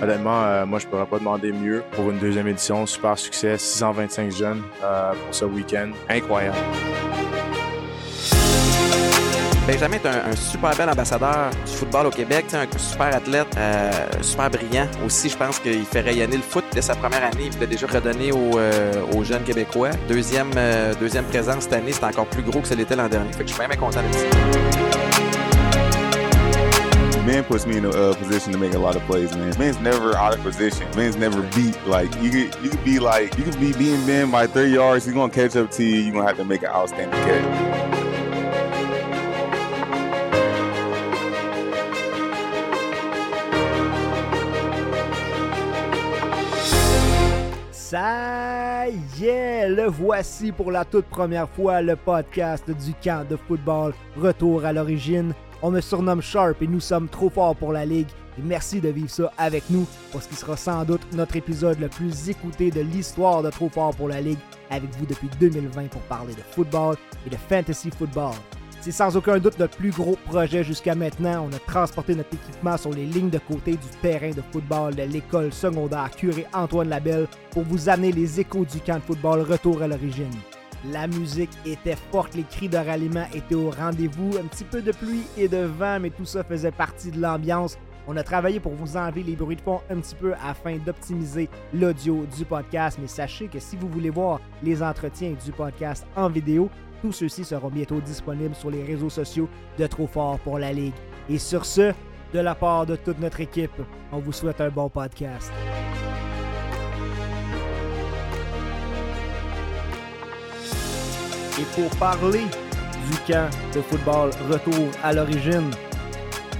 Honnêtement, euh, moi, je pourrais pas demander mieux pour une deuxième édition. Super succès, 625 jeunes euh, pour ce week-end. Incroyable. Benjamin est un, super bel ambassadeur du football au Québec, un super athlète, euh, super brillant. Aussi, je pense qu'il fait rayonner le foot dès sa première année. Il l'a déjà redonné aux, jeunes Québécois. Deuxième, deuxième présence cette année, c'est encore plus gros que ce l'était l'an dernier. Fait que je suis vraiment content de ça. Man puts me in a position to make a lot of plays, man. Man's never out of position. Man's never beat. Like you could, you could be like you could be being man by 30 yards. He's gonna catch up to you. You're gonna have to make an outstanding catch. Ça y est, le voici pour la toute première fois, le podcast du camp de football. Retour à l'origine. On me surnomme Sharp et nous sommes trop forts pour la ligue. Et merci de vivre ça avec nous pour ce qui sera sans doute notre épisode le plus écouté de l'histoire de Trop fort pour la ligue avec vous depuis 2020 pour parler de football et de fantasy football. C'est sans aucun doute notre plus gros projet jusqu'à maintenant. On a transporté notre équipement sur les lignes de côté du terrain de football de l'école secondaire Curé Antoine Labelle pour vous amener les échos du camp de football retour à l'origine. La musique était forte, les cris de ralliement étaient au rendez-vous, un petit peu de pluie et de vent, mais tout ça faisait partie de l'ambiance. On a travaillé pour vous enlever les bruits de fond un petit peu afin d'optimiser l'audio du podcast, mais sachez que si vous voulez voir les entretiens du podcast en vidéo, tous ceux-ci seront bientôt disponibles sur les réseaux sociaux de Trop Fort pour la Ligue. Et sur ce, de la part de toute notre équipe, on vous souhaite un bon podcast. Et pour parler du camp de football retour à l'origine,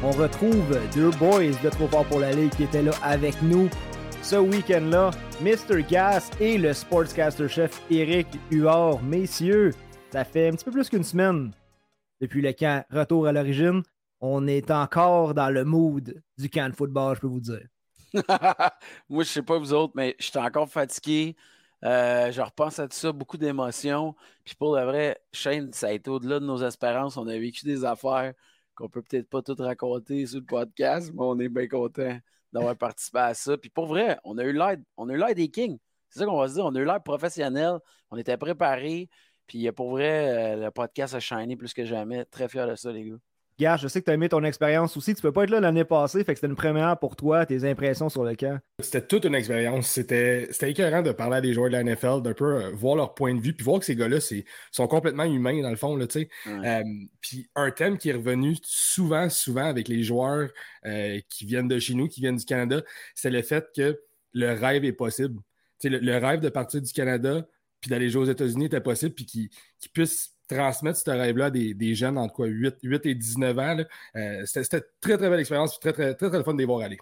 on retrouve deux boys de Trop Fort pour la Ligue qui étaient là avec nous ce week-end-là, Mr. Gas et le sportscaster-chef Eric Huard. Messieurs, ça fait un petit peu plus qu'une semaine depuis le camp Retour à l'origine. On est encore dans le mood du camp de football, je peux vous dire. Moi, je sais pas vous autres, mais je suis encore fatigué. Euh, je repense à tout ça, beaucoup d'émotions. Puis pour le vrai, Shane, ça a été au-delà de nos espérances. On a vécu des affaires qu'on peut peut-être pas toutes raconter sur le podcast, mais on est bien content d'avoir participé à ça. Puis pour vrai, on a eu l'aide, on a eu l'aide des Kings. C'est ça qu'on va se dire. On a eu l'aide professionnel. On était préparés. Puis pour vrai, le podcast a shiné plus que jamais. Très fier de ça, les gars. Gars, je sais que tu as aimé ton expérience aussi. Tu peux pas être là l'année passée, fait que c'était une première pour toi, tes impressions sur le camp. C'était toute une expérience. C'était écœurant de parler à des joueurs de la NFL, d'un peu euh, voir leur point de vue, puis voir que ces gars-là sont complètement humains, dans le fond. Là, ouais. euh, puis un thème qui est revenu souvent, souvent avec les joueurs euh, qui viennent de chez nous, qui viennent du Canada, c'est le fait que le rêve est possible. Le, le, rêve de partir du Canada, puis d'aller jouer aux États-Unis était possible, puis qu'ils puissent transmettre ce rêve-là à des, des, jeunes entre quoi 8, 8 et 19 ans. Euh, C'était très, très belle expérience, très, très, très, très fun de les voir aller.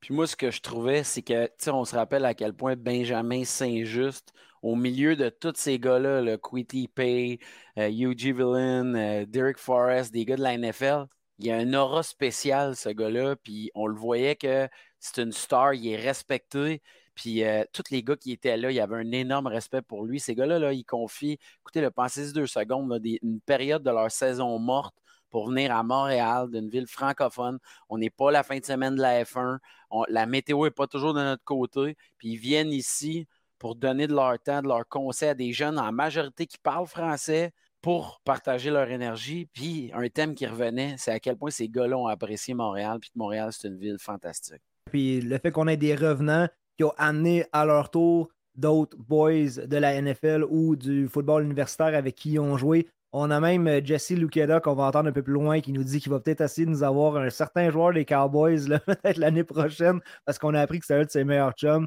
Puis moi, ce que je trouvais, c'est que, tu on se rappelle à quel point Benjamin Saint-Just, au milieu de tous ces gars-là, le Quitty Pay, euh, Villain, euh, Derek Forrest, des gars de la NFL, il y a un aura spécial, ce gars-là, puis on le voyait que c'est une star, il est respecté. Puis euh, tous les gars qui étaient là, il y avait un énorme respect pour lui. Ces gars-là, là, ils confient, écoutez, le pensez deux secondes, une période de leur saison morte pour venir à Montréal, d'une ville francophone. On n'est pas la fin de semaine de la F1. On, la météo n'est pas toujours de notre côté. Puis ils viennent ici pour donner de leur temps, de leur conseils à des jeunes en majorité qui parlent français pour partager leur énergie. Puis un thème qui revenait, c'est à quel point ces gars-là ont apprécié Montréal. Puis Montréal, c'est une ville fantastique. Puis le fait qu'on ait des revenants qui ont amené à leur tour d'autres boys de la NFL ou du football universitaire avec qui ils ont joué. On a même euh, Jesse Lukeda qu'on va entendre un peu plus loin qui nous dit qu'il va peut-être essayer de nous avoir un certain joueur des Cowboys peut-être l'année prochaine parce qu'on a appris que c'était un de ses meilleurs chums.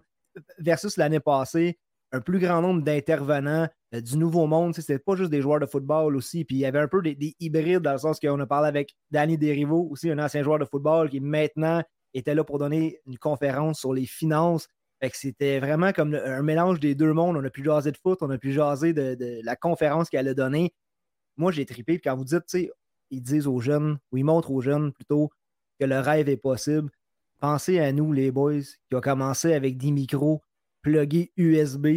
Versus l'année passée, un plus grand nombre d'intervenants euh, du nouveau monde. C'était pas juste des joueurs de football aussi. Puis il y avait un peu des, des hybrides dans le sens qu'on a parlé avec Danny Derivo, aussi un ancien joueur de football qui maintenant était là pour donner une conférence sur les finances c'était vraiment comme un mélange des deux mondes. On a pu jaser de foot, on a pu jaser de, la conférence qu'elle a donnée. Moi, j'ai trippé. quand vous dites, tu sais, ils disent aux jeunes, ou ils montrent aux jeunes plutôt que le rêve est possible, pensez à nous, les boys, qui ont commencé avec des micros plugués USB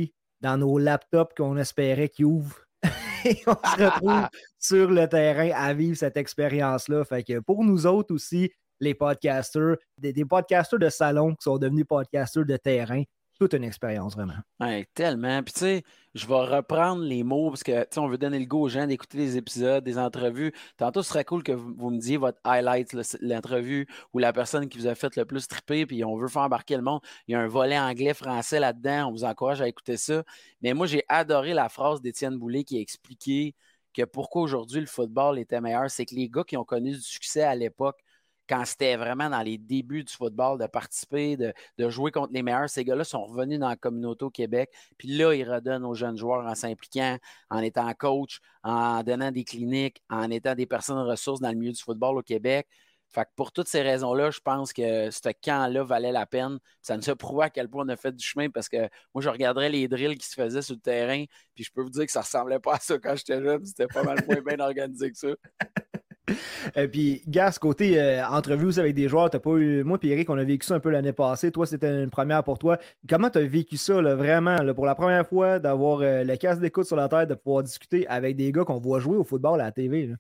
dans nos laptops qu'on espérait qu'ils ouvrent. Et on se retrouve sur le terrain à vivre cette expérience-là. Fait que pour nous autres aussi, les podcasters, des, podcasters de salon qui sont devenus podcasters de terrain toute une expérience, vraiment. Ouais, tellement. Puis, tu sais, je vais reprendre les mots parce que, tu sais, on veut donner le go aux gens d'écouter des épisodes, des entrevues. Tantôt, ce serait cool que vous, me disiez votre highlight, l'entrevue ou la personne qui vous a fait le plus triper, puis on veut faire embarquer le monde. Il y a un volet anglais-français là-dedans. On vous encourage à écouter ça. Mais moi, j'ai adoré la phrase d'Étienne Boulay qui a expliqué que pourquoi aujourd'hui le football était meilleur. C'est que les gars qui ont connu du succès à l'époque, quand c'était vraiment dans les débuts du football, de participer, de, jouer contre les meilleurs. Ces gars-là sont revenus dans la communauté au Québec. Puis là, ils redonnent aux jeunes joueurs en s'impliquant, en étant coach, en donnant des cliniques, en étant des personnes ressources dans le milieu du football au Québec. Fait que pour toutes ces raisons-là, je pense que ce camp-là valait la peine. Ça nous a prouvé à quel point on a fait du chemin parce que moi, je regarderais les drills qui se faisaient sur le terrain, puis je peux vous dire que ça ressemblait pas à ça quand j'étais jeune. C'était pas mal moins bien organisé que ça. Et euh, puis, gars, ce côté euh, entrevue avec des joueurs, t'as pas eu. Moi, puis Eric, on a vécu ça un peu l'année passée. Toi, c'était une première pour toi. Comment tu as vécu ça, vraiment, pour la première fois, d'avoir euh, le d'écoute sur la tête, de pouvoir discuter avec des gars qu'on voit jouer au football à la TV?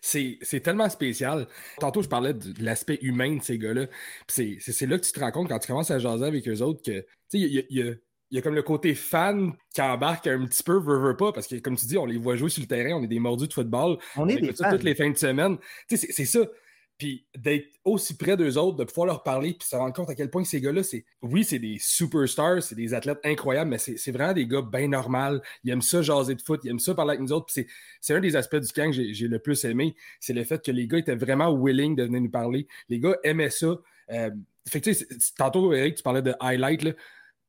C'est tellement spécial. Tantôt, je parlais de, l'aspect humain de ces gars-là. C'est là que tu te rends compte quand tu commences à jaser avec eux autres que, tu sais, il y a il y a comme le côté fan qui embarque un petit peu, veut, veut pas, parce que comme tu dis, on les voit jouer sur le terrain, on est des mordus de football. On, est des ça toutes les fins de semaine. Tu sais, c'est ça. Puis d'être aussi près d'eux autres, de pouvoir leur parler, puis se rendre compte à quel point ces gars-là, c'est. Oui, c'est des superstars, c'est des athlètes incroyables, mais c'est vraiment des gars bien normaux. Ils aiment ça jaser de foot, ils aiment ça parler avec nous autres. Puis c'est un des aspects du camp que j'ai le plus aimé. C'est le fait que les gars étaient vraiment willing de venir nous parler. Les gars aimaient ça. Euh, fait que, tantôt, Eric, tu parlais de highlight. Là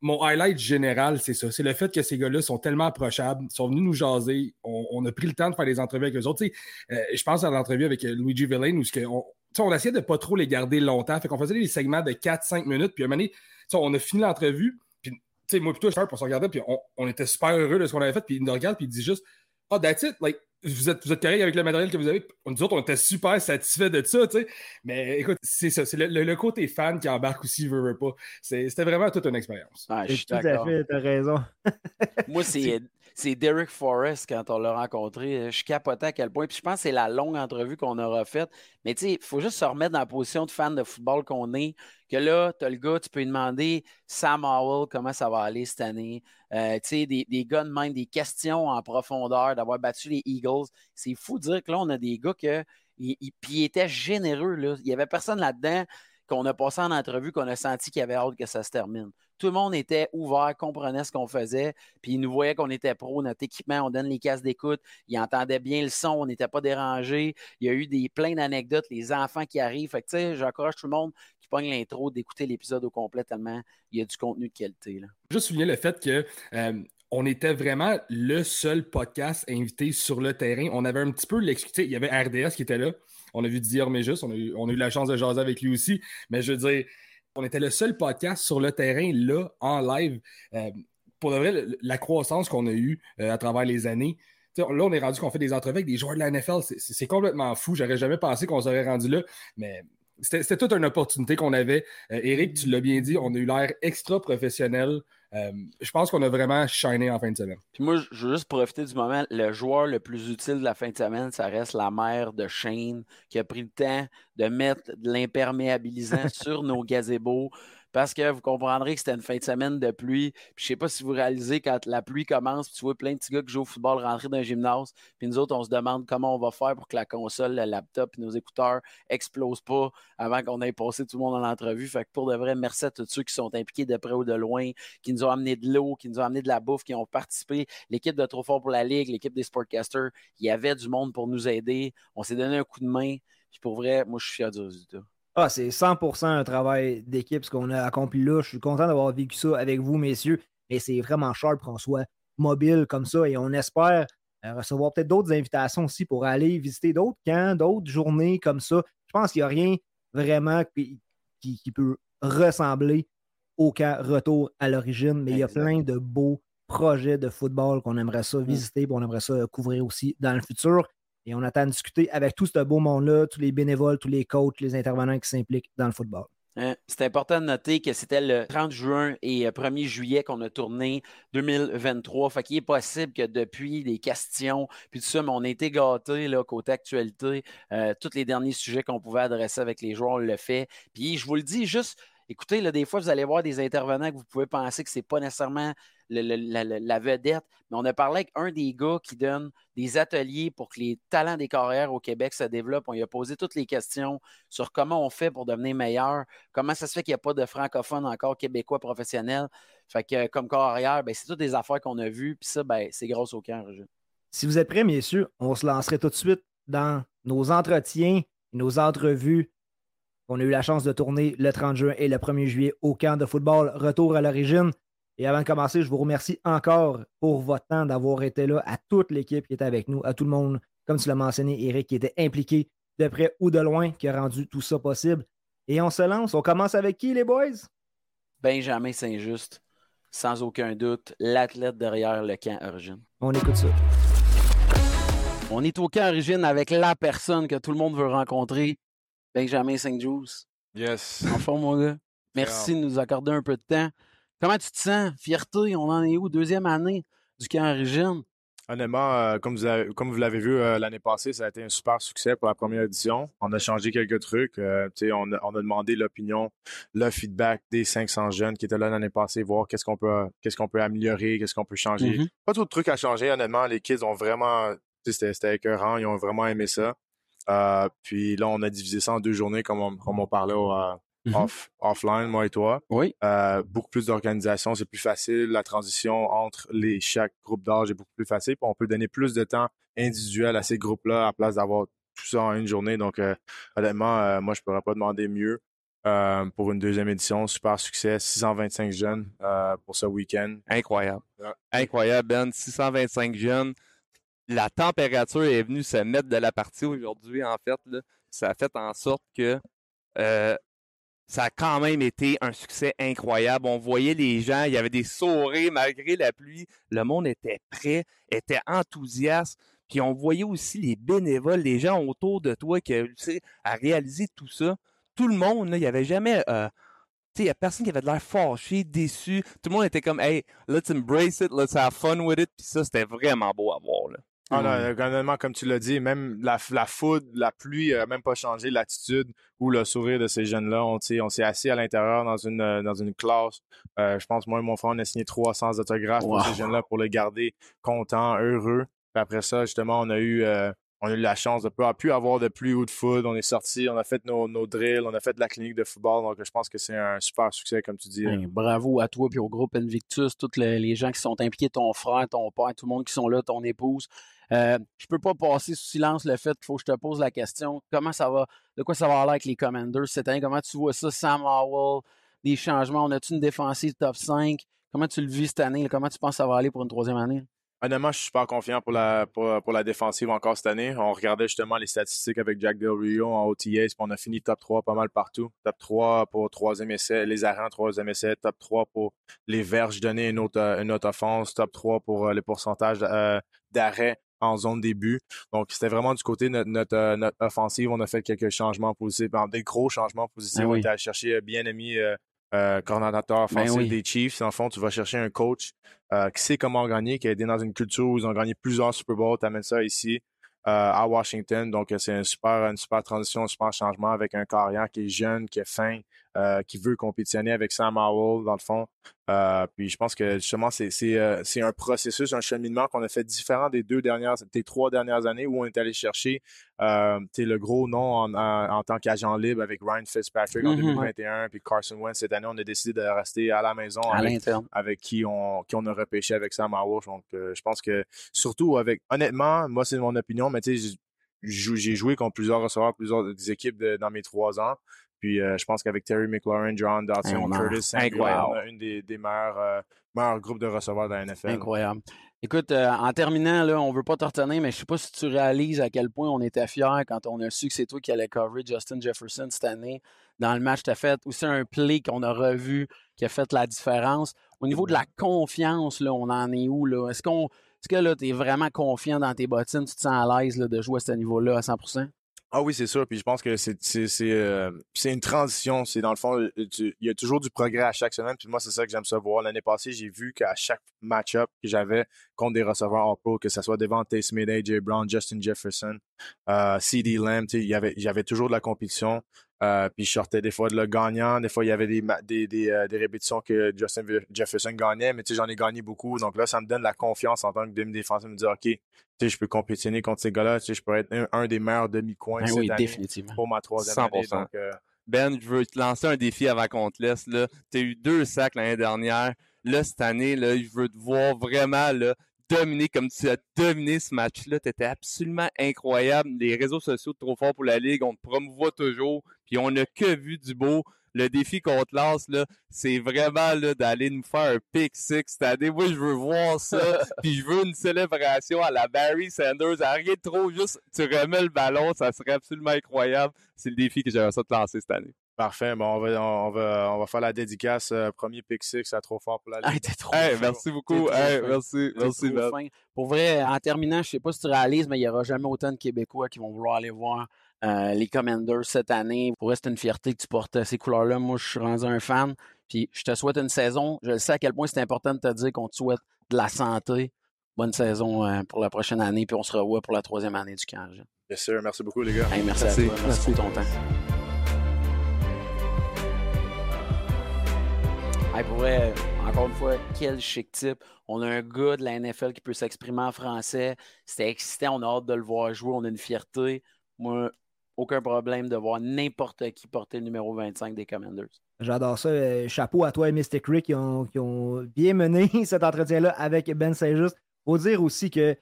mon highlight général, c'est ça. C'est le fait que ces gars-là sont tellement approchables, sont venus nous jaser. On, a pris le temps de faire des entrevues avec eux autres. Euh, je pense à l'entrevue avec euh, Luigi Villain où on, on essayait de pas trop les garder longtemps. Fait qu'on faisait des segments de 4-5 minutes. Puis à un moment donné, on a fini l'entrevue. Puis moi, plutôt, je on se regardait. Puis on, était super heureux de ce qu'on avait fait. Puis il nous regarde. Puis il dit juste Oh, that's it. Like, vous êtes, vous êtes correct avec le matériel que vous avez. Nous autres, on était super satisfaits de ça, tu sais. Mais écoute, c'est ça. C'est le, côté fan qui embarque aussi, veut, veut pas. C'était vraiment toute une expérience. Ah, je suis Tout à fait, t'as raison. Moi, c'est c'est Derek Forrest quand on l'a rencontré. Je capotais à quel point. Puis je pense que c'est la longue entrevue qu'on aura faite. Mais tu sais, il faut juste se remettre dans la position de fan de football qu'on est. Que là, tu as le gars, tu peux lui demander Sam Howell, comment ça va aller cette année? Euh, des, des gars de même, des questions en profondeur, d'avoir battu les Eagles. C'est fou de dire que là, on a des gars que. Puis ils étaient généreux. Là. Il n'y avait personne là-dedans qu'on a passé en entrevue, qu'on a senti qu'il y avait hâte que ça se termine. Tout le monde était ouvert, comprenait ce qu'on faisait, puis ils nous voyaient qu'on était pro, notre équipement, on donne les cases d'écoute, ils entendaient bien le son, on n'était pas dérangés. Il y a eu des plein d'anecdotes, les enfants qui arrivent. Fait que, tu sais, j'encourage tout le monde qui pogne l'intro d'écouter l'épisode au complet tellement il y a du contenu de qualité. Là. Juste souligner le fait que euh, on était vraiment le seul podcast invité sur le terrain. On avait un petit peu l'excuse. Il y avait RDS qui était là. On a vu Dior Méjus, on a, eu, on a eu la chance de jaser avec lui aussi. Mais je veux dire, on était le seul podcast sur le terrain, là, en live. Euh, pour de vrai, la croissance qu'on a eue euh, à travers les années, là, on est rendu qu'on fait des entrevues avec des joueurs de la NFL. C'est complètement fou. J'aurais jamais pensé qu'on serait rendu là. Mais c'était toute une opportunité qu'on avait. Euh, Eric, tu l'as bien dit, on a eu l'air extra professionnel. Euh, je pense qu'on a vraiment shiné en fin de semaine. Puis moi, je veux juste profiter du moment. Le joueur le plus utile de la fin de semaine, ça reste la mère de Shane qui a pris le temps de mettre de l'imperméabilisant sur nos gazebos parce que vous comprendrez que c'était une fin de semaine de pluie. Puis je sais pas si vous réalisez quand la pluie commence, puis tu vois plein de petits gars qui jouent au football rentrer dans un gymnase, puis nous autres, on se demande comment on va faire pour que la console, le laptop et nos écouteurs explosent pas avant qu'on ait passé tout le monde en entrevue. Fait que pour de vrai, merci à tous ceux qui sont impliqués de près ou de loin, qui nous ont amené de l'eau, qui nous ont amené de la bouffe, qui ont participé. L'équipe de Trop Fort pour la Ligue, l'équipe des Sportcasters, il y avait du monde pour nous aider. On s'est donné un coup de main. Puis pour vrai, moi, je suis fier du résultat. Ah, c'est 100% un travail d'équipe, ce qu'on a accompli là. Je suis content d'avoir vécu ça avec vous, messieurs. Et c'est vraiment sharp qu'on soit mobile comme ça. Et on espère euh, recevoir peut-être d'autres invitations aussi pour aller visiter d'autres camps, d'autres journées comme ça. Je pense qu'il n'y a rien vraiment qui, peut ressembler au camp Retour à l'origine, mais il y a plein de beaux projets de football qu'on aimerait ça mm. visiter, et on aimerait ça couvrir aussi dans le futur. Et on attend de discuter avec tout ce beau monde-là, tous les bénévoles, tous les coachs, les intervenants qui s'impliquent dans le football. Hein, c'est important de noter que c'était le 30 juin et 1er euh, juillet qu'on a tourné 2023. Fait qu'il est possible que depuis les questions, puis tout ça, mais on a été gâtés là, côté actualité. Euh, tous les derniers sujets qu'on pouvait adresser avec les joueurs, on le fait. Puis je vous le dis juste, écoutez, là, des fois, vous allez voir des intervenants que vous pouvez penser que ce n'est pas nécessairement la, vedette, mais on a parlé avec un des gars qui donne des ateliers pour que les talents des carrières au Québec se développent. On lui a posé toutes les questions sur comment on fait pour devenir meilleur, comment ça se fait qu'il n'y a pas de francophones encore québécois professionnels. Fait que comme carrière, ben, c'est toutes des affaires qu'on a vues, puis ça, ben, c'est grâce au camp, Si vous êtes prêts, messieurs, on se lancerait tout de suite dans nos entretiens, nos entrevues qu'on a eu la chance de tourner le 30 juin et le 1er juillet au camp de football Retour à l'origine. Et avant de commencer, je vous remercie encore pour votre temps d'avoir été là, à toute l'équipe qui était avec nous, à tout le monde, comme tu l'as mentionné, Eric, qui était impliqué de près ou de loin, qui a rendu tout ça possible. Et on se lance. On commence avec qui, les boys? Benjamin Saint-Just, sans aucun doute, l'athlète derrière le camp Origine. On écoute ça. On est au camp Origine avec la personne que tout le monde veut rencontrer, Benjamin Saint-Just. Yes. En forme, mon gars. Merci de nous accorder un peu de temps. Comment tu te sens? Fierté, on en est où? Deuxième année du camp Origine? Honnêtement, euh, comme, vous comme vous l'avez vu euh, l'année passée, ça a été un super succès pour la première édition. On a changé quelques trucs. Euh, on, a, on a demandé l'opinion, le feedback des 500 jeunes qui étaient là l'année passée, voir qu'est-ce qu'on peut, qu'est-ce qu'on peut améliorer, qu'est-ce qu'on peut changer. Mm-hmm. Pas trop de trucs à changer, honnêtement. Les kids ont vraiment, c'était écœurant, ils ont vraiment aimé ça. puis là, on a divisé ça en deux journées, comme on, comme on parlait au, Mm-hmm. offline, moi et toi. Oui. Euh, beaucoup plus d'organisation, c'est plus facile. La transition entre les chaque groupe d'âge est beaucoup plus facile. on peut donner plus de temps individuel à ces groupes-là à place d'avoir tout ça en une journée. Donc, euh, honnêtement, euh, moi, je pourrais pas demander mieux pour une deuxième édition. Super succès. 625 jeunes pour ce week-end. Incroyable. Incroyable, Ben. 625 jeunes. La température est venue se mettre de la partie aujourd'hui, en fait. Ça a fait en sorte que ça a quand même été un succès incroyable. On voyait les gens, il y avait des sourires malgré la pluie. Le monde était prêt, était enthousiaste. Puis on voyait aussi les bénévoles, les gens autour de toi qui réussi à réaliser tout ça. Tout le monde, il n'y avait jamais... Euh, il n'y a personne qui avait de l'air fâché, déçu. Tout le monde était comme, hey, let's embrace it, let's have fun with it. Puis ça, c'était vraiment beau à voir. Ah non, comme tu l'as dit, même la, la foudre, la pluie n'a même pas changé l'attitude ou le sourire de ces jeunes-là. On, on s'est assis à l'intérieur dans une, euh, dans une classe. Euh, je pense, moi et mon frère, on a signé 300 autographes pour ces jeunes-là pour les garder contents, heureux. Puis après ça, justement, on a eu, euh, on a eu la chance de pas plus avoir de pluie ou de foudre. On est sorti, on a fait nos, nos, drills, on a fait de la clinique de football. Donc, je pense que c'est un super succès, comme tu dis. Ben, bravo à toi et au groupe Invictus, tous les, gens qui sont impliqués, ton frère, ton père, tout le monde qui sont là, ton épouse. Euh, je peux pas passer sous silence le fait qu'il faut que je te pose la question. Comment ça va? De quoi ça va aller avec les Commanders cette année? Comment tu vois ça, Sam Howell? Des changements? On a-tu une défensive top 5? Comment tu le vis cette année? Comment tu penses que ça va aller pour une troisième année? Honnêtement, je suis super confiant pour la, pour, la défensive encore cette année. On regardait justement les statistiques avec Jack Del Rio en OTAs, on a fini top 3 pas mal partout. Top 3 pour troisième essai, les arrêts troisième essai, top 3 pour les verges données une autre, une autre offense, top 3 pour euh, les pourcentages euh, d'arrêts en zone début. Donc, c'était vraiment du côté de notre, euh, notre, offensive. On a fait quelques changements positifs, des gros changements positifs. Ben on est allé chercher bien ami euh, euh coordonnateur ben offensif des Chiefs. En fond, tu vas chercher un coach qui sait comment gagner, qui a été dans une culture où ils ont gagné plusieurs Super Bowls. Tu amènes ça ici. à Washington. Donc, c'est une super, une super transition, un super changement avec un carrière qui est jeune, qui est fin, euh, qui veut compétitionner avec Sam Howell, dans le fond. Euh, puis je pense que justement, c'est, c'est, euh, c'est un processus, un cheminement qu'on a fait différent des deux dernières, des trois dernières années où on est allé chercher euh, le gros nom en, en, tant qu'agent libre avec Ryan Fitzpatrick en 2021, mm-hmm. puis Carson Wentz cette année, on a décidé de rester à la maison avec, avec, qui on qui on a repêché avec Sam Howell. Donc je pense que surtout avec honnêtement, moi c'est mon opinion, mais tu sais j'ai joué contre plusieurs receveurs, plusieurs équipes dans mes trois ans. Puis euh, je pense qu'avec Terry McLaurin, John Dodson, Curtis incroyable. on a une des, meilleurs, euh, meilleurs, groupes de receveurs de la NFL. Incroyable. Écoute, euh, en terminant, là, on ne veut pas te retenir, mais je ne sais pas si tu réalises à quel point on était fiers quand on a su que c'est toi qui allais cover Justin Jefferson cette année dans le match. Tu as fait aussi un play qu'on a revu qui a fait la différence. Au niveau de la confiance, là, on en est où? Là? Est-ce qu'on est-ce que tu es vraiment confiant dans tes bottines? Tu te sens à l'aise de jouer à ce niveau-là à 100 Ah oui, c'est sûr. Puis je pense que c'est euh, une transition. C'est dans le fond, euh, il y a toujours du progrès à chaque semaine. Puis moi, c'est ça que j'aime ça voir. L'année passée, j'ai vu qu'à chaque match-up que j'avais contre des receveurs en pro, que ce soit Devante Smith, AJ Brown, Justin Jefferson, euh, CD Lamb, tu sais, il y avait j'avais toujours de la compétition. Euh, puis je sortais des fois de le gagnant. Des fois, il y avait des ma- des des, euh, des répétitions que Justin Jefferson gagnait, mais tu sais, j'en ai gagné beaucoup. Donc là, ça me donne la confiance en tant que demi-défenseur, de me dire OK, tu sais, je peux compétitionner contre ces gars-là. Tu sais, je peux être un, un des meilleurs demi-coins Ben oui, définitivement. pour ma troisième année. 100%. Donc, euh, Ben, je veux te lancer un défi avant qu'on te laisse. Tu as eu deux sacs l'année dernière. Là, cette année, là, je veux te voir vraiment là, dominer comme tu as dominé ce match-là. Tu étais absolument incroyable. Les réseaux sociaux Trop Fort pour la Ligue, on te promouvoit toujours. Puis on n'a que vu du beau. Le défi qu'on te lance, là, c'est vraiment là, d'aller nous faire un pick six cette année. Moi, je veux voir ça. Puis je veux une célébration à la Barry Sanders. À rien de trop, juste tu remets le ballon. Ça serait absolument incroyable. C'est le défi que j'aimerais ça te lancer cette année. Parfait. Bon, on va, on va, on va faire la dédicace. euh, premier pick six à trop fort pour la Ah, ligue. t'es trop Hey, fin. merci beaucoup. T'es trop Hey, fin. merci, merci, trop fin. Pour vrai, en terminant, je sais pas si tu réalises, mais il n'y aura jamais autant de Québécois qui vont vouloir aller voir euh, les Commanders cette année. Pour vrai, c'est une fierté que tu portes ces couleurs-là. Moi, je suis rendu un fan. Puis je te souhaite une saison. Je sais à quel point c'est important de te dire qu'on te souhaite de la santé. Bonne saison euh, pour la prochaine année, puis on se revoit pour la troisième année du camp. Yes, sir. Merci beaucoup, les gars. Hey, merci, Merci. à toi. Merci pour ton temps. Hey, pour vrai, encore une fois, quel chic type. On a un gars de la NFL qui peut s'exprimer en français. C'était excitant, on a hâte de le voir jouer, on a une fierté. Moi, aucun problème de voir n'importe qui porter le numéro 25 des Commanders. J'adore ça. Euh, chapeau à toi et Mystic Rick qui ont, bien mené cet entretien-là avec Ben Saint-Just. Faut dire aussi que,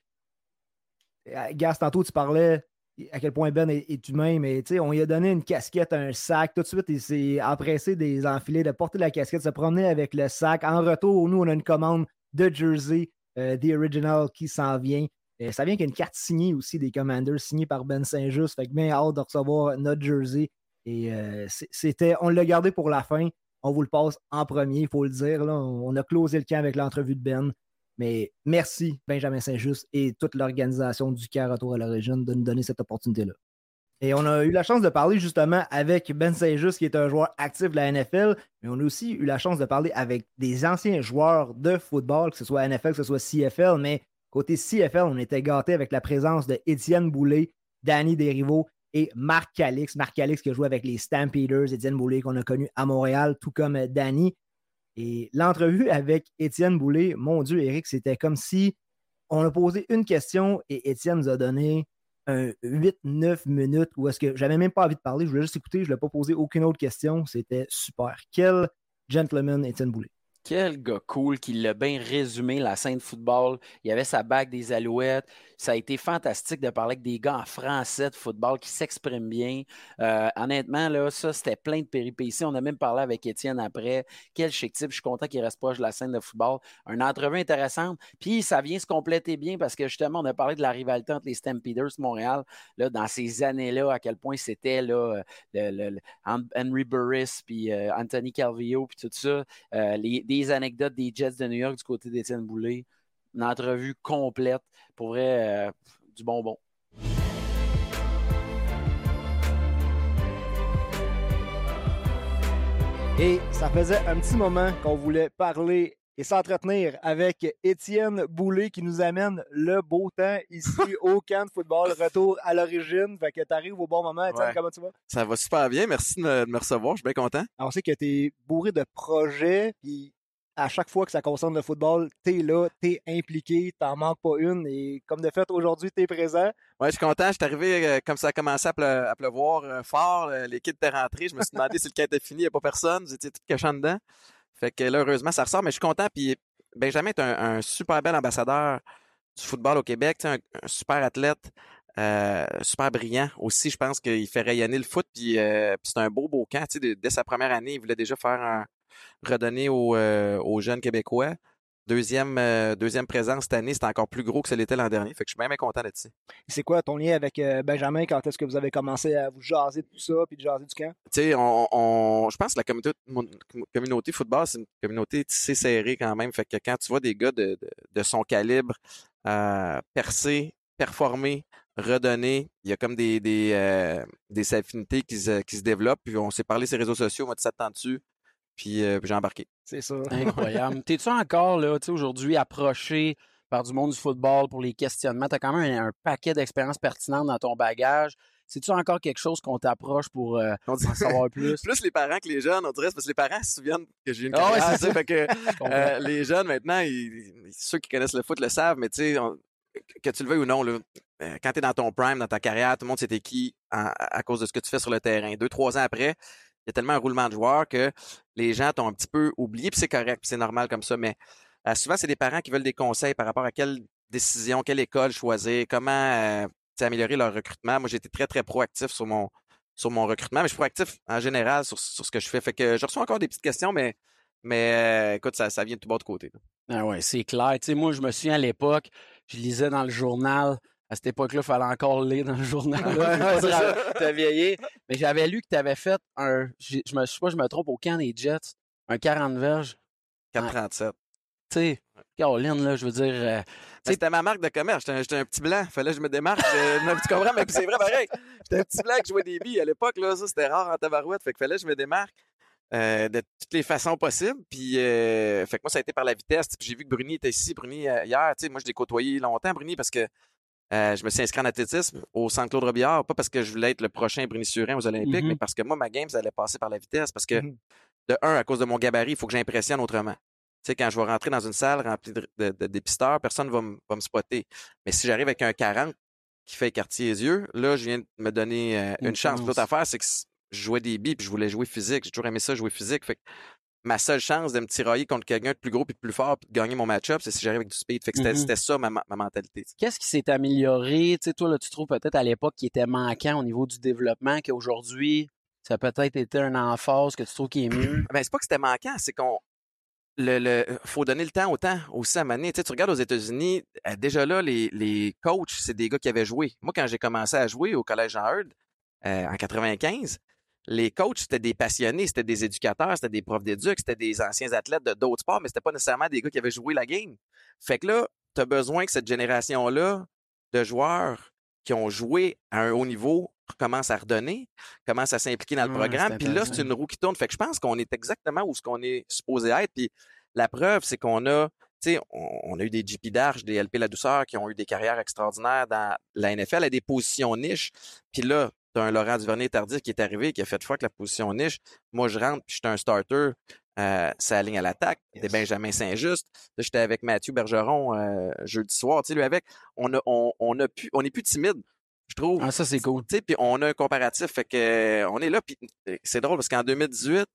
euh, Gas, tantôt tu parlais à quel point Ben est, humain, mais on lui a donné une casquette, un sac. Tout de suite, il s'est empressé des enfilés, de porter la casquette, se promener avec le sac. En retour, nous, on a une commande de jersey, euh, The Original, qui s'en vient. Ça vient qu'il y a une carte signée aussi des Commanders, signée par Ben Saint-Just. Fait que bien hâte de recevoir notre jersey. Et euh, c'était, on l'a gardé pour la fin. On vous le passe en premier, il faut le dire. On a closé le camp avec l'entrevue de Ben. Mais merci, Benjamin Saint-Just et toute l'organisation du camp Retour à l'origine de nous donner cette opportunité-là. Et on a eu la chance de parler justement avec Ben Saint-Just, qui est un joueur actif de la NFL, mais on a aussi eu la chance de parler avec des anciens joueurs de football, que ce soit NFL, que ce soit CFL, mais côté CFL, on était gâtés avec la présence de Étienne Boulay, Danny Desrivaux et Marc Calix. Marc Calix qui a joué avec les Stampeders, Étienne Boulay qu'on a connu à Montréal, tout comme Danny. Et l'entrevue avec Étienne Boulay, mon Dieu, Eric, c'était comme si on a posé une question et Étienne nous a donné un 8-9 minutes où est-ce que j'avais même pas envie de parler, je voulais juste écouter, je ne l'ai pas posé aucune autre question. C'était super. Quel gentleman Étienne Boulay. Quel gars cool qui l'a bien résumé, la scène de football. Il avait sa bague des alouettes. Ça a été fantastique de parler avec des gars en français de football qui s'expriment bien. Euh, honnêtement, là, ça, c'était plein de péripéties. On a même parlé avec Étienne après. Quel chic type. Je suis content qu'il reste proche de la scène de football. Un entrevue intéressante. Puis, ça vient se compléter bien parce que justement, on a parlé de la rivalité entre les Stampeders de Montréal là, dans ces années-là, à quel point c'était le- Henry Burris, puis euh, Anthony Calvillo, puis tout ça. Euh, les, anecdotes des Jets de New York du côté d'Étienne Boulay. Une entrevue complète. Pour vrai, euh, du bonbon. Et ça faisait un petit moment qu'on voulait parler et s'entretenir avec Étienne Boulay qui nous amène le beau temps ici au camp de football. Retour à l'origine. Fait que t'arrives au bon moment. Étienne, Ouais. comment tu vas? Ça va super bien. Merci de me, de me recevoir. Je suis bien content. Alors, on sait que t'es bourré de projets, puis à chaque fois que ça concerne le football, t'es là, t'es impliqué, t'en manques pas une. Et comme de fait, aujourd'hui, t'es présent. Ouais, je suis content. Je suis arrivé euh, comme ça a commencé à, pleu- à pleuvoir euh, fort. euh, les kids étaient rentrés. Je me suis demandé si le camp était fini. Il n'y a pas personne. Vous étiez tout cachant dedans. Fait que là, heureusement, ça ressort. Mais je suis content. Puis Benjamin est un, un super bel ambassadeur du football au Québec. Un, un super athlète. super brillant aussi, je pense qu'il fait rayonner le foot, puis, c'est un beau beau camp. Dès sa première année, il voulait déjà faire un redonner aux, euh, aux jeunes Québécois. Deuxième, euh, deuxième présence cette année, c'était encore plus gros que ce l'était l'an dernier. Fait que je suis bien, bien content d'être ici. C'est quoi ton lien avec euh, Benjamin? Quand est-ce que vous avez commencé à vous jaser de tout ça, puis de jaser du camp? tu sais, on, on- je pense que la communauté, mon- communauté football, c'est une communauté tissée serrée quand même. Fait que quand tu vois des gars de, de, de son calibre euh, percer performer, redonner. Il y a comme des, des, des affinités qui se, qui se développent. Puis on s'est parlé sur les réseaux sociaux, on m'a dit ça dessus. Puis, euh, puis j'ai embarqué. C'est ça. Incroyable. T'es-tu encore, là, tu sais, aujourd'hui, approché par du monde du football pour les questionnements? T'as quand même un, un paquet d'expériences pertinentes dans ton bagage. C'est-tu encore quelque chose qu'on t'approche pour euh, On dit- en savoir plus? Plus les parents que les jeunes, on dirait, parce que les parents se souviennent que j'ai une Ah ouais, carrière. c'est tu sais, fait que, euh, les jeunes, maintenant, ils- ils- ceux qui connaissent le foot le savent, mais tu sais, que tu le veuilles ou non, là, euh, quand tu es dans ton prime, dans ta carrière, tout le monde sait t'es qui à cause de ce que tu fais sur le terrain. Deux, trois ans après, il y a tellement un roulement de joueurs que les gens t'ont un petit peu oublié, puis c'est correct, puis c'est normal comme ça, mais euh, souvent, c'est des parents qui veulent des conseils par rapport à quelle décision, quelle école choisir, comment euh, améliorer leur recrutement. Moi, j'ai été très, très proactif sur mon, sur mon recrutement, mais je suis proactif en général sur, sur ce que je fais. Fait que je reçois encore des petites questions, mais, mais euh, écoute, ça, ça vient de tout bas de côté. là. Ah ouais, c'est clair. Tu sais, moi, je me souviens à l'époque, je lisais dans le journal. À cette époque-là, il fallait encore lire dans le journal. Je T'as vieilli. Mais j'avais lu que tu avais fait un. Je me je sais pas, je me trompe au camp des Jets, un 40 verges. 437. Tu sais, Caroline, là, je veux dire. euh, Tu sais, C'était ma marque de commerce. J'étais un, petit blanc. Fallait que je me démarque. Non, tu comprends? Mais c'est vrai, pareil. J'étais un petit blanc qui jouait des billes. À l'époque, là, ça, c'était rare en tabarouette. Fait que fallait que je me démarque euh, de toutes les façons possibles. Puis, euh, fait que moi, ça a été par la vitesse. J'ai vu que Bruni était ici. Bruni, euh, hier, tu sais, moi, je l'ai côtoyé longtemps, Bruni, parce que euh, je me suis inscrit en athlétisme au Centre Claude Robillard. Pas parce que je voulais être le prochain Bruni Surin aux Olympiques, Mhm. mais parce que moi, ma game, ça allait passer par la vitesse. Parce que, Mhm. de un, à cause de mon gabarit, il faut que j'impressionne autrement. Tu sais, quand je vais rentrer dans une salle remplie de, de- de dépisteurs, personne ne va, me- va me spotter. Mais si j'arrive avec un 40 qui fait quartier les yeux, là, je viens de me donner euh, Une une chance. L'autre affaire, c'est que je jouais des billes puis je voulais jouer physique. J'ai toujours aimé ça, jouer physique. Fait que ma seule chance de me tirailler contre quelqu'un de plus gros puis de plus fort puis de gagner mon match-up, c'est si j'arrive avec du speed. Fait que c'était Mhm. c'était ça ma, mentalité. Qu'est-ce qui s'est amélioré? Tu sais, toi, là, tu trouves peut-être à l'époque qui était manquant au niveau du développement, qu'aujourd'hui, ça a peut-être été un emphase que tu trouves qui est mieux? Ben, c'est pas que c'était manquant, c'est qu'on. Le, le, faut donner le temps au temps aussi à mener. Tu, sais, tu regardes aux États-Unis, euh, déjà là, les, les coachs, c'est des gars qui avaient joué. Moi, quand j'ai commencé à jouer au Collège Jean Heard, euh, en 95, les coachs, c'était des passionnés, c'était des éducateurs, c'était des profs d'éduc, c'était des anciens athlètes de d'autres sports, mais c'était pas nécessairement des gars qui avaient joué la game. Fait que là, tu as besoin que cette génération-là de joueurs qui ont joué à un haut niveau commence à redonner, commence à s'impliquer dans le programme. Puis là, c'est une roue qui tourne. Fait que je pense qu'on est exactement où ce qu'on est supposé être. Puis la preuve, c'est qu'on a, tu sais, on, on a eu des JP Darche, des LP La Douceur qui ont eu des carrières extraordinaires dans la NFL à des positions niches. Puis là, tu as un Laurent Duvernay tardif qui est arrivé, qui a fait que la position niche. Moi, je rentre, puis j'étais un starter. Euh, ça aligne à l'attaque. Des Yes. Benjamin Saint-Just. Là, j'étais avec Mathieu Bergeron euh, jeudi soir. Tu sais, lui avec, on a, on, on a pu, on est plus timide, je trouve. Ah, ça, c'est cool. Tu sais, puis on a un comparatif. Fait que euh, on est là. Puis c'est drôle parce qu'en 2018, euh,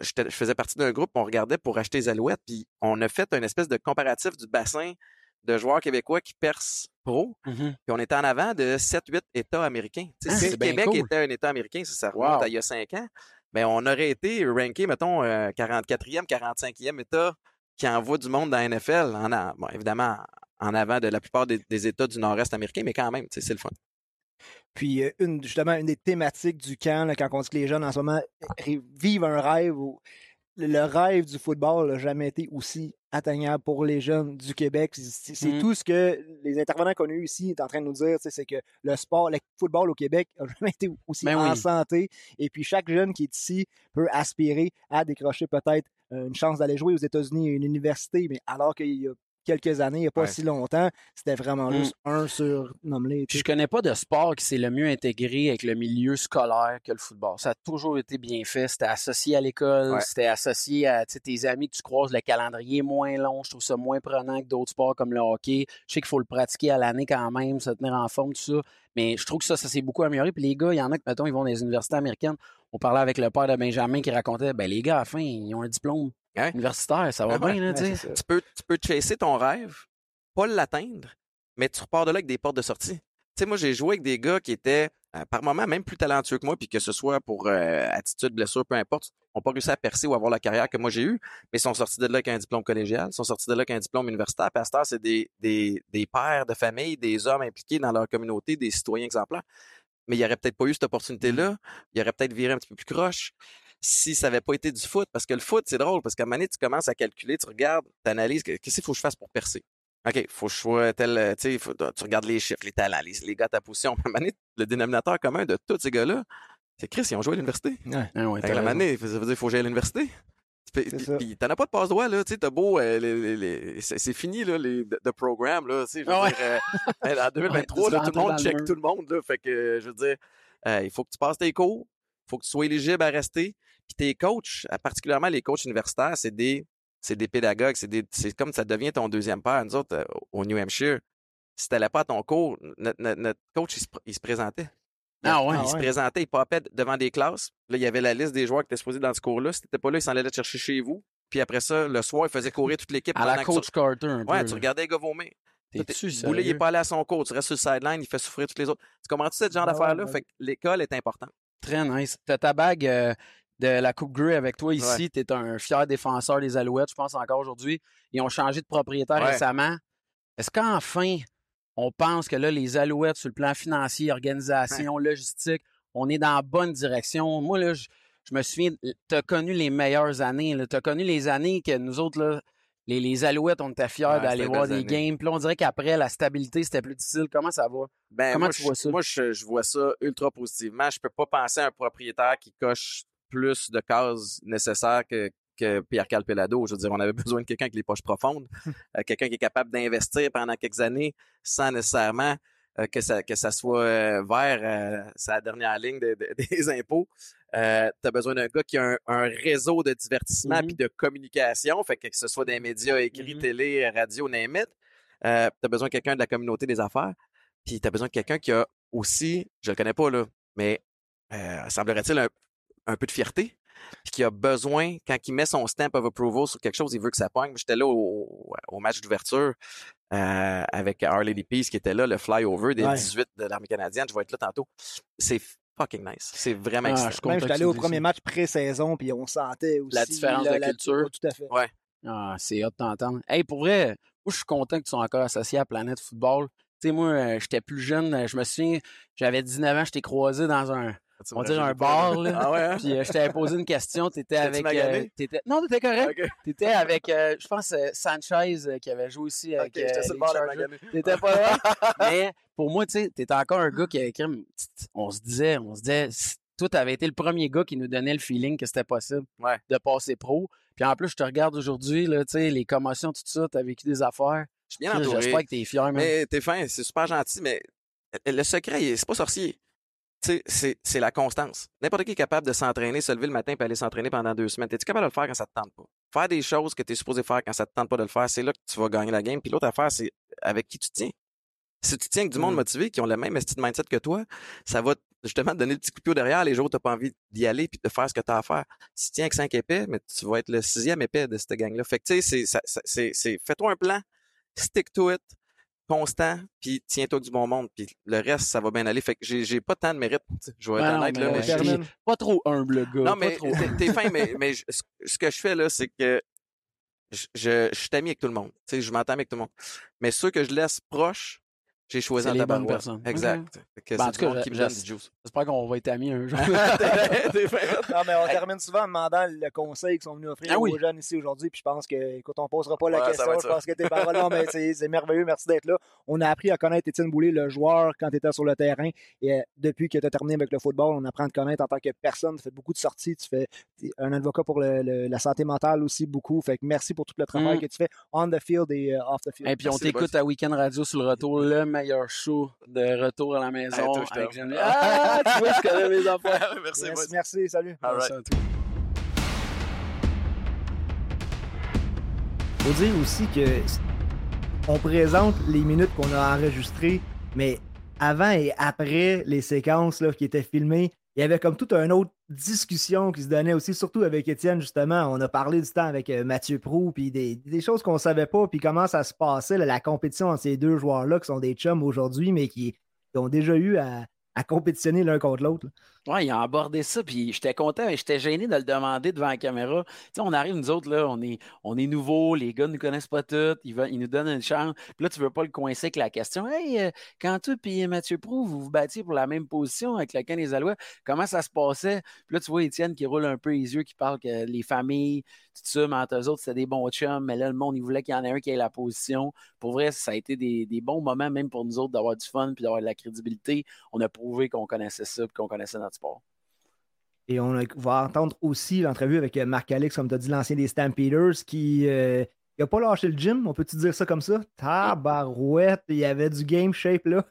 j'étais- je faisais partie d'un groupe, on regardait pour acheter les alouettes. Puis on a fait une espèce de comparatif du bassin de joueurs québécois qui percent pro. Mhm. Puis on était en avant de 7-8 États américains. Ah, si le Québec cool. était un État américain, ça, ça remonte Wow. à il y a 5 ans, ben on aurait été ranké, mettons, euh, 44e, 45e État qui envoie du monde dans la NFL. En, a- bon, évidemment, en avant de la plupart des, des États du nord-est américain, mais quand même, c'est le fun. Puis, euh, une, justement, une des thématiques du camp, là, quand on dit que les jeunes en ce moment vivent un rêve, où le- rêve du football n'a jamais été aussi atteignable pour les jeunes du Québec. C'est c'est Mm. tout ce que les intervenants qu'on a eu ici sont en train de nous dire, c'est que le sport, le football au Québec n'a jamais été aussi Ben en oui. santé. Et puis, chaque jeune qui est ici peut aspirer à décrocher peut-être une chance d'aller jouer aux États-Unis à une université, mais alors qu'il y a quelques années, il n'y a pas Ouais. si longtemps, c'était vraiment Mm. juste un sur nommé. Puis je connais pas de sport qui s'est le mieux intégré avec le milieu scolaire que le football. Ça a toujours été bien fait. C'était associé à l'école, Ouais. c'était associé à tes amis que tu croises, le calendrier est moins long. Je trouve ça moins prenant que d'autres sports comme le hockey. Je sais qu'il faut le pratiquer à l'année quand même, se tenir en forme, tout ça. Mais je trouve que ça, ça s'est beaucoup amélioré. Puis les gars, il y en a que, mettons, ils vont dans les universités américaines. On parlait avec le père de Benjamin qui racontait, ben les gars, à la fin, ils ont un diplôme Ouais. universitaire. Ça va Ouais, bien, là, Ouais, tu peux, tu peux chasser ton rêve, pas l'atteindre, mais tu repars de là avec des portes de sortie. Tu sais, moi, j'ai joué avec des gars qui étaient, euh, par moments, même plus talentueux que moi, puis que ce soit pour euh, attitude, blessure, peu importe, n'ont pas réussi à percer ou avoir la carrière que moi j'ai eue, mais ils sont sortis de là avec un diplôme collégial, ils sont sortis de là avec un diplôme universitaire. Heure, c'est des, des, des pères de famille, des hommes impliqués dans leur communauté, des citoyens exemplaires. Mais il n'y aurait peut-être pas eu cette opportunité-là. Il aurait peut-être viré un petit peu plus croche si ça n'avait pas été du foot. Parce que le foot, c'est drôle, parce qu'à un moment donné, tu commences à calculer, tu regardes, tu analyses, qu'est-ce qu'il faut que je fasse pour percer? OK, faut que je sois tel. euh, Tu sais, tu regardes les chiffres, les talents, les, les gars à ta position. À un moment le dénominateur commun de tous ces gars-là, c'est Chris, ils ont joué à l'université. Ah ouais, Fait t'as que la raison. manée, ça veut dire qu'il faut jouer à l'université. Puis, t'en as pas de passe-droit, là. Tu sais, t'as beau. euh, les- les- les- c'est fini, là, les de, de programme, là. Tu sais, je veux Ah ouais. dire, euh, en 2023, Ouais, là, tout le monde check tout le monde, là. Fait que, euh, je veux dire, euh, il faut que tu passes tes cours, il faut que tu sois éligible à rester. Puis tes coachs, euh, particulièrement les coachs universitaires, c'est des, c'est des pédagogues, c'est des, c'est comme ça devient ton deuxième père. Nous autres, euh, au New Hampshire, si t'allais pas à ton cours, notre, notre- notre coach, il se, pr- il se présentait. Ah ouais. Il se présentait, il popait devant des classes. Là, il y avait la liste des joueurs qui étaient supposés dans ce cours-là. Si t'étais pas là, il s'en allait te chercher chez vous. Puis après ça, le soir, il faisait courir toute l'équipe. À la coach tu... Carter, un peu. Ouais, tu là. regardais les gars vomir. Boulet, il est pas allé à son cours. Tu restes sur le sideline, il fait souffrir tous les autres. Tu comprends-tu ce genre Ah ouais, d'affaires-là? ouais. Fait que l'école est importante. Très nice. T'as ta bague euh, de la Coupe Grey avec toi ici. T'es un fier défenseur des Alouettes, je pense encore aujourd'hui. Ils ont changé de propriétaire Ouais. récemment. Est-ce qu'enfin, on pense que là, les Alouettes, sur le plan financier, organisation, logistique, on est dans la bonne direction? Moi, là, je, je me souviens, tu as connu les meilleures années. Tu as connu les années que nous autres, là, les, les Alouettes, on était fiers Ouais, d'aller voir des années. games. Puis là, on dirait qu'après, la stabilité, c'était plus difficile. Comment ça va? Ben, Comment moi, tu je- vois ça? Moi, je, je vois ça ultra positivement. Je peux pas penser à un propriétaire qui coche plus de cases nécessaires que, que Pierre Calpelado. Je veux dire, on avait besoin de quelqu'un avec les poches profondes, euh, quelqu'un qui est capable d'investir pendant quelques années sans nécessairement euh, que, ça, que ça soit euh, vers sa dernière ligne de- de- des impôts. Tu as besoin d'un gars qui a un, un réseau de divertissement Mhm. puis de communication, fait que, que ce soit des médias écrits, Mhm. télé, radio, name it. Tu as besoin de quelqu'un de la communauté des affaires. Puis tu as besoin de quelqu'un qui a aussi, je le connais pas là, mais semblerait-il un, un peu de fierté. Puis qui a besoin, quand il met son stamp of approval sur quelque chose, il veut que ça pogne. J'étais là au, au match d'ouverture euh, avec Our Lady Peace qui était là, le flyover des Ouais. 18 de l'armée canadienne. Je vais être là tantôt. C'est fucking nice. C'est vraiment Ah, excitant. je suis content Même que j'étais tu allé au premier ça. match pré-saison, puis on sentait aussi La différence de culture. ouais, Tout à fait. Ah, c'est hot de t'entendre. Hey, pour vrai, moi, je suis content que tu sois encore associé à Planète Football. Tu sais, moi, euh, j'étais plus jeune. euh, Je me souviens, j'avais 19 ans, je t'ai croisé dans un, Tu on dirait un bar, là. Ah ouais, hein? Puis euh, je t'avais posé une question. T'étais avec. euh, t'étais- Non, t'étais correct. T'étais avec, euh, je pense, Sanchez qui avait joué aussi avec. J'étais sur le bord. T'étais pas là. Mais pour moi, tu sais, t'étais encore un gars qui avait. On se disait, on se disait, toi, t'avais été le premier gars qui nous donnait le feeling que c'était possible Ouais. de passer pro. Puis en plus, je te regarde aujourd'hui, là, tu sais, les commotions, tout ça, t'as vécu des affaires. Je suis bien entouré. J'espère que t'es fier, man. Mais t'es fin, c'est super gentil, mais le secret, c'est pas sorcier. C'est, c'est la constance. N'importe qui est capable de s'entraîner, se lever le matin et aller s'entraîner pendant deux semaines. T'es-tu capable de le faire quand ça te tente pas? Faire des choses que tu es supposé faire quand ça te tente pas de le faire, c'est là que tu vas gagner la game. Puis l'autre affaire, c'est avec qui tu tiens. Si tu tiens avec du monde Mm. motivé qui ont le même estime de mindset que toi, ça va justement te donner le petit coup de pied derrière les jours où tu pas envie d'y aller puis de faire ce que tu as à faire. Si tu tiens avec cinq épais, mais tu vas être le sixième épais de cette gang-là. Fait que tu sais, c'est- fais-toi un plan, stick to it, constant, puis tiens-toi du bon monde, puis le reste, ça va bien aller. Fait que j'ai, pas tant de mérite. Je vais être non, honnête, là, mais je-. Pas trop humble, le gars. non, mais trop. t'es, fin, mais, mais je- ce que je fais là, c'est que je, je, je suis ami avec tout le monde. Tu sais, je m'entends avec tout le monde. Mais ceux que je laisse proches, j'ai choisi bonnes tabarouette. personnes. Exact. Ben, en c'est tout du cas. J'espère qu'on va être amis un jour. Non, mais on termine souvent en demandant le conseil qu'ils sont venus offrir Ah oui. aux jeunes ici aujourd'hui. Puis je pense que, écoute, on posera pas la Ouais, question. Je pense que tes paroles, non, mais c'est c'est merveilleux. Merci d'être là. On a appris à connaître Étienne Boulay, le joueur, quand tu étais sur le terrain. Et euh, depuis que tu as terminé avec le football, on apprend à te connaître en tant que personne. Tu fais beaucoup de sorties. Tu fais un avocat pour le- le- la santé mentale aussi, beaucoup. Fait que merci pour tout le travail Mm. que tu fais on the field et euh, off the field. Et puis on t'écoute à Weekend Radio sur le retour, le meilleur show de retour à la maison. Hey, toi, je avec. Ah, tu vois, je connais mes affaires. Merci, Yes, merci, salut. All right. Merci à toi. faut dire aussi que on présente les minutes qu'on a enregistrées, mais avant et après les séquences là, qui étaient filmées, il y avait comme toute une autre discussion qui se donnait aussi, surtout avec Étienne, justement. On a parlé du temps avec euh, Mathieu Prou, puis des, choses qu'on savait pas, puis comment ça se passait, la compétition entre ces deux joueurs-là, qui sont des chums aujourd'hui, mais qui, ont déjà eu à compétitionner l'un contre l'autre. Oui, il a abordé ça, puis j'étais content, mais j'étais gêné de le demander devant la caméra. Tu sais, on arrive, nous autres, là, on est, on est nouveaux, les gars ne nous connaissent pas tous, ils, nous donnent une chance. Puis là, tu veux pas le coincer avec la question Hey, euh, quand toi et Mathieu Prou, vous vous battiez pour la même position avec le des Alouettes, comment ça se passait? Puis là, tu vois Étienne qui roule un peu les yeux, qui parle que les familles, tout ça, mais entre eux autres, c'était des bons chums, mais là, le monde, il voulait qu'il y en ait un qui ait la position. Pour vrai, ça a été des, des bons moments, même pour nous autres, d'avoir du fun puis d'avoir de la crédibilité. On a prouvé qu'on connaissait ça puis qu'on connaissait notre sport. Et on va entendre aussi l'entrevue avec euh, Marc Alex, comme tu as dit, l'ancien des Stampeders, qui n'a euh, pas lâché le gym, on peut-tu dire ça comme ça? Tabarouette, il y avait du game shape là.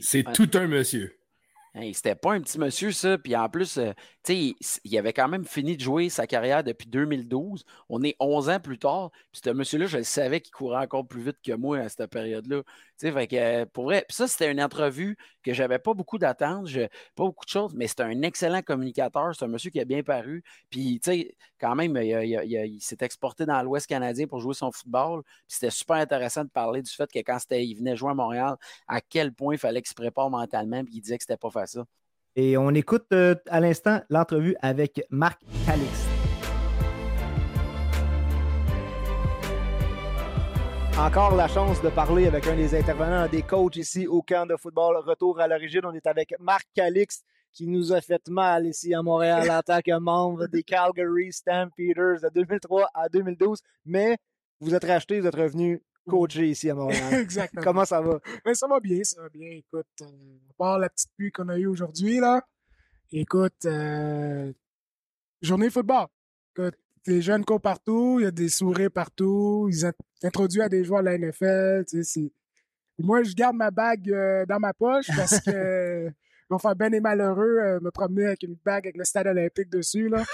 C'est tout un monsieur. C'était pas un petit monsieur, ça. Puis en plus, euh, sais, il, avait quand même fini de jouer sa carrière depuis 2012. On est 11 ans plus tard. Puis ce monsieur-là, je le savais qu'il courait encore plus vite que moi à cette période-là. Euh, pour vrai, puis ça, c'était une entrevue que j'avais pas beaucoup d'attentes, pas beaucoup de choses, mais c'était un excellent communicateur. C'est un monsieur qui a bien paru. Puis, tu sais, quand même, il, s'est exporté dans l'Ouest canadien pour jouer son football. C'était super intéressant de parler du fait que quand il venait jouer à Montréal, à quel point il fallait qu'il se prépare mentalement. Puis il disait que c'était pas facile. Et on écoute euh, à l'instant l'entrevue avec Marc Calix. Encore la chance de parler avec un des intervenants, des coachs ici au camp de football. Retour à l'origine, on est avec Marc Calix qui nous a fait mal ici à Montréal en tant que membre des Calgary Stampeders de 2003 à 2012. Mais vous êtes racheté, vous êtes revenu coacher ici à Montréal. Exactement. Comment ça va? Ben, ça va bien, ça va bien. Écoute, euh, à part la petite pluie qu'on a eue aujourd'hui, là, écoute, euh, journée football. Écoute, des jeunes courent partout, il y a des sourires partout, ils ont introduit à des joueurs de la NFL. Tu sais, Moi, je garde ma bague euh, dans ma poche parce que vont faire bien et malheureux euh, me promener avec une bague avec le stade olympique dessus. Là.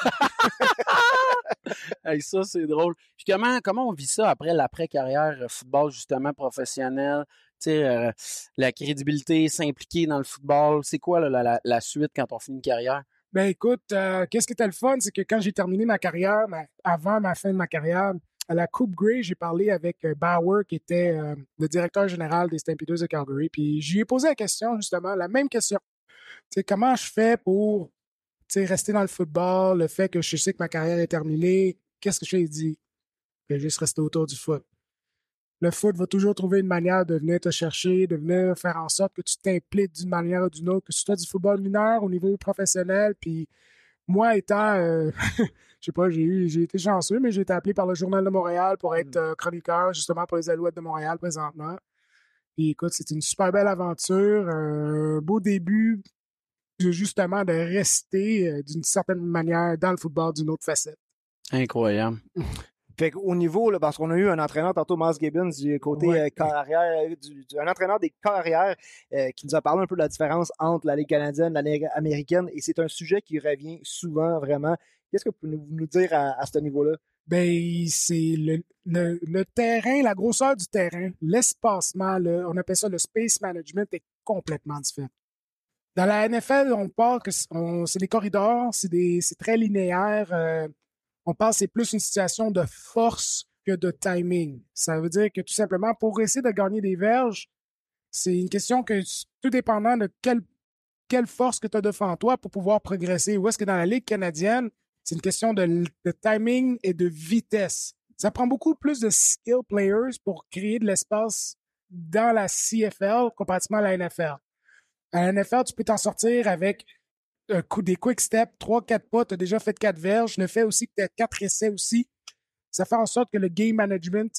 ça, c'est drôle. Puis comment, comment on vit ça après l'après-carrière euh, football, justement, professionnel? Euh, la crédibilité, s'impliquer dans le football, c'est quoi la, suite quand on finit une carrière? Ben écoute, qu'est-ce qui était le fun, c'est que quand j'ai terminé ma carrière, avant ma fin de ma carrière, à la Coupe Grey, j'ai parlé avec Bauer, qui était le directeur général des Stampeders de Calgary, puis je lui ai posé la question, justement, la même question comment je fais pour rester dans le football, le fait que je sais que ma carrière est terminée, qu'est-ce que je fais? dit, je vais juste rester autour du foot. Le foot va toujours trouver une manière de venir te chercher, de venir faire en sorte que tu t'impliques d'une manière ou d'une autre, que ce soit du football mineur au niveau professionnel. Puis moi, étant, euh, je sais pas, j'ai j'ai été chanceux, mais j'ai été appelé par le Journal de Montréal pour être mmh. euh, chroniqueur justement pour les Alouettes de Montréal présentement. Puis écoute, c'est une super belle aventure, un beau début justement de rester euh, d'une certaine manière dans le football d'une autre facette. Incroyable. Fait au niveau, là, parce qu'on a eu un entraîneur tantôt, Miles Gibbons, du côté euh, carrière, un entraîneur des carrières euh, qui nous a parlé un peu de la différence entre la Ligue canadienne et la Ligue américaine, et c'est un sujet qui revient souvent vraiment. Qu'est-ce que vous pouvez nous dire à, ce niveau-là? Ben, c'est le, le, terrain, la grosseur du terrain, l'espacement, on appelle ça le space management, est complètement différent. Dans la NFL, on parle que c'est des corridors, c'est très linéaire. Euh, on parle c'est plus une situation de force que de timing. Ça veut dire que tout simplement, pour essayer de gagner des verges, c'est une question que tout dépendant de quelle, quelle force que tu as devant toi pour pouvoir progresser. Ou est-ce que dans la Ligue canadienne, c'est une question de, de, timing et de vitesse. Ça prend beaucoup plus de skill players pour créer de l'espace dans la CFL comparativement à la NFL. À la NFL, tu peux t'en sortir avec un coup, des quick steps, 3-4 pas, tu as déjà fait 4 verges. Le fait aussi que tu as 4 essais aussi, ça fait en sorte que le game management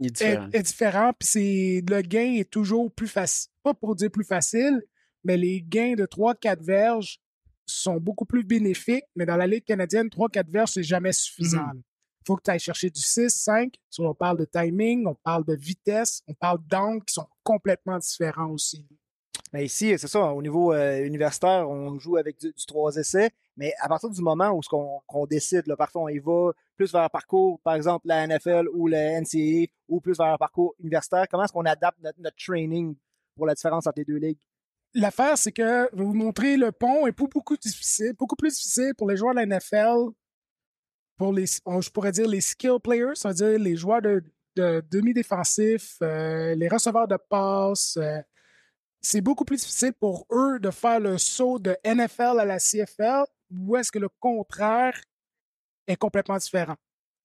est différent. Puis le gain est toujours plus facile. Pas pour dire plus facile, mais les gains de 3-4 verges sont beaucoup plus bénéfiques. Mais dans la Ligue canadienne, 3-4 verges, c'est jamais suffisant. Il mm-hmm. faut que tu ailles chercher du 6, 5. On parle de timing, on parle de vitesse, on parle d'angle qui sont complètement différents aussi. Mais ici, c'est ça, au niveau euh, universitaire, on joue avec du, trois essais, mais à partir du moment où on, décide, là, parfois on y va plus vers un parcours, par exemple la NFL ou la NCAA, ou plus vers un parcours universitaire, comment est-ce qu'on adapte notre, training pour la différence entre les deux ligues? L'affaire, c'est que vous montrer le pont est beaucoup, difficile, beaucoup plus difficile pour les joueurs de la NFL, pour les, je pourrais dire les skill players, c'est-à-dire les joueurs de, demi-défensifs, euh, les receveurs de passes, euh, c'est beaucoup plus difficile pour eux de faire le saut de NFL à la CFL ou est-ce que le contraire est complètement différent?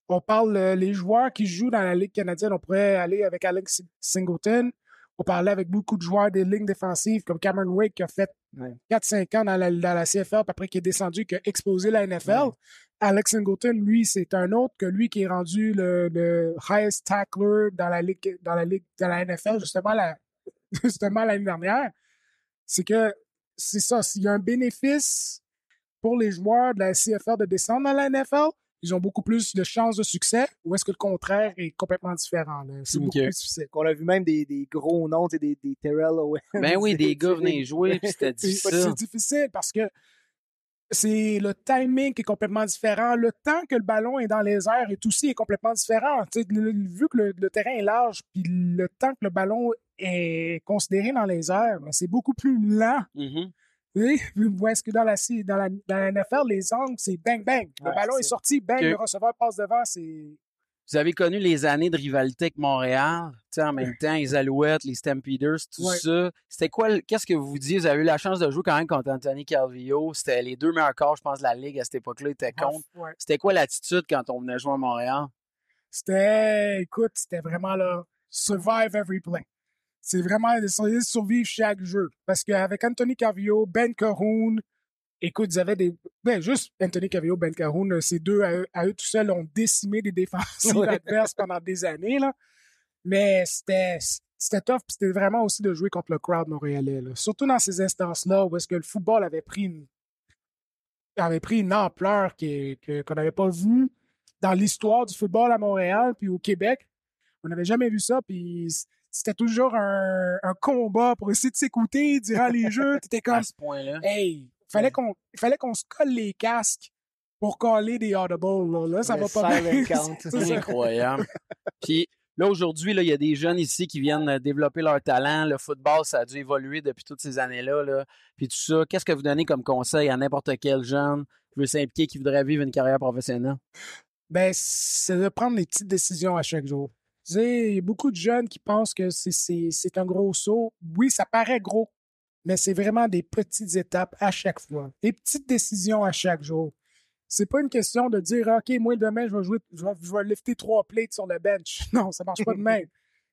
On parle euh, les joueurs qui jouent dans la Ligue canadienne, on pourrait aller avec Alex Singleton. On parlait avec beaucoup de joueurs des lignes défensives comme Cameron Wake qui a fait 4-5 ans dans la, dans la CFL, puis après qui est descendu, qui a explosé la NFL. Alex Singleton, lui, c'est un autre que lui qui est rendu le, highest tackler dans la ligue, dans la ligue, dans la NFL, justement la, justement l'année dernière. C'est que c'est ça, s'il y a un bénéfice pour les joueurs de la CFL de descendre dans la NFL, ils ont beaucoup plus de chances de succès ou est-ce que le contraire est complètement différent? C'est beaucoup plus difficile. On a vu même des, des gros noms, des, des Terrell Owens. Ben oui, des gars venaient jouer, puis c'était difficile. C'est difficile parce que c'est le timing qui est complètement différent. Le temps que le ballon est dans les airs est aussi est complètement différent. vu que le, terrain est large, puis le temps que le ballon est considéré dans les airs, ben, c'est beaucoup plus lent. Mm-hmm. Oui, est-ce que dans la, dans, la, dans la NFL, les angles, c'est bang, bang. Le ballon est, sorti, bang, le receveur passe devant, c'est... Vous avez connu les années de rivalité avec Montréal, en même temps, les Alouettes, les Stampeders, tout ça. C'était quoi, qu'est-ce que vous disiez? Vous avez eu la chance de jouer quand même contre Anthony Calvillo. C'était les deux meilleurs corps, je pense, de la Ligue à cette époque-là, étaient contre. C'était quoi l'attitude quand on venait jouer à Montréal? C'était, écoute, c'était vraiment là, survive every play c'est vraiment de survivre chaque jeu. Parce qu'avec Anthony Cavillo, Ben Cahoon, écoute, ils avaient des. Ben, juste Anthony Cavillo, Ben Cahoon, euh, ces deux, à eux, tout seuls, ont décimé des défensives adverses pendant des années. Là. Mais c'était. C'était tough, puis c'était vraiment aussi de jouer contre le crowd montréalais. Surtout dans ces instances-là où est-ce que le football avait pris une, avait pris une ampleur qu'on n'avait pas vue dans l'histoire du football à Montréal puis au Québec. On n'avait jamais vu ça, puis c'était toujours un, combat pour essayer de s'écouter durant les jeux. T'étais comme. À ce point-là. Hey, fallait qu'on, fallait qu'on se colle les casques pour coller des audibles. Là, ça va pas bien. C'est incroyable. Puis là, aujourd'hui, il y a des jeunes ici qui viennent euh, développer leur talent. Le football, ça a dû évoluer depuis toutes ces années-là. Là. Puis tout ça, qu'est-ce que vous donnez comme conseil à n'importe quel jeune qui veut s'impliquer, qui voudrait vivre une carrière professionnelle? Ben, c'est de prendre des petites décisions à chaque jour. Il y a beaucoup de jeunes qui pensent que c'est un gros saut. Oui, ça paraît gros, mais c'est vraiment des petites étapes à chaque fois, des petites décisions à chaque jour. C'est pas une question de dire OK, moi demain je vais jouer, je vais, lifter trois plates sur le bench. Non, ça marche pas de même.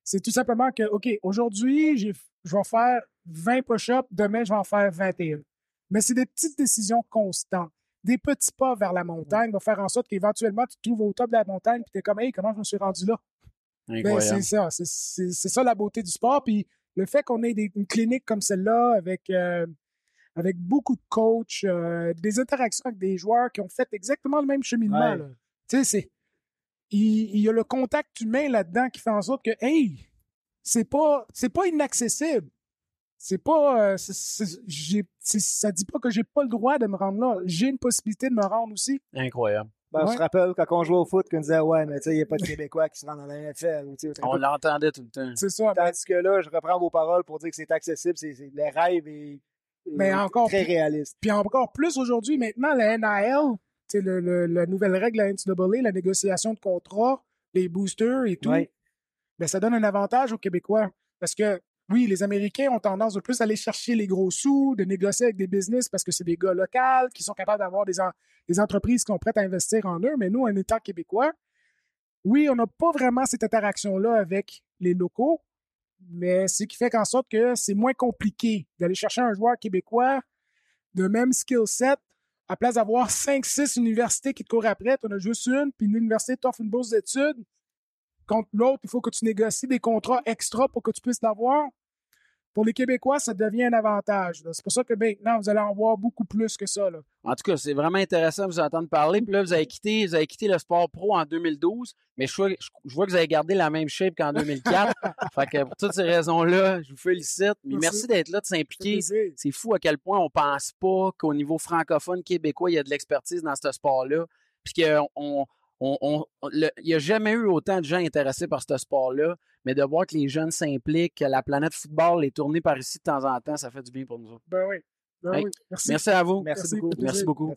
c'est tout simplement que OK, aujourd'hui, je vais faire 20 push-ups, demain je vais en faire 21. Mais c'est des petites décisions constantes. Des petits pas vers la montagne vont faire en sorte qu'éventuellement tu te trouves au top de la montagne et tu es comme Hey, comment je me suis rendu là? Ben, c'est ça. C'est ça la beauté du sport. Puis le fait qu'on ait des, une clinique comme celle-là avec, euh, avec beaucoup de coachs, euh, des interactions avec des joueurs qui ont fait exactement le même cheminement. Tu sais, c'est. Il, y a le contact humain là-dedans qui fait en sorte que, hey, c'est pas, c'est pas inaccessible. C'est pas, euh, ça dit pas que j'ai pas le droit de me rendre là. J'ai une possibilité de me rendre aussi. Incroyable. Ben, Je me rappelle quand on jouait au foot qu'on disait Ouais, mais tu sais, il n'y a pas de Québécois qui se rendent dans la NFL. on l'entendait tout le temps. C'est ça. Tandis que là, je reprends vos paroles pour dire que c'est accessible, c'est les rêves et, mais encore très réaliste. Puis encore plus aujourd'hui, maintenant, la NIL, le, le, la nouvelle règle de la NCAA, la négociation de contrat, les boosters et tout, ben, ça donne un avantage aux Québécois. Parce que oui, les Américains ont tendance de plus à aller chercher les gros sous, de négocier avec des business parce que c'est des gars locaux qui sont capables d'avoir des, entreprises qui sont prêtes à investir en eux. Mais nous, en étant québécois, oui, on n'a pas vraiment cette interaction-là avec les locaux, mais ce qui fait qu'en sorte que c'est moins compliqué d'aller chercher un joueur québécois de même skill set à place d'avoir 5-6 universités qui te courent après, tu en as juste une, puis une université t'offre une bourse d'études contre l'autre, il faut que tu négocies des contrats extra pour que tu puisses l'avoir. Pour les Québécois, ça devient un avantage. C'est pour ça que maintenant, vous allez en voir beaucoup plus que ça. Là. En tout cas, c'est vraiment intéressant de vous entendre parler. Puis là, vous avez quitté, vous avez quitté le sport pro en 2012, mais je vois, je vois que vous avez gardé la même shape qu'en 2004. fait que pour toutes ces raisons-là, je vous félicite. Mais merci, d'être là, de s'impliquer. C'est fou à quel point on pense pas qu'au niveau francophone québécois, il y a de l'expertise dans ce sport-là. Puis qu'on il n'y a jamais eu autant de gens intéressés par ce sport-là, mais de voir que les jeunes s'impliquent, que la planète football est tournée par ici de temps en temps, ça fait du bien pour nous Ben oui. Ben merci. à vous. Merci, beaucoup. Merci beaucoup.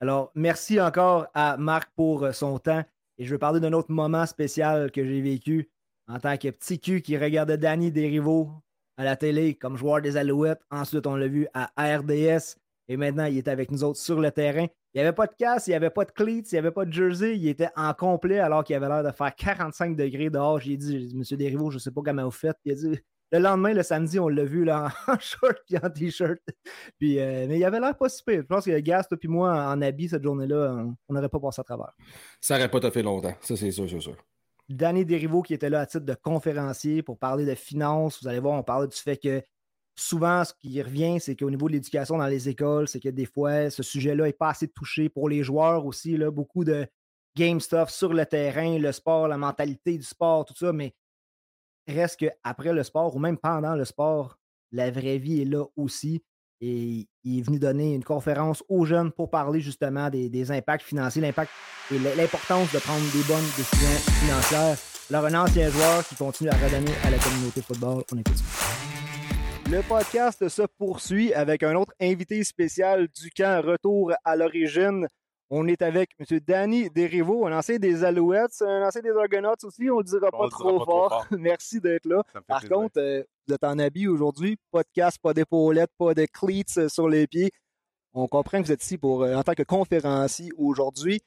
Alors, merci encore à Marc pour euh, son temps. Et je veux parler d'un autre moment spécial que j'ai vécu en tant que petit cul qui regardait Danny Derivo à la télé comme joueur des Alouettes. Ensuite, on l'a vu à RDS. Et maintenant, il est avec nous autres sur le terrain. Il n'y avait pas de casse, il n'y avait pas de cleats, il n'y avait pas de jersey. Il était en complet alors qu'il avait l'air de faire 45 degrés dehors. J'ai dit, Monsieur Desrivaux, je ne sais pas comment vous faites. Il a dit, le lendemain, le samedi, on l'a vu là, en short et en t-shirt. Puis, euh, mais il avait l'air pas si Je pense que Gast, puis moi, en habit cette journée-là, on n'aurait pas passé à travers. Ça n'aurait pas fait longtemps. Ça, c'est sûr, c'est sûr. Danny Derivo qui était là à titre de conférencier pour parler de finances. Vous allez voir, on parlait du fait que souvent, ce qui revient, c'est qu'au niveau de l'éducation dans les écoles, c'est que des fois, ce sujet-là n'est pas assez touché pour les joueurs aussi. Là, beaucoup de game stuff sur le terrain, le sport, la mentalité du sport, tout ça, mais reste qu'après le sport ou même pendant le sport, la vraie vie est là aussi. Et il est venu donner une conférence aux jeunes pour parler justement des, impacts financiers, l'impact et l'importance de prendre des bonnes décisions financières. Alors, un ancien joueur qui continue à redonner à la communauté football. On écoute Le podcast se poursuit avec un autre invité spécial du camp Retour à l'origine. On est avec M. Danny Derivo, un ancien des Alouettes, un ancien des Argonauts aussi, on ne dira pas, trop, fort. Merci d'être là. Par contre, euh, vous êtes en habit aujourd'hui, pas de casque, pas d'épaulettes, pas de cleats euh, sur les pieds. On comprend que vous êtes ici pour, euh, en tant que conférencier aujourd'hui.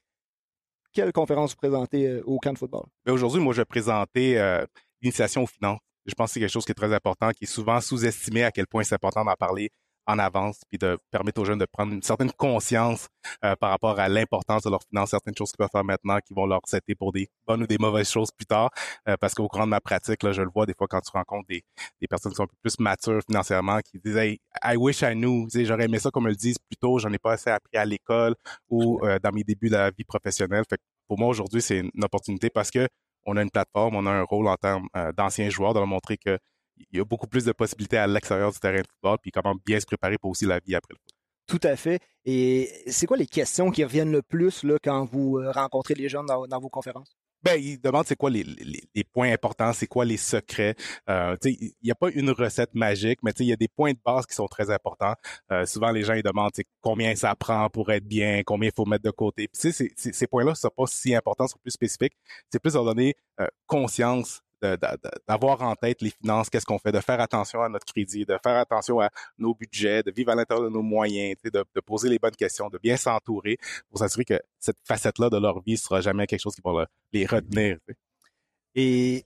Quelle conférence vous présentez au camp de football? Ben, aujourd'hui, moi, je vais présenter l'initiation aux finances. Je pense que c'est quelque chose qui est très important, qui est souvent sous-estimé à quel point c'est important d'en parler en avance, puis de permettre aux jeunes de prendre une certaine conscience euh, par rapport à l'importance de leurs finances, certaines choses qu'ils peuvent faire maintenant qui vont leur setter pour des bonnes ou des mauvaises choses plus tard. Euh, parce qu'au courant de ma pratique, là, je le vois des fois quand tu rencontres des, des personnes qui sont un peu plus matures financièrement, qui disent hey, I wish I knew, j'aurais aimé ça qu'on me le dise plus tôt, j'en ai pas assez appris à l'école ou euh, dans mes débuts de la vie professionnelle. Fait que pour moi aujourd'hui, c'est une opportunité parce que on a une plateforme, on a un rôle en termes d'anciens joueurs, de leur montrer que il y a beaucoup plus de possibilités à l'extérieur du terrain de football, puis comment bien se préparer pour aussi la vie après le football. Tout à fait. Et c'est quoi les questions qui reviennent le plus là, quand vous euh, rencontrez les jeunes dans, vos conférences? Ben, ils demandent c'est quoi les, points importants, c'est quoi les secrets. Euh, il n'y a pas une recette magique, mais il y a des points de base qui sont très importants. Euh, souvent, les gens ils demandent combien ça prend pour être bien, combien il faut mettre de côté. Puis, ces points-là ne sont pas si importants, sont plus spécifiques. C'est plus leur donner conscience d'avoir en tête les finances, qu'est-ce qu'on fait, de faire attention à notre crédit, de faire attention à nos budgets, de vivre à l'intérieur de nos moyens, de, de, poser les bonnes questions, de bien s'entourer pour s'assurer que cette facette-là de leur vie sera jamais quelque chose qui va les retenir. Et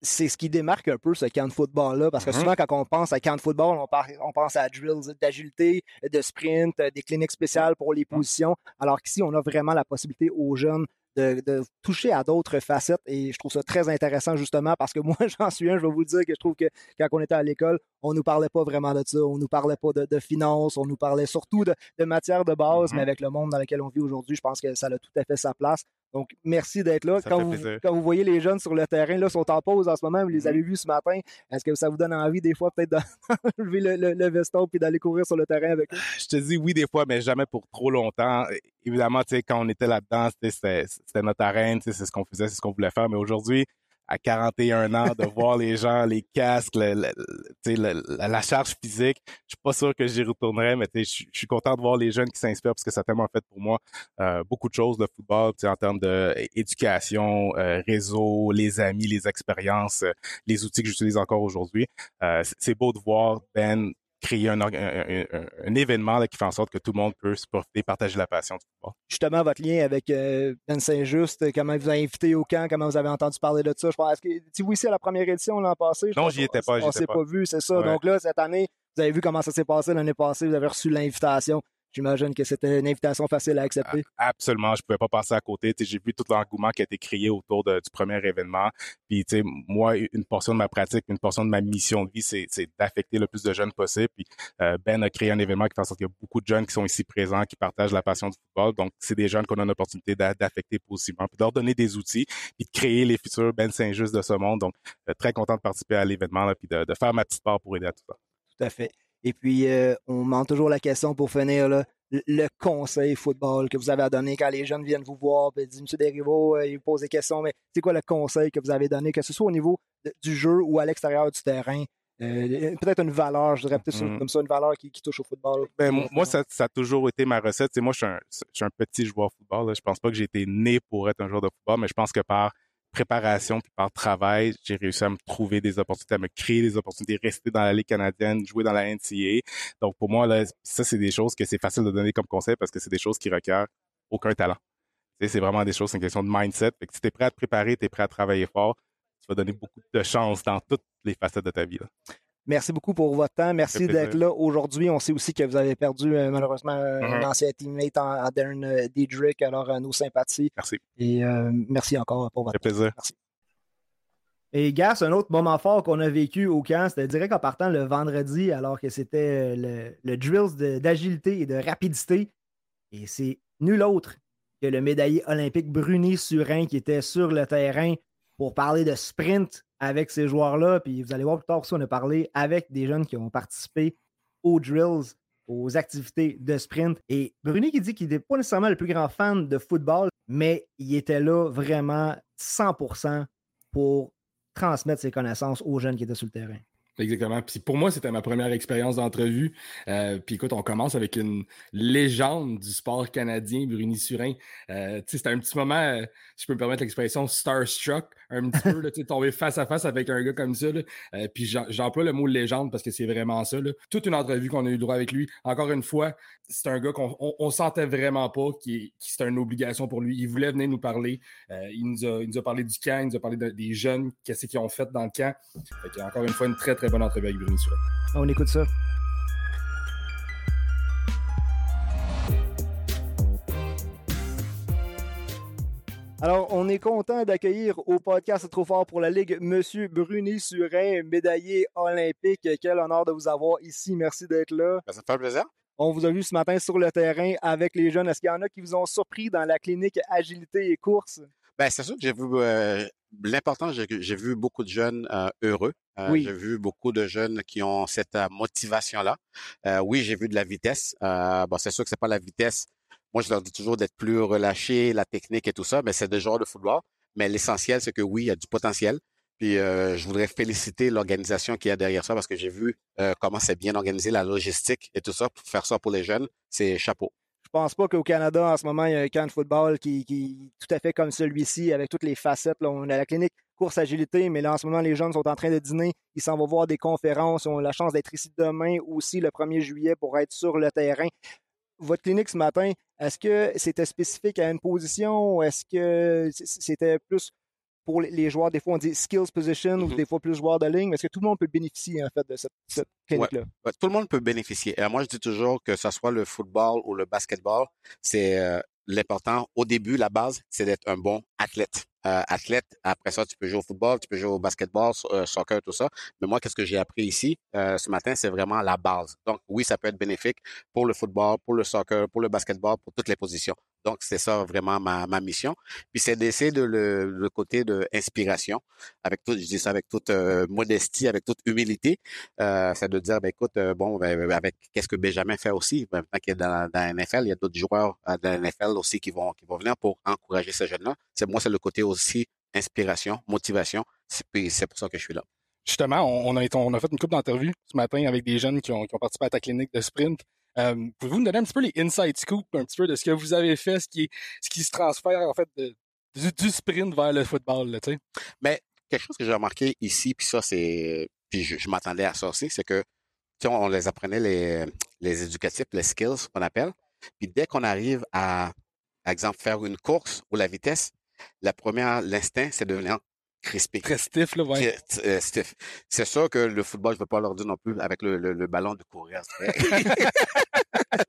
c'est ce qui démarque un peu ce camp de football-là, parce que mm-hmm. souvent, quand on pense à camp de football, on, on pense à drills d'agilité, de sprint, des cliniques spéciales pour les positions, alors qu'ici, on a vraiment la possibilité aux jeunes de, toucher à d'autres facettes et je trouve ça très intéressant justement parce que moi j'en suis un, je vais vous le dire que je trouve que quand on était à l'école, on nous parlait pas vraiment de ça, on nous parlait pas de, finances, on nous parlait surtout de, de matière de base, mais mm-hmm. avec le monde dans lequel on vit aujourd'hui, je pense que ça a tout à fait sa place. Donc, merci d'être là. Quand vous, quand vous, voyez les jeunes sur le terrain, là, sont en pause en ce moment, vous les mm-hmm. avez vus ce matin. Est-ce que ça vous donne envie, des fois, peut-être d'enlever le, le, veston puis d'aller courir sur le terrain avec eux? Je te dis oui, des fois, mais jamais pour trop longtemps. Évidemment, tu sais, quand on était là-dedans, c'était notre arène, c'est ce qu'on faisait, c'est ce qu'on voulait faire. Mais aujourd'hui, à 41 ans, de voir les gens, les casques, la, charge physique. Je suis pas sûr que j'y retournerai, mais je suis content de voir les jeunes qui s'inspirent parce que ça a tellement fait pour moi euh, beaucoup de choses, le football, en termes d'éducation, euh, réseau, les amis, les expériences, euh, les outils que j'utilise encore aujourd'hui. c'est beau de voir Ben créer un, un, événement qui fait en sorte que tout le monde peut supporter, partager la passion du football. Justement, votre lien avec euh, Ben Saint-Just, comment vous avez invité au camp, comment vous avez entendu parler de ça? Je pense que si vous ici à la première édition l'an passé, non, j'y étais pas. On s'est pas. vu, c'est ça. Donc là, cette année, vous avez vu comment ça s'est passé l'année passée, vous avez reçu l'invitation. J'imagine que c'était une invitation facile à accepter. Absolument, je pouvais pas passer à côté. J'ai vu tout l'engouement qui a été créé autour du premier événement. Puis, moi, une portion de ma pratique, une portion de ma mission de vie, c'est d'affecter le plus de jeunes possible. Puis, euh, Ben a créé un événement qui fait en sorte qu'il y a beaucoup de jeunes qui sont ici présents, qui partagent la passion du football. Donc, c'est des jeunes qu'on a l'opportunité d'affecter positivement, puis de leur donner des outils, puis de créer les futurs Ben Saint-Just de ce monde. Donc, euh, très content de participer à l'événement, puis de, de faire ma petite part pour aider à tout ça. Tout à fait. Et puis, euh, on demande toujours la question pour finir, là, le conseil football que vous avez à donner quand les jeunes viennent vous voir et disent Monsieur Desrivaux, euh, il vous pose des questions, mais c'est quoi le conseil que vous avez donné, que ce soit au niveau du jeu ou à l'extérieur du terrain? Euh, peut-être une valeur, je dirais peut-être mm-hmm. comme ça, une valeur qui, touche au football. Ben, moi, ça, a toujours été ma recette. moi, je suis, un, petit joueur de football. Je pense pas que j'ai été né pour être un joueur de football, mais je pense que par préparation puis par travail, j'ai réussi à me trouver des opportunités, à me créer des opportunités, rester dans la Ligue canadienne, jouer dans la NCAA. Donc pour moi, là, ça, c'est des choses que c'est facile de donner comme conseil parce que c'est des choses qui requièrent aucun talent. C'est vraiment des choses, c'est une question de mindset. Fait que si tu es prêt à te préparer, tu es prêt à travailler fort, tu vas donner beaucoup de chance dans toutes les facettes de ta vie. Merci beaucoup pour votre temps. Merci d'être là aujourd'hui. On sait aussi que vous avez perdu euh, malheureusement un Mhm. ancien teammate en, en Darren euh, Diedrich. Alors, euh, nos sympathies. Merci. Et euh, merci encore pour votre fait plaisir. Merci. Et gars, c'est un autre moment fort qu'on a vécu au camp. C'était direct en partant le vendredi, alors que c'était euh, le, le drills de- d'agilité et de rapidité. Et c'est nul autre que le médaillé olympique Bruni Surin qui était sur le terrain pour parler de sprint avec ces joueurs-là. Puis vous allez voir plus tard aussi, on a parlé avec des jeunes qui ont participé aux drills, aux activités de sprint. Et Bruni qui dit qu'il n'est pas nécessairement le plus grand fan de football, mais il était là vraiment 100% pour transmettre ses connaissances aux jeunes qui étaient sur le terrain. Exactement. Puis pour moi, c'était ma première expérience d'entrevue. Euh, puis écoute, on commence avec une légende du sport canadien, Bruni Surin. Euh, c'était un petit moment, euh, si je peux me permettre l'expression, starstruck, un petit peu, là, tomber face à face avec un gars comme ça. là. Euh, puis j'emploie le mot légende parce que c'est vraiment ça. là. Toute une entrevue qu'on a eu droit avec lui. Encore une fois, c'est un gars qu'on on, sentait vraiment pas qui, qui c'était une obligation pour lui. Il voulait venir nous parler. Euh, il, nous a, il nous a parlé du camp, il nous a parlé de- des jeunes, qu'est-ce qu'ils ont fait dans le camp. Encore une fois, une très très bonne entrevue avec Bruni Surin. On écoute ça. Alors, on est content d'accueillir au podcast Trop fort pour la Ligue Monsieur Bruni Surin, médaillé olympique. Quel honneur de vous avoir ici. Merci d'être là. Ben, ça me fait plaisir. On vous a vu ce matin sur le terrain avec les jeunes. Est-ce qu'il y en a qui vous ont surpris dans la clinique agilité et course? Ben, c'est sûr que j'ai vu euh, l'important, j'ai j'ai vu beaucoup de jeunes euh, heureux. Euh, Oui. J'ai vu beaucoup de jeunes qui ont cette euh, motivation-là. Euh, oui, j'ai vu de la vitesse. Euh, bon, c'est sûr que c'est pas la vitesse. Moi, je leur dis toujours d'être plus relâché, la technique et tout ça, mais c'est des joueurs de football. Mais l'essentiel, c'est que oui, il y a du potentiel. Puis euh, je voudrais féliciter l'organisation qui est derrière ça parce que j'ai vu euh, comment c'est bien organisé, la logistique et tout ça. Pour faire ça pour les jeunes, c'est chapeau. Je pense pas qu'au Canada, en ce moment, il y a un camp de football qui, qui est tout à fait comme celui-ci, avec toutes les facettes. Là, on a la clinique course agilité, mais là, en ce moment, les jeunes sont en train de dîner. Ils s'en vont voir des conférences. Ils ont la chance d'être ici demain aussi, le 1er juillet, pour être sur le terrain. Votre clinique ce matin, est-ce que c'était spécifique à une position? Est-ce que c'était plus pour les- joueurs, des fois on dit skills position ou Mhm. des fois plus joueurs de ligne? Est-ce que tout le monde peut bénéficier en fait de cette, cette clinique-là? Ouais, tout le monde peut bénéficier. Euh, moi, je dis toujours que ce soit le football ou le basketball, c'est euh, l'important. Au début, la base, c'est d'être un bon athlète. Euh, athlète, après ça, tu peux jouer au football, tu peux jouer au basketball, euh, soccer, tout ça. Mais moi, qu'est-ce que j'ai appris ici euh, ce matin, c'est vraiment la base. Donc, oui, ça peut être bénéfique pour le football, pour le soccer, pour le basketball, pour toutes les positions. Donc, c'est ça vraiment ma, ma mission. Puis, c'est d'essayer de le, le côté de inspiration, avec tout, je dis ça avec toute euh, modestie, avec toute humilité, euh, c'est de dire, ben, écoute, euh, bon, ben, avec qu'est-ce que Benjamin fait aussi, ben, maintenant qu'il est dans, la NFL, il y a d'autres joueurs de la NFL aussi qui vont, qui vont venir pour encourager ces jeunes-là. C'est moi, c'est le côté aussi inspiration, motivation. C'est, pour ça que je suis là. Justement, on, a, on a fait une couple d'interviews ce matin avec des jeunes qui ont, qui ont participé à ta clinique de sprint. Euh, Pouvez-vous nous donner un petit peu les inside scoops, un petit peu de ce que vous avez fait, ce qui, est- ce qui se transfère en fait de- du, du sprint vers le football, là, tu sais? Mais quelque chose que j'ai remarqué ici, puis ça, c'est. Puis je, je m'attendais à ça aussi, c'est que tu sais, on les apprenait les, les éducatifs, les skills qu'on appelle. Puis dès qu'on arrive à, par exemple, faire une course ou la vitesse, la première, l'instinct, c'est de devenir crispé. Très stiff, là, ouais. Euh, stiff. C'est sûr que le football, je ne veux pas leur dire non plus avec le, le, le ballon de courir.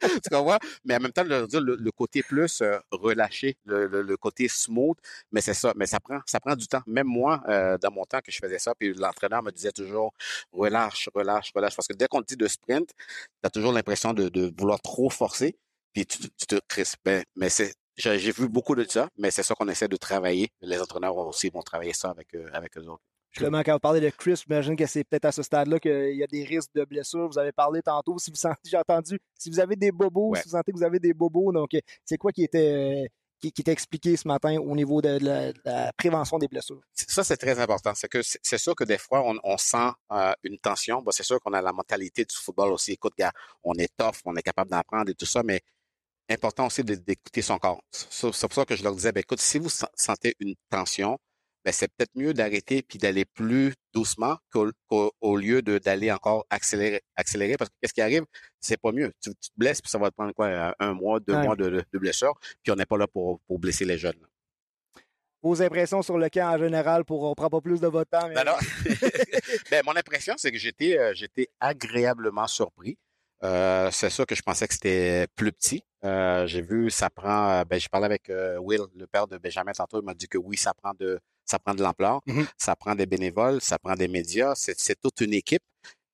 tu comprends? Mais en même temps, dire le, côté plus euh, relâché, le, le, côté smooth, mais c'est ça. Mais ça prend, ça prend du temps. Même moi, euh, dans mon temps que je faisais ça, puis l'entraîneur me disait toujours relâche, relâche, relâche. Parce que dès qu'on te dit de sprint, tu as toujours l'impression de, de vouloir trop forcer, puis tu, te crispes. Mais c'est j'ai vu beaucoup de ça, mais c'est ça qu'on essaie de travailler. Les entraîneurs aussi vont travailler ça avec, eux- avec eux autres. Justement, quand vous parlez de Chris, j'imagine que c'est peut-être à ce stade-là qu'il y a des risques de blessures. Vous avez parlé tantôt, si vous sentez, j'ai entendu, si vous avez des bobos, Ouais. si vous sentez que vous avez des bobos, donc euh, c'est quoi qui était, euh, qui, qui était expliqué ce matin au niveau de, la, de la prévention des blessures? Ça, c'est très important. C'est que c'est sûr que des fois, on, on sent euh, une tension. Bon, c'est sûr qu'on a la mentalité du football aussi. Écoute, gars, on est tough, on est capable d'apprendre et tout ça, mais important aussi d'écouter son corps. C'est pour ça que je leur disais, ben, écoute, si vous sen- sentez une tension, ben, c'est peut-être mieux d'arrêter puis d'aller plus doucement qu'au, lieu de, d'aller encore accélérer, accélérer parce que qu'est-ce qui arrive? C'est pas mieux. Tu, te blesses puis ça va te prendre quoi? Un mois, deux mois de, de, blessure puis on n'est pas là pour, pour blesser les jeunes. Vos impressions sur le camp en général pour on prend pas plus de votre temps. Ben ben, mon impression, c'est que j'étais, euh, j'étais agréablement surpris. Euh, c'est sûr que je pensais que c'était plus petit. Euh, j'ai vu, ça prend. Ben, j'ai parlé avec Will, le père de Benjamin tantôt. Il m'a dit que oui, ça prend de, ça prend de l'ampleur, mm-hmm. ça prend des bénévoles, ça prend des médias. C'est, toute une équipe.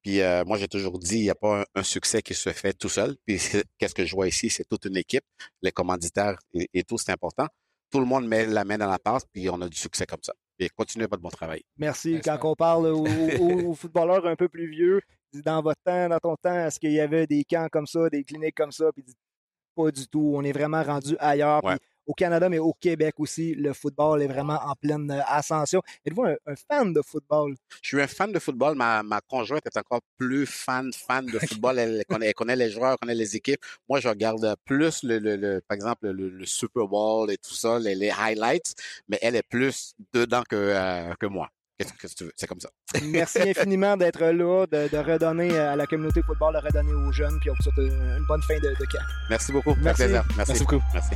Puis moi, j'ai toujours dit, il n'y a pas un, succès qui se fait tout seul. Puis qu'est-ce que je vois ici, c'est toute une équipe, les commanditaires et tout, c'est important tout le monde met la main dans la passe, puis on a du succès comme ça. Et continuez votre bon travail. Merci. Quand on parle aux, footballeurs un peu plus vieux, dans votre temps, dans ton temps, est-ce qu'il y avait des camps comme ça, des cliniques comme ça? Puis pas du tout. On est vraiment rendu ailleurs au Canada, mais au Québec aussi, le football est vraiment en pleine euh, ascension. Êtes-vous un, fan de football? Je suis un fan de football. Ma, ma conjointe est encore plus fan, fan de football. Elle connaît, elle connaît, les joueurs, elle connaît les équipes. Moi, je regarde plus, le, le, par exemple, le, Super Bowl et tout ça, les, les, highlights, mais elle est plus dedans que, euh, que moi. Qu'est-ce que tu veux? C'est comme ça. Merci infiniment d'être là, de, redonner euh, à la communauté football, de redonner aux jeunes, puis on vous souhaite une bonne fin de, de camp. Merci beaucoup. Merci. Merci. Merci beaucoup. Merci.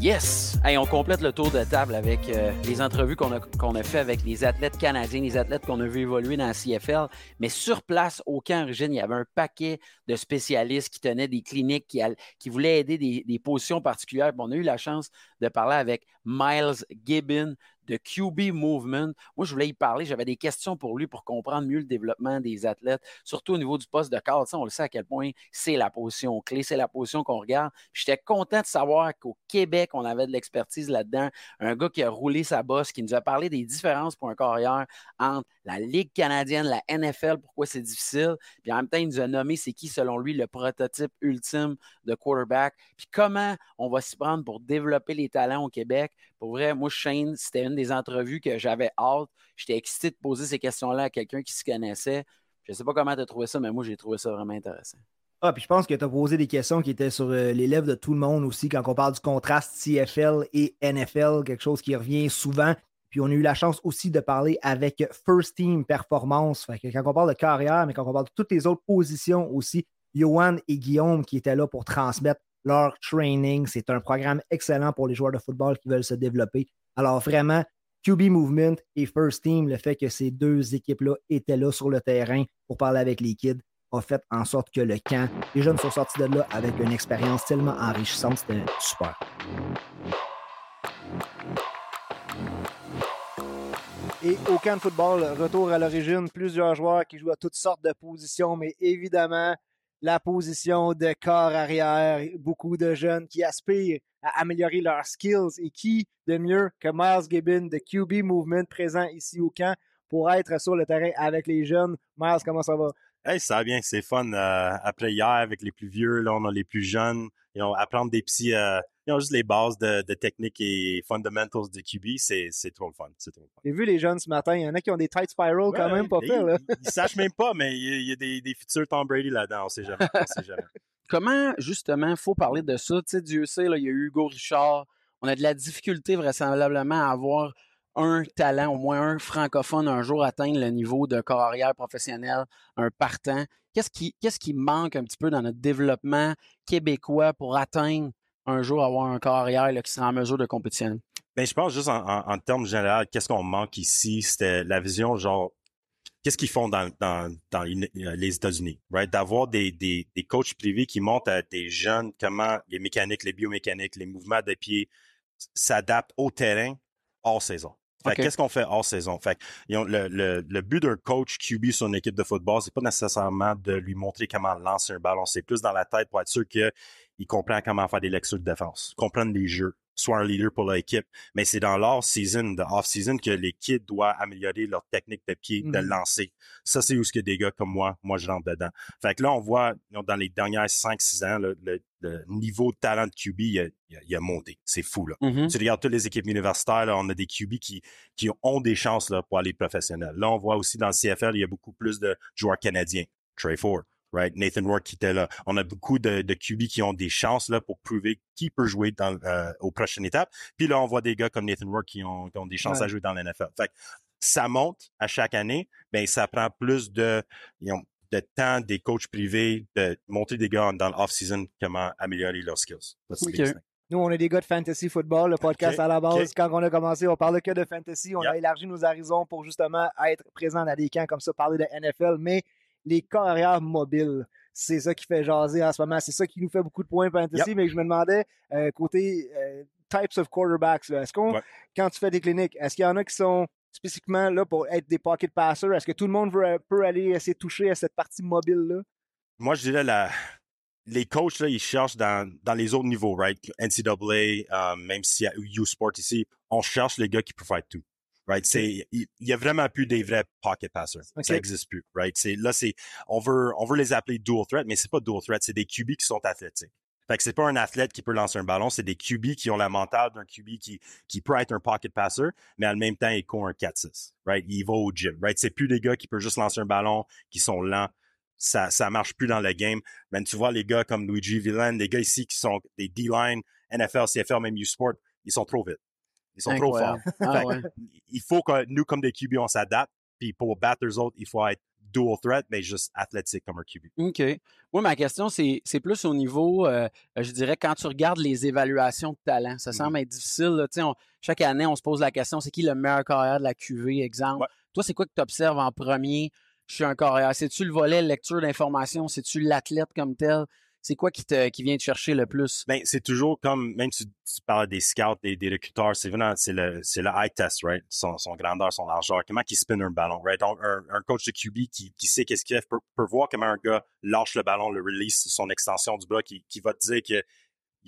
Yes! Hey, on complète le tour de table avec euh, les entrevues qu'on a, qu'on a fait avec les athlètes canadiens, les athlètes qu'on a vu évoluer dans la CFL. Mais sur place, au camp Origine, il y avait un paquet de spécialistes qui tenaient des cliniques, qui, qui voulaient aider des, des positions particulières. on a eu la chance de parler avec Miles Gibbon de QB Movement. Moi, je voulais y parler. J'avais des questions pour lui pour comprendre mieux le développement des athlètes, surtout au niveau du poste de cadre. on le sait à quel point c'est la position clé, c'est la position qu'on regarde. J'étais content de savoir qu'au Québec, on avait de l'expertise là-dedans. Un gars qui a roulé sa bosse, qui nous a parlé des différences pour un carrière entre la Ligue canadienne, la NFL, pourquoi c'est difficile. Puis en même temps, il nous a nommé c'est qui, selon lui, le prototype ultime de quarterback. Puis comment on va s'y prendre pour développer les talents au Québec? Pour vrai, moi, Shane, c'était une des entrevues que j'avais hâte. J'étais excité de poser ces questions-là à quelqu'un qui se connaissait. Je ne sais pas comment tu as trouvé ça, mais moi, j'ai trouvé ça vraiment intéressant. Ah, puis je pense que tu as posé des questions qui étaient sur euh, les lèvres de tout le monde aussi quand on parle du contraste CFL et NFL, quelque chose qui revient souvent. Puis on a eu la chance aussi de parler avec First Team Performance. Quand on parle de carrière, mais quand on parle de toutes les autres positions aussi, Johan et Guillaume qui étaient là pour transmettre leur training. C'est un programme excellent pour les joueurs de football qui veulent se développer. Alors vraiment, QB Movement et First Team, le fait que ces deux équipes-là étaient là sur le terrain pour parler avec les kids, a fait en sorte que le camp, les jeunes sont sortis de là avec une expérience tellement enrichissante. C'était super. Et au camp de football, retour à l'origine, plusieurs joueurs qui jouent à toutes sortes de positions, mais évidemment, la position de corps arrière, beaucoup de jeunes qui aspirent à améliorer leurs skills et qui de mieux que Miles Gibbon de QB Movement présent ici au camp pour être sur le terrain avec les jeunes. Miles, comment ça va? Hey, ça va bien, c'est fun. Euh, après hier, avec les plus vieux, là, on a les plus jeunes. Et on apprendre des petits, euh, juste les bases de, de techniques et fundamentals de QB, c'est, c'est trop le fun. C'est trop J'ai vu les jeunes ce matin, il y en a qui ont des tight spirals quand même pas fait. Là. Ils, ils, sachent même pas, mais il y a, des, des futurs Tom Brady là-dedans, on sait jamais. sait jamais. Comment, justement, il faut parler de ça? Tu sais, Dieu sait, là, il y a eu Hugo Richard. On a de la difficulté vraisemblablement à avoir un talent, au moins un francophone, un jour atteindre le niveau de corps arrière professionnel, un partant. Qu'est-ce qui, manque un petit peu dans notre développement québécois pour atteindre un jour avoir un corps arrière qui sera en mesure de compétitionner? Ben, je pense juste en, termes généraux, qu'est-ce qu'on manque ici? C'était la vision, genre, qu'est-ce qu'ils font dans, dans les États-Unis? D'avoir des coachs privés qui montrent à des jeunes comment les mécaniques, les biomécaniques, les mouvements de pied s'adaptent au terrain hors saison. Qu'est-ce qu'on fait hors saison? Fait le, le, le but d'un coach QB sur une équipe de football, c'est pas nécessairement de lui montrer comment lancer un ballon. C'est plus dans la tête pour être sûr qu'il comprend comment faire des lectures de défense, comprendre les jeux, soit un leader pour l'équipe. Mais c'est dans l'off-season, de off-season, que les kids doivent améliorer leur technique de pied, de mm-hmm. lancer. Ça, c'est où ce que des gars comme moi, moi, je rentre dedans. Fait que là, on voit, dans les dernières 5-6 ans, le, niveau de talent de QB, il a, monté. C'est fou, là. Mm-hmm. Tu regardes toutes les équipes universitaires, là, on a des QB qui, qui ont des chances là, pour aller professionnels. Là, on voit aussi dans le CFL, il y a beaucoup plus de joueurs canadiens. Trey Ford, right? Nathan Rourke qui était là. On a beaucoup de, de QB qui ont des chances là pour prouver qui peut jouer dans euh, aux prochaines étapes. Puis là, on voit des gars comme Nathan Rourke qui ont, qui ont des chances Ouais. à jouer dans l'NFL. Fait que ça monte à chaque année, ben ça prend plus de de temps des coachs privés de monter des gars dans l'off-season comment améliorer leurs skills. Nous, on est des gars de fantasy football. Le podcast à la base, quand on a commencé, on parlait que de fantasy. On a élargi nos horizons pour justement être présent dans des camps comme ça, parler de NFL. Mais les carrières mobiles, c'est ça qui fait jaser en ce moment. C'est ça qui nous fait beaucoup de points fantasy. Mais je me demandais, euh, côté euh, types of quarterbacks, est-ce qu'on, Ouais. quand tu fais des cliniques, est-ce qu'il y en a qui sont spécifiquement là pour être des pocket passers? Est-ce que tout le monde veut, peut aller essayer de toucher à cette partie mobile-là? Moi, je dirais la, les coachs, là, ils cherchent dans, dans les autres niveaux, right? NCAA, euh, même s'il y a U-Sport ici, on cherche les gars qui peuvent faire tout. Right? C'est, il y a vraiment plus des vrais pocket passers. Ça existe plus. Right? C'est, là, c'est, on veut, on veut les appeler dual threat, mais c'est pas dual threat, c'est des QB qui sont athlétiques. Fait que c'est pas un athlète qui peut lancer un ballon, c'est des QB qui ont la mentale d'un QB qui, qui peut être un pocket passer, mais en même temps, il court un 4-6. Right? Il va au gym. Right? C'est plus des gars qui peuvent juste lancer un ballon, qui sont lents. Ça, ça marche plus dans le game. Même tu vois les gars comme Luigi Villan, les gars ici qui sont des D-line, NFL, CFL, même U-Sport, ils sont trop vite. Ils sont trop forts. Ah ouais. Il faut que nous, comme des QB, on s'adapte. Puis pour battre eux autres, il faut être dual threat, mais juste athlétique comme un QB. OK. Moi, ma question, c'est c'est plus au niveau, euh, je dirais, quand tu regardes les évaluations de talent. Mm. Ça semble être difficile. là. On- chaque année, on se pose la question, c'est qui le meilleur carrière de la QV, exemple? Ouais. Toi, c'est quoi que tu observes en premier chez un carrière? C'est-tu le volet lecture d'information? C'est-tu l'athlète comme tel? C'est quoi qui, te, qui vient te chercher le plus? Ben, c'est toujours comme, même si tu parles des scouts, des, des recruteurs, c'est vraiment, c'est le, c'est le eye test, right? Son, son grandeur, son largeur, comment il spin un ballon, right? Un, un coach de QB qui, qui sait qu'est-ce qu'il fait peut, voir comment un gars lâche le ballon, le release, son extension du bras, qui, qui va te dire que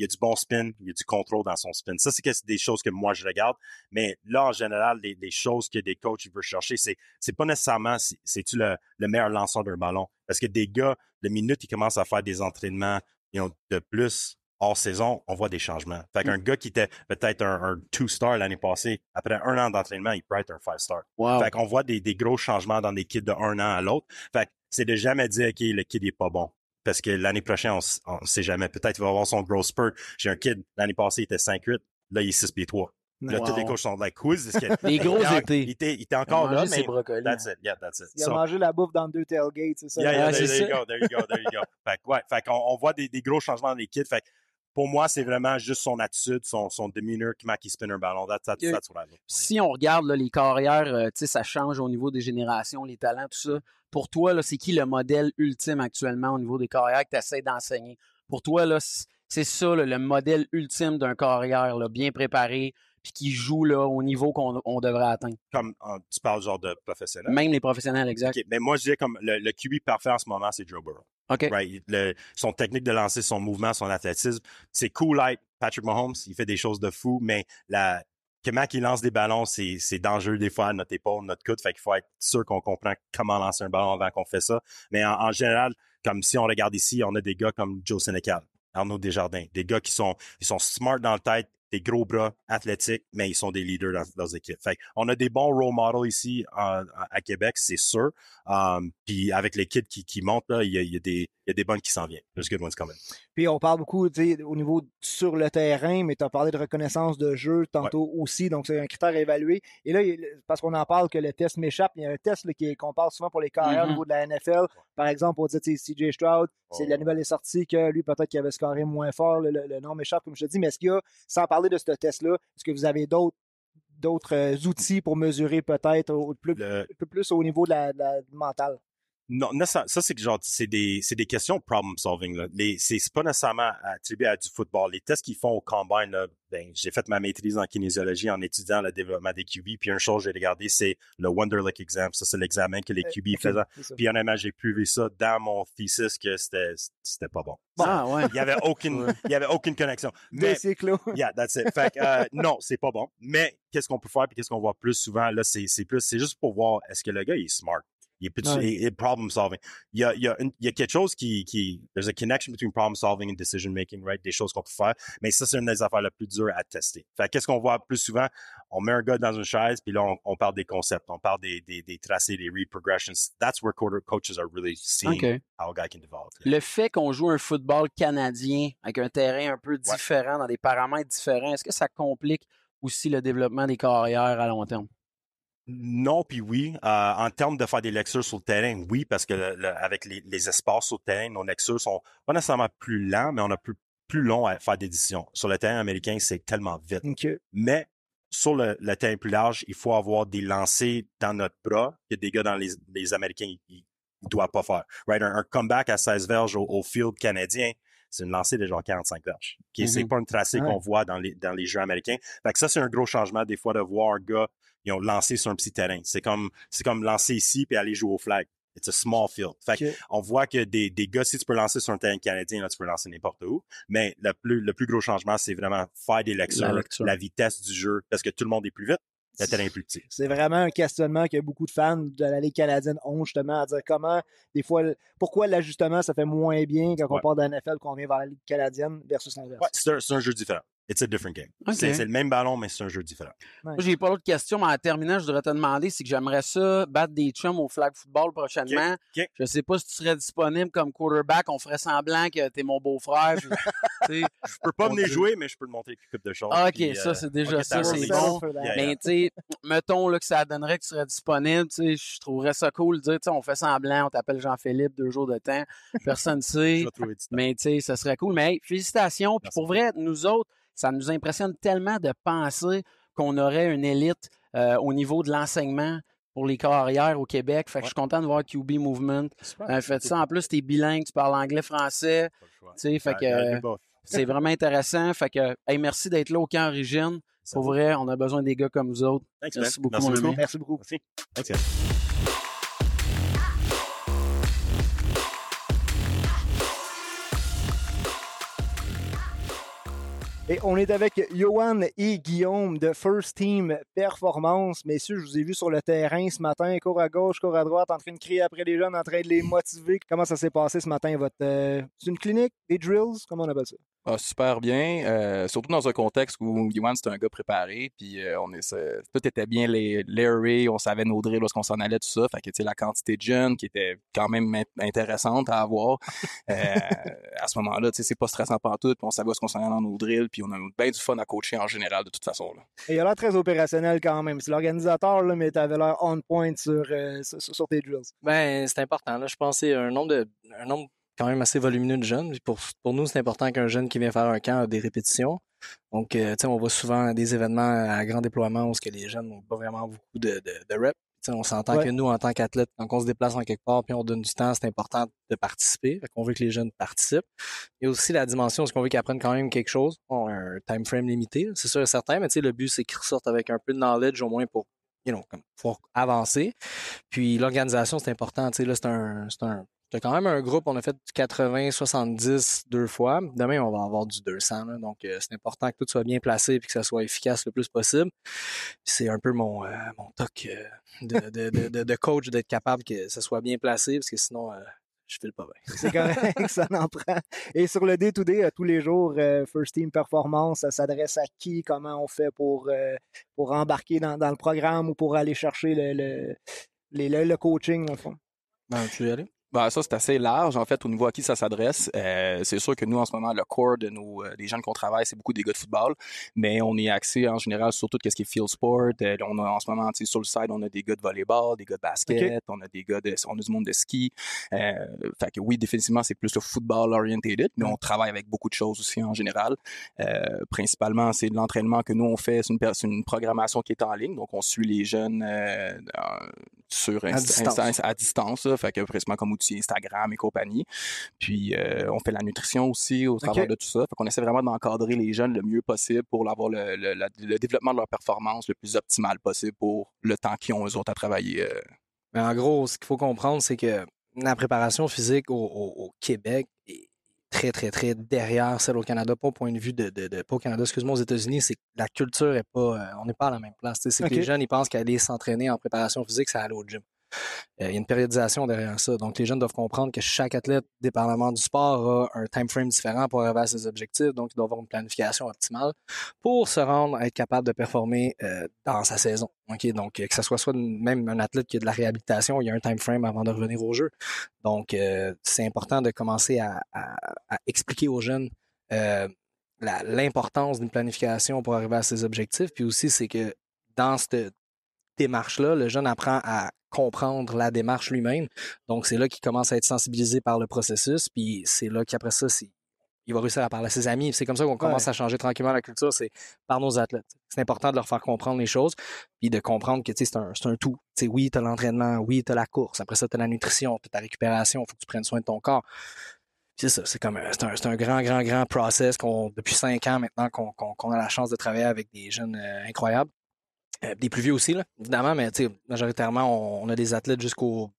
il y a du bon spin, il y a du contrôle dans son spin. Ça, c'est des choses que moi, je regarde. Mais là, en général, les, les choses que des coachs veulent chercher, c'est, c'est pas nécessairement, c'est- c'est-tu le, le meilleur lanceur d'un ballon? Parce que des gars, le minute, ils commencent à faire des entraînements ils ont de plus hors saison, on voit des changements. Fait qu'un gars qui était peut-être un, un two-star l'année passée, après un an d'entraînement, il peut être un five-star. Wow. Fait qu'on voit des, des gros changements dans des kids de un an à l'autre. Fait que c'est de jamais dire, OK, le kid est pas bon. Parce que l'année prochaine, on, on sait jamais. Peut-être qu'il va avoir son gros spurt. J'ai un kid, l'année passée, il était 5'8. Là, il est 6 pieds 3. Là, tous les coachs sont like, who is this kid? Des gros Il était- étés. Il était, il était encore Il a là, mais brocolis. that's it. Yeah, that's it. Il a mangé la bouffe dans deux tailgates, c'est ça? Yeah, yeah, Ah, there, you go, there you go, there you go. Fait que, ouais, fait qu'on on voit des, des gros changements dans les kids. Fait que pour moi, c'est vraiment juste son attitude, son, son demeanor, comment il spin un ballon. That's, that's, Yeah. that's what I look for. si on regarde là, les carrières, euh, ça change au niveau des générations, les talents, tout ça. Pour toi, c'est qui le modèle ultime actuellement au niveau des carrières que tu essaies d'enseigner? Pour toi, c'est ça, là, le modèle ultime d'un carrière, là, bien préparé, puis qui joue là, au niveau qu'on on devrait atteindre. Comme euh, tu parles genre de professionnel. Même les professionnels, exact. Mais moi, je dirais comme le, le QB parfait en ce moment, c'est Joe Burrow. OK. Right? Le- son technique de lancer, son mouvement, son athlétisme, c'est cool like Patrick Mahomes, il fait des choses de fou, mais la comment il lance des ballons, c'est c'est dangereux des fois à notre épaule, notre coude, fait qu'il faut être sûr qu'on comprend comment lancer un ballon avant qu'on fait ça. Mais en, en général, comme si on regarde ici, on a des gars comme Joe Sénécal, Arnaud Desjardins, des gars qui sont ils sont smart dans le tête, des gros bras, athlétiques, mais ils sont des leaders dans leurs équipes. Fait on a des bons role models ici euh, à Québec, c'est sûr. Um, puis avec les kids qui, qui il y a, des- y a des bonnes qui s'en viennent. There's good ones coming. Puis on parle beaucoup au niveau sur le terrain, mais tu as parlé de reconnaissance de jeu tantôt aussi, donc c'est un critère à évaluer. Et là, parce qu'on en parle que le test m'échappe, il y a un test là, qui est- qu'on parle souvent pour les carrières au Mhm. niveau de la NFL. Par exemple, on dit CJ Stroud, c'est Oh. la nouvelle est sortie que lui, peut-être qu'il avait scoré moins fort, le, le- le nom m'échappe, comme je te dis, mais est-ce qu'il y a, sans parler de ce test-là, est-ce que vous avez d'autres d'autres euh, outils pour mesurer peut-être au- plus, Le- un peu plus au niveau de la, de la mentale? Non, non, ça, ça, c'est que genre, c'est des, c'est des questions problem solving, là. Les, c'est, c'est pas nécessairement attribué à du football. Les tests qu'ils font au combine, là, ben, j'ai fait ma maîtrise en kinésiologie en étudiant le développement des QB. Puis une chose, j'ai regardé, c'est le Wonderlic exam. Ça, c'est l'examen que les QB Ok, faisaient. c'est. Puis honnêtement, j'ai prouvé ça dans mon thesis que c'était, c'était pas bon. Ah, ouais. Il y avait aucune, il y avait aucune connexion. Mais, cyclos. Yeah, that's it. Fait que, euh, non, c'est pas bon. Mais qu'est-ce qu'on peut faire puis qu'est-ce qu'on voit plus souvent? Là, c'est c'est plus, c'est juste pour voir est-ce que le gars il est smart? Il est plus Ouais. et- et problem solving. Il y a, il y a, une- il y a quelque chose qui, qui, there's a connection between problem solving and decision making, right? Des choses qu'on peut faire. Mais ça, c'est une des affaires les plus dures à tester. Fait que qu'est-ce qu'on voit plus souvent? On met un gars dans une chaise, puis là, on, on parle des concepts, on parle des, des, des tracés, des read progressions. That's where quarter coaches are really seeing OK. how a guy can develop. Le fait qu'on joue un football canadien avec un terrain un peu différent, dans des paramètres différents, est-ce que ça complique aussi le développement des carrières à long terme? Non, puis oui. Euh, en termes de faire des lectures sur le terrain, oui, parce que le- le- avec les, les espaces sur le terrain, nos lectures sont pas nécessairement plus lents, mais on a plus, plus long à faire des décisions. Sur le terrain américain, c'est tellement vite. Mais sur le, le terrain plus large, il faut avoir des lancers dans notre bras que des gars dans les, les Américains, ils, ils doivent pas faire. Right? Un, un comeback à 16 verges au, au field canadien, c'est une lancée de genre 45 verges. Qui C'est Mhm. pas une tracée Ouais. qu'on voit dans les, dans les jeux américains. Fait que ça, c'est un gros changement des fois de voir un gars, ils ont lancé sur un petit terrain. C'est comme, c'est comme lancer ici puis aller jouer au flag. It's a small field. Fait on voit que des, des gars, si tu peux lancer sur un terrain canadien, là, tu peux lancer n'importe où. Mais le plus, le plus gros changement, c'est vraiment faire des lectures, La la, vitesse du jeu, parce que tout le monde est plus vite, le terrain est plus petit. C'est vraiment un questionnement que beaucoup de fans de la Ligue canadienne ont justement à dire comment, des fois, pourquoi l'ajustement ça fait moins bien quand on part de la NFL qu'on vient vers la Ligue canadienne versus l'inverse? Ouais, c'est un, c'est un jeu différent. It's a different game. Ok. C'est le même ballon, mais c'est un jeu différent. Moi, j'ai pas d'autres questions, mais en terminant, je voudrais te demander c'est que j'aimerais ça battre des chums au flag football prochainement. Ok, ok. Je sais pas si tu serais disponible comme quarterback. On ferait semblant que t'es mon beau-frère. Je peux pas venir jouer, mais je peux te montrer quelque chose de choses. Ah, ok, puis, ça, euh, c'est déjà ok, ça, c'est bon. yeah. Mais tu sais, mettons là, que ça donnerait que tu serais disponible, tu sais, je trouverais ça cool de dire, on fait semblant, on t'appelle Jean-Philippe, deux jours de temps, personne ne sait. Je vais trouver du temps. Mais tu sais, ça serait cool. Mais hey, félicitations. Puis pour vrai, nous autres, ça nous impressionne tellement de penser qu'on aurait une élite euh, au niveau de l'enseignement pour les carrières au Québec. Fait que je suis content de voir QB Movement. Euh, fait ça. En plus, t'es bilingue, tu parles anglais, français. Tu sais, fait Yeah, que euh, c'est vraiment intéressant. Fait que, hey, merci d'être là au camp Origine. Pour vrai, on a besoin des gars comme vous autres. Thanks, Merci beaucoup, Merci beaucoup. Merci beaucoup. Merci. Et on est avec Johan et Guillaume de First Team Performance. Messieurs, je vous ai vu sur le terrain ce matin, cours à gauche, cours à droite, en train de crier après les jeunes, en train de les motiver. Comment ça s'est passé ce matin, votre euh, C'est une clinique, des drills, comment on appelle ça? Ah, super bien, euh, surtout dans un contexte où Yuan c'était un gars préparé, puis euh, on est, tout était bien les layeré, on savait nos drills, où est-ce qu'on s'en allait, tout ça. Fait que tu sais, la quantité de jeunes qui était quand même in- intéressante à avoir. euh, à ce moment-là, tu sais, c'est pas stressant pantoute, puis on savait où est-ce qu'on s'en allait dans nos drills, puis on a bien du fun à coacher en général de toute façon. Là. Et il a l'air très opérationnel quand même. C'est l'organisateur, là, mais tu avais l'air on point sur, euh, sur, sur tes drills. Ben, c'est important. Là. Je pense que c'est un nombre de un nombre quand même assez volumineux de jeunes. Pour, pour nous, c'est important qu'un jeune qui vient faire un camp a des répétitions. Donc, euh, tu sais, on va souvent à des événements à grand déploiement où ce que les jeunes n'ont pas vraiment beaucoup de, de, de reps. Tu sais, on s'entend Ouais. que nous, en tant qu'athlètes, quand on se déplace en quelque part puis on donne du temps, c'est important de participer. Fait qu'on veut que les jeunes participent. Il y a aussi la dimension, est-ce qu'on veut qu'ils apprennent quand même quelque chose. On a un time frame limité, c'est sûr et certain, mais tu sais, le but, c'est qu'ils ressortent avec un peu de knowledge au moins pour you know, comme pouvoir avancer. Puis l'organisation, c'est important. Tu sais, là, c'est un, c'est un, c'est quand même un groupe. On a fait du 80, 70 deux fois. Demain, on va avoir du 200. là. donc, euh, c'est important que tout soit bien placé et que ça soit efficace le plus possible. C'est un peu mon, euh, mon toc euh, de, de, de, coach d'être capable que ça soit bien placé parce que sinon, euh, je file pas bien. C'est correct, ça en prend. Et sur le day-to-day, euh, tous les jours, First Team Performance, ça s'adresse à qui? Comment on fait pour, pour embarquer dans, dans le programme ou pour aller chercher le, le, les- le, le coaching, dans le fond? Ben, tu veux y aller? Ben, ça, c'est assez large, en fait, au niveau à qui ça s'adresse. Euh, c'est sûr que nous, en ce moment, le core de nos, euh, des gens qu'on travaille, c'est beaucoup des gars de football, mais on est axé en général sur tout ce qui est field sport. Euh, on a, en ce moment, tu sais, sur le side, on a des gars de volleyball, des gars de basket, on a des gars de, on a du monde de ski. Euh, fait que oui, définitivement, c'est plus le football orientated, mais on travaille avec beaucoup de choses aussi en général. Euh, principalement, c'est de l'entraînement que nous, on fait. C'est une, une programmation qui est en ligne, donc on suit les jeunes euh, sur Insta- distance. À distance, là, fait que principalement comme outil Instagram et compagnie. Puis euh, on fait la nutrition aussi au travers de tout ça. Fait qu'on essaie vraiment d'encadrer les jeunes le mieux possible pour avoir le, le- la- le développement de leur performance le plus optimal possible pour le temps qu'ils ont eux autres à travailler. euh. Mais en gros, ce qu'il faut comprendre, c'est que la préparation physique au, au- au Québec est très, très, très derrière celle au Canada, pas au point de vue de, de, de- pas au Canada, excuse-moi, aux États-Unis, c'est que la culture est pas, euh, on n'est pas à la même place. C'est que les jeunes, ils pensent qu'aller s'entraîner en préparation physique, c'est aller au gym. Euh, il y a une périodisation derrière ça. Donc, les jeunes doivent comprendre que chaque athlète, dépendamment du sport, a un time frame différent pour arriver à ses objectifs. Donc, il doit avoir une planification optimale pour se rendre à être capable de performer euh, dans sa saison. Donc, que ce soit soit même un athlète qui a de la réhabilitation, il y a un time frame avant de revenir au jeu. Donc, euh, c'est important de commencer à, expliquer aux jeunes euh, l'importance d'une planification pour arriver à ses objectifs. Puis aussi, c'est que dans cette démarche-là, le jeune apprend à comprendre la démarche lui-même. Donc, c'est là qu'il commence à être sensibilisé par le processus. Puis c'est là qu'après ça, il va réussir à parler à ses amis. C'est comme ça qu'on commence à changer tranquillement la culture, c'est par nos athlètes. C'est important de leur faire comprendre les choses, puis de comprendre que c'est un, un tout. sais, oui, tu as l'entraînement, oui, tu as la course, après ça, tu as la nutrition, tu as ta récupération, il faut que tu prennes soin de ton corps c'est ça, c'est comme c'est un, un, grand, grand, grand process qu'on depuis cinq ans maintenant qu'on a la chance de travailler avec des jeunes euh, incroyables. Euh, des plus vieux aussi, là, évidemment, mais majoritairement, on, a des athlètes jusqu'au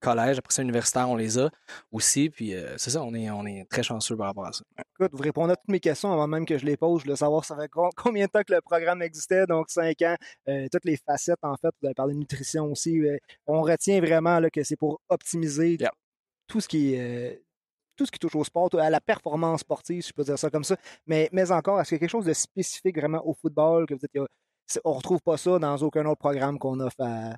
collège. Après ça, universitaire, on les a aussi. Puis euh, c'est ça, on est, on est très chanceux par rapport à ça. Écoute, vous répondez à toutes mes questions avant même que je les pose. Je voulais savoir ça fait combien de temps que le programme existait? Donc, cinq ans. toutes les facettes, en fait. Vous avez parlé de nutrition aussi. on retient vraiment là, que c'est pour optimiser tout ce qui est tout ce qui touche au sport, à la performance sportive, si je peux dire ça comme ça. Mais, mais encore, est-ce qu'il y a quelque chose de spécifique vraiment au football que vous êtes, on retrouve pas ça dans aucun autre programme qu'on offre à,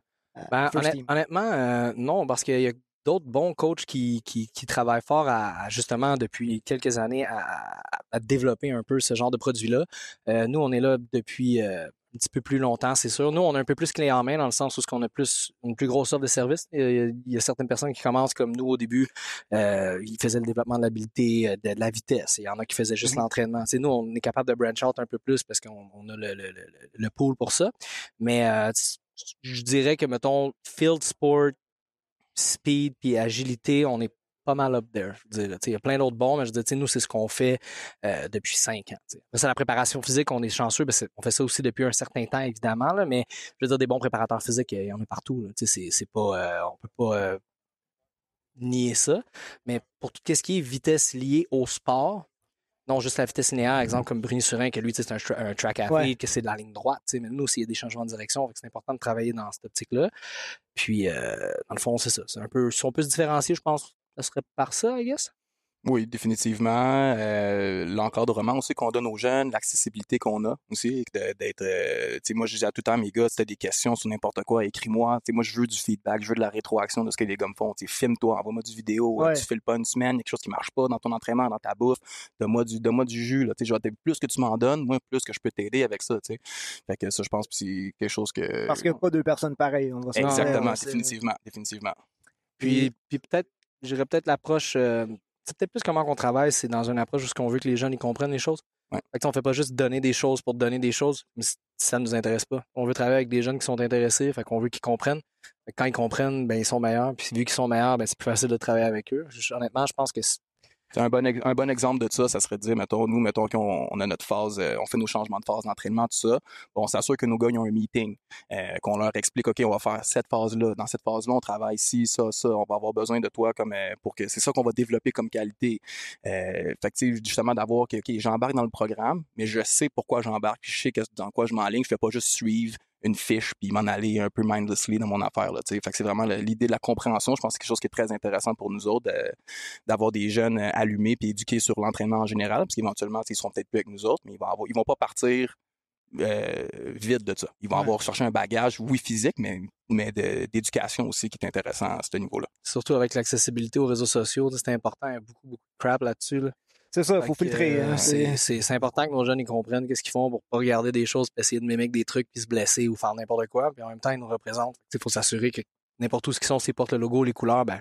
ben, Honnêtement, euh, non, parce qu'il y a d'autres bons coachs qui, qui, travaillent fort à, justement depuis quelques années à, développer un peu ce genre de produit-là. Euh, nous, on est là depuis euh, un petit peu plus longtemps, c'est sûr. Nous, on a un peu plus clé en main dans le sens où on a plus une plus grosse offre de service. Il y, a, certaines personnes qui commencent comme nous au début, euh, ils faisaient le développement de l'habilité, euh, de, la vitesse. Il y en a qui faisaient juste mmh l'entraînement. nous, on est capable de branch out un peu plus parce qu'on a le, le, le, pool pour ça. Mais euh, je dirais que, mettons, field sport, speed puis agilité, on est pas mal up there. il y a plein d'autres bons, mais je dis, nous, c'est ce qu'on fait euh, depuis cinq ans. C'est la préparation physique, on est chanceux, on fait ça aussi depuis un certain temps, évidemment, là, mais je veux dire, des bons préparateurs physiques, il y en a partout. C'est, pas, euh, on peut pas euh, nier ça. Mais pour tout ce qui est vitesse liée au sport, non juste la vitesse linéaire, exemple comme Bruni Surin, que lui, c'est un, track athlete, que c'est de la ligne droite. Mais nous, s'il y a des changements de direction, c'est important de travailler dans cette optique-là. Puis, dans le fond, c'est ça. C'est un peu, si on peut se différencier, je pense, ça serait par ça, I guess? Oui, définitivement. Euh, l'encadrement aussi qu'on donne aux jeunes, l'accessibilité qu'on a aussi, d'être. Euh, tu sais, moi, je dis à tout le temps, mes gars, si t'as des questions sur n'importe quoi, écris-moi. Tu sais, moi, je veux du feedback, je veux de la rétroaction de ce que les gars me font. Tu sais, filme-toi, envoie-moi du vidéo. Tu fais le pas une semaine, quelque chose qui marche pas dans ton entraînement, dans ta bouffe. Donne-moi du, donne-moi du jus. Là, tu sais, plus que tu m'en donnes, moi, plus que je peux t'aider avec ça. Tu sais. Fait que ça, je pense que c'est quelque chose que. Parce qu'il n'y a pas deux personnes pareilles. On va Exactement, définitivement, définitivement. Puis, puis peut-être dirais peut-être l'approche. Euh, c'est peut-être plus comment on travaille, c'est dans une approche où on veut que les jeunes ils comprennent les choses. Ouais. Fait on fait pas juste donner des choses pour donner des choses, mais ça ne nous intéresse pas. On veut travailler avec des jeunes qui sont intéressés, fait qu'on veut qu'ils comprennent. quand ils comprennent, ben ils sont meilleurs. Puis vu qu'ils sont meilleurs, ben c'est plus facile de travailler avec eux. honnêtement, je pense que un bon, un bon exemple de ça, ça serait de dire, mettons, nous, mettons qu'on on a notre phase, euh, on fait nos changements de phase d'entraînement, tout ça. Bon, on s'assure que nos gars, ont un meeting, euh, qu'on leur explique, OK, on va faire cette phase-là. Dans cette phase-là, on travaille ici, ça, ça. On va avoir besoin de toi comme euh, pour que c'est ça qu'on va développer comme qualité. fait que, justement, d'avoir que, OK, j'embarque dans le programme, mais je sais pourquoi j'embarque, je sais dans quoi je m'enligne. Je fais pas juste suivre une fiche puis m'en aller un peu mindlessly dans mon affaire. Là, fait que c'est vraiment l'idée de la compréhension. Je pense que c'est quelque chose qui est très intéressant pour nous autres d'avoir des jeunes euh, allumés puis éduqués sur l'entraînement en général, parce qu'éventuellement, ils seront peut-être plus avec nous autres, mais ils vont avoir, ils vont pas partir euh, vide de ça. Ils vont avoir cherché un bagage, oui, physique, mais, mais d'éducation aussi qui est intéressant à ce niveau-là. Surtout avec l'accessibilité aux réseaux sociaux, c'est important. Il y a beaucoup, beaucoup de crap là-dessus. Là. C'est ça, il faut filtrer. Hein, c'est important que nos jeunes ils comprennent qu'est-ce qu'ils font pour pas regarder des choses, puis essayer de mimiquer des trucs, puis se blesser ou faire n'importe quoi. Puis en même temps, ils nous représentent. Il faut s'assurer que n'importe où ce qu'ils sont, s'ils portent le logo, les couleurs, ben,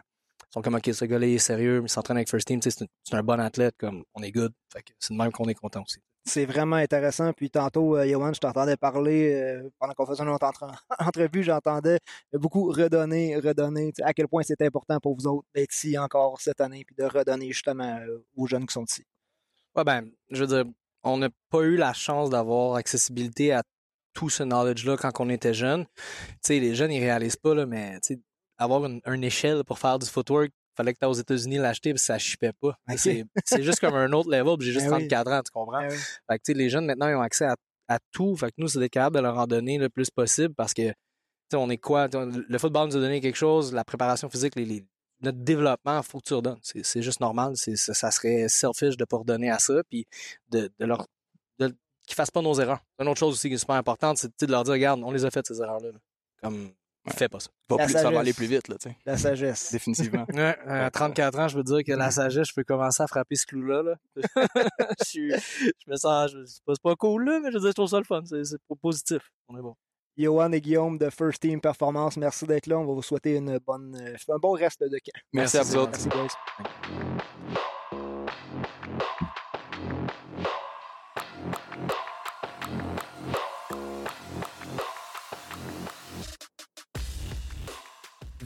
ils sont comme, OK, ce gars-là, est sérieux, il s'entraîne avec First Team, c'est un, bon athlète, comme on est good. c'est de même qu'on est content aussi. C'est vraiment intéressant. Puis tantôt, euh, Yohan, je t'entendais parler euh, pendant qu'on faisait notre entrevue, j'entendais beaucoup redonner, redonner. À quel point c'est important pour vous autres d'être ici encore cette année, puis de redonner justement euh, aux jeunes qui sont ici. Ouais, ben, je veux dire, on n'a pas eu la chance d'avoir accessibilité à tout ce knowledge-là quand on était jeune. Tu sais, les jeunes, ils réalisent pas, mais avoir une, échelle pour faire du footwork, fallait que tu aux États-Unis l'acheter, puis ça chipait pas. C'est juste comme un autre level, puis j'ai juste 34 ben ans, tu comprends? Ben fait que, les jeunes, maintenant, ils ont accès à, tout. Fait que nous, c'est d'être capable de leur en donner le plus possible parce que on est quoi? Le football nous a donné quelque chose, la préparation physique, les, notre développement, il faut que tu redonnes. C'est juste normal. Ça, ça, serait selfish de ne pas redonner à ça, puis de, de leur. De, qu'ils fassent pas nos erreurs. Une autre chose aussi qui est super importante, c'est de leur dire, regarde, on les a faites, ces erreurs-là. Comme, ouais. fais pas ça. Pas plus, ça va aller plus vite, là, tu sais. La sagesse. Définitivement. ouais, à 34 ans, je veux dire que la sagesse, je peux commencer à frapper ce clou-là. Là. je, je me sens, c'est pas, cool, là, mais je veux dire, je trouve ça le fun. C'est positif. On est bon. Johan et Guillaume de First Team Performance, merci d'être là. On va vous souhaiter une bonne, un bon reste de camp. Merci, merci à vous autres. Merci, guys.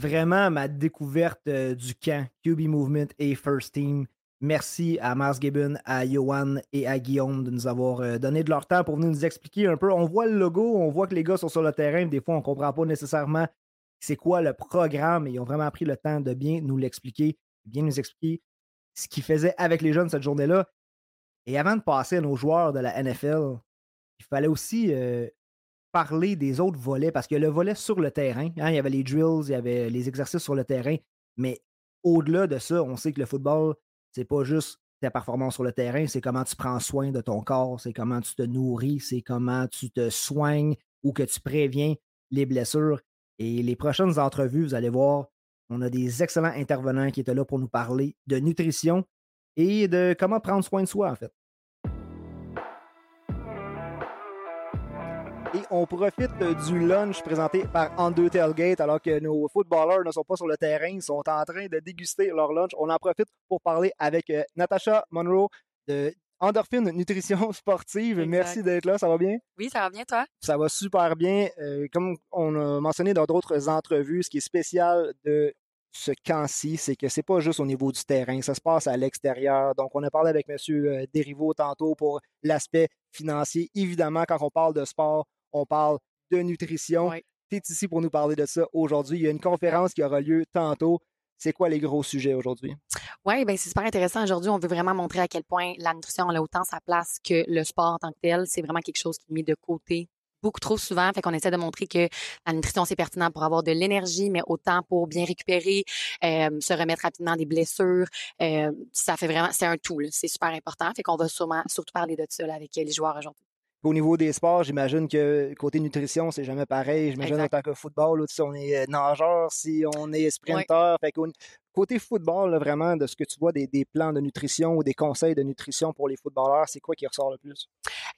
Vraiment ma découverte euh, du camp QB Movement et First Team. Merci à Mars Gibbon, à Johan et à Guillaume de nous avoir euh, donné de leur temps pour venir nous expliquer un peu. On voit le logo, on voit que les gars sont sur le terrain, des fois on ne comprend pas nécessairement c'est quoi le programme, et ils ont vraiment pris le temps de bien nous l'expliquer, bien nous expliquer ce qu'ils faisaient avec les jeunes cette journée-là. Et avant de passer à nos joueurs de la NFL, il fallait aussi euh, parler des autres volets parce que le volet sur le terrain, hein, il y avait les drills, il y avait les exercices sur le terrain, mais au-delà de ça, on sait que le football, c'est pas juste ta performance sur le terrain, c'est comment tu prends soin de ton corps, c'est comment tu te nourris, c'est comment tu te soignes ou que tu préviens les blessures. Et les prochaines entrevues, vous allez voir, on a des excellents intervenants qui étaient là pour nous parler de nutrition et de comment prendre soin de soi, en fait. Et on profite du lunch présenté par Under Tailgate alors que nos footballeurs ne sont pas sur le terrain, ils sont en train de déguster leur lunch. On en profite pour parler avec euh, Natasha Monroe de Endorphine Nutrition Sportive. Exact. Merci d'être là, ça va bien? Oui, ça va bien, toi? Ça va super bien. Euh, comme on a mentionné dans d'autres entrevues, ce qui est spécial de ce camp-ci, c'est que c'est pas juste au niveau du terrain, ça se passe à l'extérieur. Donc, on a parlé avec M. Derivo tantôt pour l'aspect financier. Évidemment, quand on parle de sport, on parle de nutrition. Oui. Tu es ici pour nous parler de ça aujourd'hui. Il y a une conférence qui aura lieu tantôt. C'est quoi les gros sujets aujourd'hui? Oui, ben c'est super intéressant. Aujourd'hui, on veut vraiment montrer à quel point la nutrition a autant sa place que le sport en tant que tel. C'est vraiment quelque chose qui est mis de côté beaucoup trop souvent. Fait qu'on essaie de montrer que la nutrition, c'est pertinent pour avoir de l'énergie, mais autant pour bien récupérer, euh, se remettre rapidement des blessures. Euh, ça fait vraiment, c'est un tout. C'est super important. Fait qu'on va sûrement, surtout parler de ça là, avec les joueurs aujourd'hui. Au niveau des sports, j'imagine que côté nutrition, c'est jamais pareil. J'imagine en tant que football, si on est nageur, si on est sprinteur. Fait côté football, là, vraiment, de ce que tu vois des, des, plans de nutrition ou des conseils de nutrition pour les footballeurs, c'est quoi qui ressort le plus?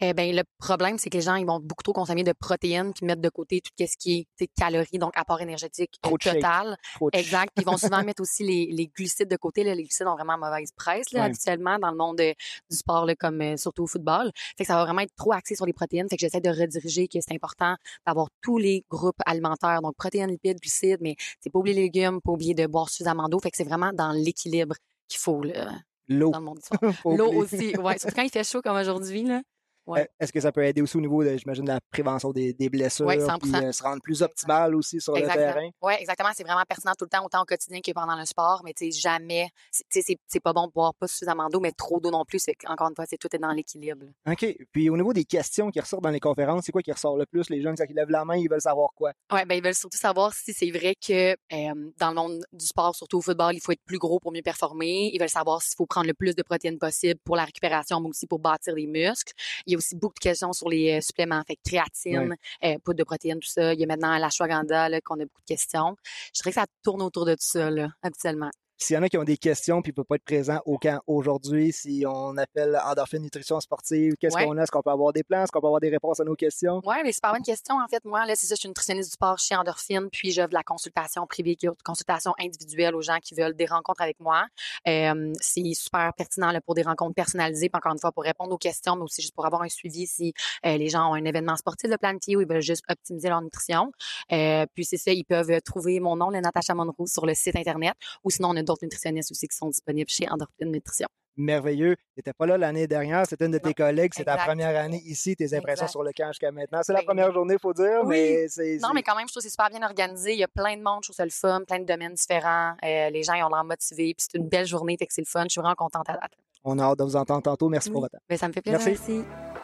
Eh ben, le problème, c'est que les gens ils vont beaucoup trop consommer de protéines puis mettre de côté tout ce qui est calories, donc apport énergétique Trop total. Trop Exact. Puis ils vont souvent mettre aussi les, les, glucides de côté. Là. Les glucides ont vraiment mauvaise presse là, habituellement dans le monde euh, du sport, là, comme euh, surtout au football. Fait que ça va vraiment être trop axé sur les protéines. Fait que j'essaie de rediriger que c'est important d'avoir tous les groupes alimentaires, donc protéines, lipides, glucides, mais c'est pas oublier les légumes, pas oublier de boire suffisamment d'eau. Fait que c'est vraiment dans l'équilibre qu'il faut là, L'eau. L'eau aussi, ouais. Surtout quand il fait chaud comme aujourd'hui, là. Ouais. Euh, Est-ce que ça peut aider aussi au niveau, de, j'imagine, de la prévention des, des blessures, Ouais, 100%. puis euh, se rendre plus optimal aussi sur le terrain? Oui, exactement. C'est vraiment pertinent tout le temps, autant au quotidien que pendant le sport. Mais tu sais, jamais. Tu sais, c'est- pas bon de boire pas suffisamment d'eau, mais trop d'eau non plus. Encore une fois, c'est tout est dans l'équilibre. OK. Puis au niveau des questions qui ressortent dans les conférences, c'est quoi qui ressort le plus? Les jeunes, quand ils lèvent la main, ils veulent savoir quoi? Ouais, ben ils veulent surtout savoir si c'est vrai que euh, dans le monde du sport, surtout au football, il faut être plus gros pour mieux performer. Ils veulent savoir s'il faut prendre le plus de protéines possible pour la récupération, mais aussi pour bâtir des muscles. Il y a aussi beaucoup de questions sur les euh, suppléments, fait créatine, euh, poudre de protéines, tout ça. Il y a maintenant l'ashwagandha là, qu'on a beaucoup de questions. Je dirais que ça tourne autour de tout ça là, habituellement. S'il y en a qui ont des questions puis ne peuvent pas être présents au camp aujourd'hui, si on appelle Endorphine Nutrition Sportive, qu'est-ce Ouais. qu'on a? Est-ce qu'on peut avoir des plans? Est-ce qu'on peut avoir des réponses à nos questions? Oui, mais c'est pas bonne question. En fait, moi, là, c'est ça, je suis nutritionniste du sport chez Endorphine, puis j'offre de la consultation privée, une consultation individuelle aux gens qui veulent des rencontres avec moi. Euh, c'est super pertinent là, pour des rencontres personnalisées, puis encore une fois, pour répondre aux questions, mais aussi juste pour avoir un suivi si euh, les gens ont un événement sportif de planifié ou ils veulent juste optimiser leur nutrition. Euh, puis c'est ça, ils peuvent trouver mon nom, le Natacha Monroe, sur le site Internet, ou sinon, on a d'autres nutritionnistes aussi qui sont disponibles chez Endorphine Nutrition. Merveilleux. Tu n'étais pas là l'année dernière, c'était une de tes collègues, c'est ta première année ici, tes impressions Exact. sur le camp jusqu'à maintenant. C'est la première journée, il faut dire, Oui. mais c'est. Non, mais quand même, je trouve que c'est super bien organisé. Il y a plein de monde, je trouve ça le fun, plein de domaines différents. Euh, les gens, ils ont l'air motivés, puis c'est une belle journée, fait que c'est le fun. Je suis vraiment contente à date. On a hâte de vous entendre tantôt. Merci pour votre temps. Ben, ça me fait plaisir. Merci. Merci.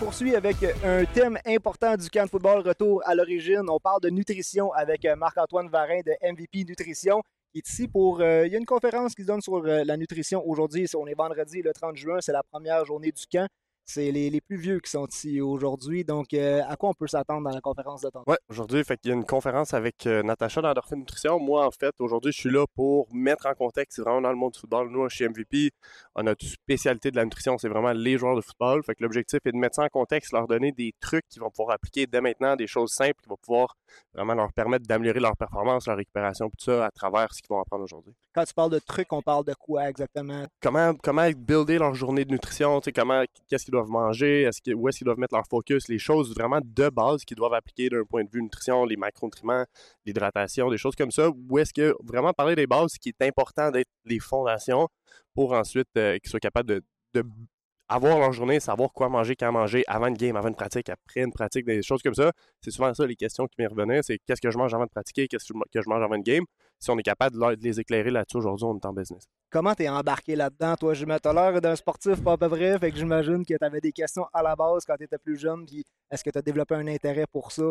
Poursuit avec un thème important du camp de football, retour à l'origine. On parle de nutrition avec Marc-Antoine Varin de MVP Nutrition qui est ici pour... euh, il y a une conférence qui se donne sur euh, la nutrition aujourd'hui. On est vendredi le 30 juin, c'est la première journée du camp. C'est les, les plus vieux qui sont ici aujourd'hui. Donc, euh, à quoi on peut s'attendre dans la conférence de temps? Ouais, aujourd'hui, fait qu'il y a une conférence avec euh, Natacha d'Endorphin Nutrition. Moi, en fait, aujourd'hui, je suis là pour mettre en contexte, c'est vraiment dans le monde du football. Nous, chez MVP, on a une spécialité de la nutrition, c'est vraiment les joueurs de football. Fait que l'objectif est de mettre ça en contexte, leur donner des trucs qu'ils vont pouvoir appliquer dès maintenant, des choses simples qui vont pouvoir vraiment leur permettre d'améliorer leur performance, leur récupération, tout ça à travers ce qu'ils vont apprendre aujourd'hui. Quand tu parles de trucs, on parle de quoi exactement? Comment, comment builder leur journée de nutrition, comment, qu'est-ce doivent manger, où est-ce qu'ils doivent mettre leur focus, les choses vraiment de base qu'ils doivent appliquer d'un point de vue nutrition, les macronutriments, l'hydratation, des choses comme ça, où est-ce que vraiment parler des bases, ce qui est important d'être les fondations pour ensuite euh, qu'ils soient capables de avoir leur journée, savoir quoi manger, quand manger, avant une game, avant une pratique, après une pratique, des choses comme ça. C'est souvent ça les questions qui m'y revenaient, c'est qu'est-ce que je mange avant de pratiquer, qu'est-ce que je mange avant une game? Si on est capable de, les éclairer là-dessus aujourd'hui, on est en business. Comment t'es embarqué là-dedans? Toi, je m'as l'air d'un sportif pas à peu près, fait que j'imagine que tu avais des questions à la base quand tu étais plus jeune, puis est-ce que tu as développé un intérêt pour ça?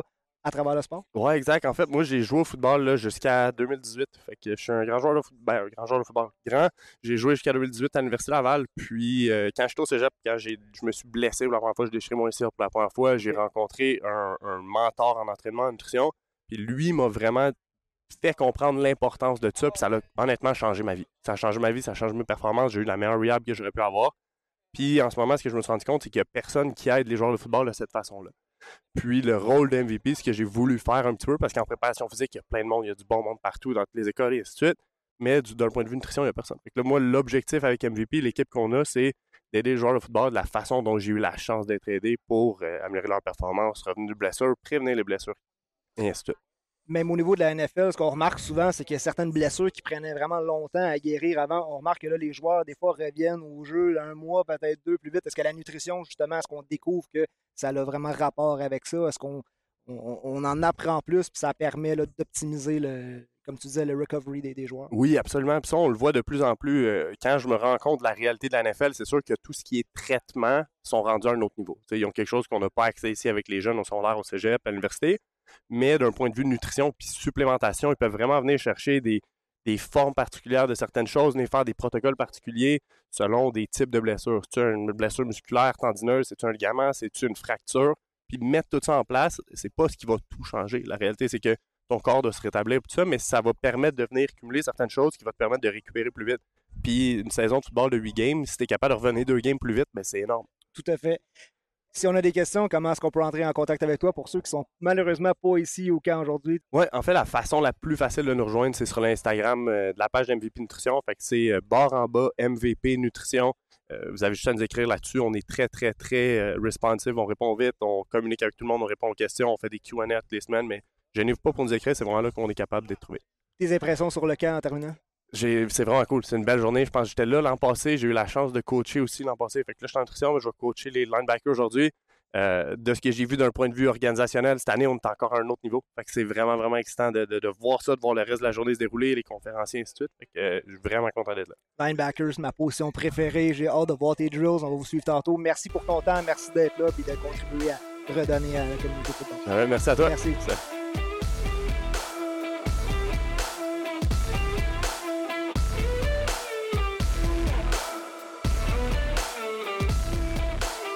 À travers le sport? Ouais, exact. En fait, moi, j'ai joué au football jusqu'à 2018. Fait que je suis un grand joueur de football. Ben, un grand joueur de football. Grand. J'ai joué jusqu'à 2018 à l'Université Laval. Puis, euh, quand j'étais au cégep, quand je me suis blessé pour la première fois, j'ai déchiré mon ACL pour la première fois, j'ai rencontré un, un mentor en entraînement, en nutrition. Puis, lui m'a vraiment fait comprendre l'importance de ça. Puis, ça a honnêtement changé ma vie. Ça a changé ma vie, ça a changé mes performances. J'ai eu la meilleure rehab que j'aurais pu avoir. Puis, en ce moment, ce que je me suis rendu compte, c'est qu'il n'y a personne qui aide les joueurs de football de cette façon-là. Puis le rôle de ce que j'ai voulu faire un petit peu, parce qu'en préparation physique, il y a plein de monde, il y a du bon monde partout dans toutes les écoles et ainsi de suite. Mais du- d'un point de vue nutrition, il n'y a personne. Moi, l'objectif avec MVP, l'équipe qu'on a, c'est d'aider les joueurs de football de la façon dont j'ai eu la chance d'être aidé pour euh, améliorer leur performance, revenir de blessures, prévenir les blessures, et ainsi de suite. Même au niveau de la NFL, ce qu'on remarque souvent, c'est qu'il y a certaines blessures qui prenaient vraiment longtemps à guérir avant. On remarque que là, les joueurs, des fois, reviennent au jeu un mois, peut-être deux plus vite. Est-ce que la nutrition, justement, est-ce qu'on découvre que ça a vraiment rapport avec ça? Est-ce qu'on on, on en apprend plus, puis ça permet d'optimiser, le, comme tu disais, le recovery des, joueurs? Oui, absolument. Puis ça, on le voit de plus en plus. euh, quand je me rends compte de la réalité de la NFL, c'est sûr que tout ce qui est traitement sont rendus à un autre niveau. Ils ont quelque chose qu'on n'a pas accès ici avec les jeunes au secondaire, au cégep, à l'université. Mais d'un point de vue nutrition puis supplémentation, ils peuvent vraiment venir chercher des, des formes particulières de certaines choses, venir faire des protocoles particuliers selon des types de blessures. C'est une blessure musculaire, tendineuse, c'est un ligament, c'est une fracture? Puis mettre tout ça en place, c'est pas ce qui va tout changer. La réalité, c'est que ton corps doit se rétablir, tout ça, mais ça va permettre de venir cumuler certaines choses qui vont te permettre de récupérer plus vite. Puis une saison de football de 8 games, si tu es capable de revenir deux games plus vite, ben c'est énorme. Tout à fait. Si on a des questions, comment est-ce qu'on peut entrer en contact avec toi pour ceux qui sont malheureusement pas ici au camp aujourd'hui? Ouais, en fait, la façon la plus facile de nous rejoindre, c'est sur l'Instagram euh, de la page MVP Nutrition. Fait que c'est euh, barre en bas MVP Nutrition. Euh, vous avez juste à nous écrire là-dessus. On est très, très, très euh, responsive. On répond vite. On communique avec tout le monde. On répond aux questions. On fait des Q&A toutes les semaines. Mais gênez-vous pas pour nous écrire. C'est vraiment là qu'on est capable d'être trouvé. Tes impressions sur le camp en terminant? C'est vraiment cool. C'est une belle journée. Je pense que j'étais là l'an passé. J'ai eu la chance de coacher aussi l'an passé. Fait que là, je suis en nutrition, mais je vais coacher les linebackers aujourd'hui. Euh, de ce que j'ai vu d'un point de vue organisationnel, cette année, on est encore à un autre niveau. Fait que c'est vraiment, vraiment excitant de, de- de voir ça, de voir le reste de la journée se dérouler, les conférenciers, et ainsi de suite. Fait que euh, je suis vraiment content d'être là. Linebackers, ma position préférée. J'ai hâte de voir tes drills. On va vous suivre tantôt. Merci pour ton temps. Merci d'être là et de contribuer à redonner à la communauté football. Ouais, merci à toi. Merci.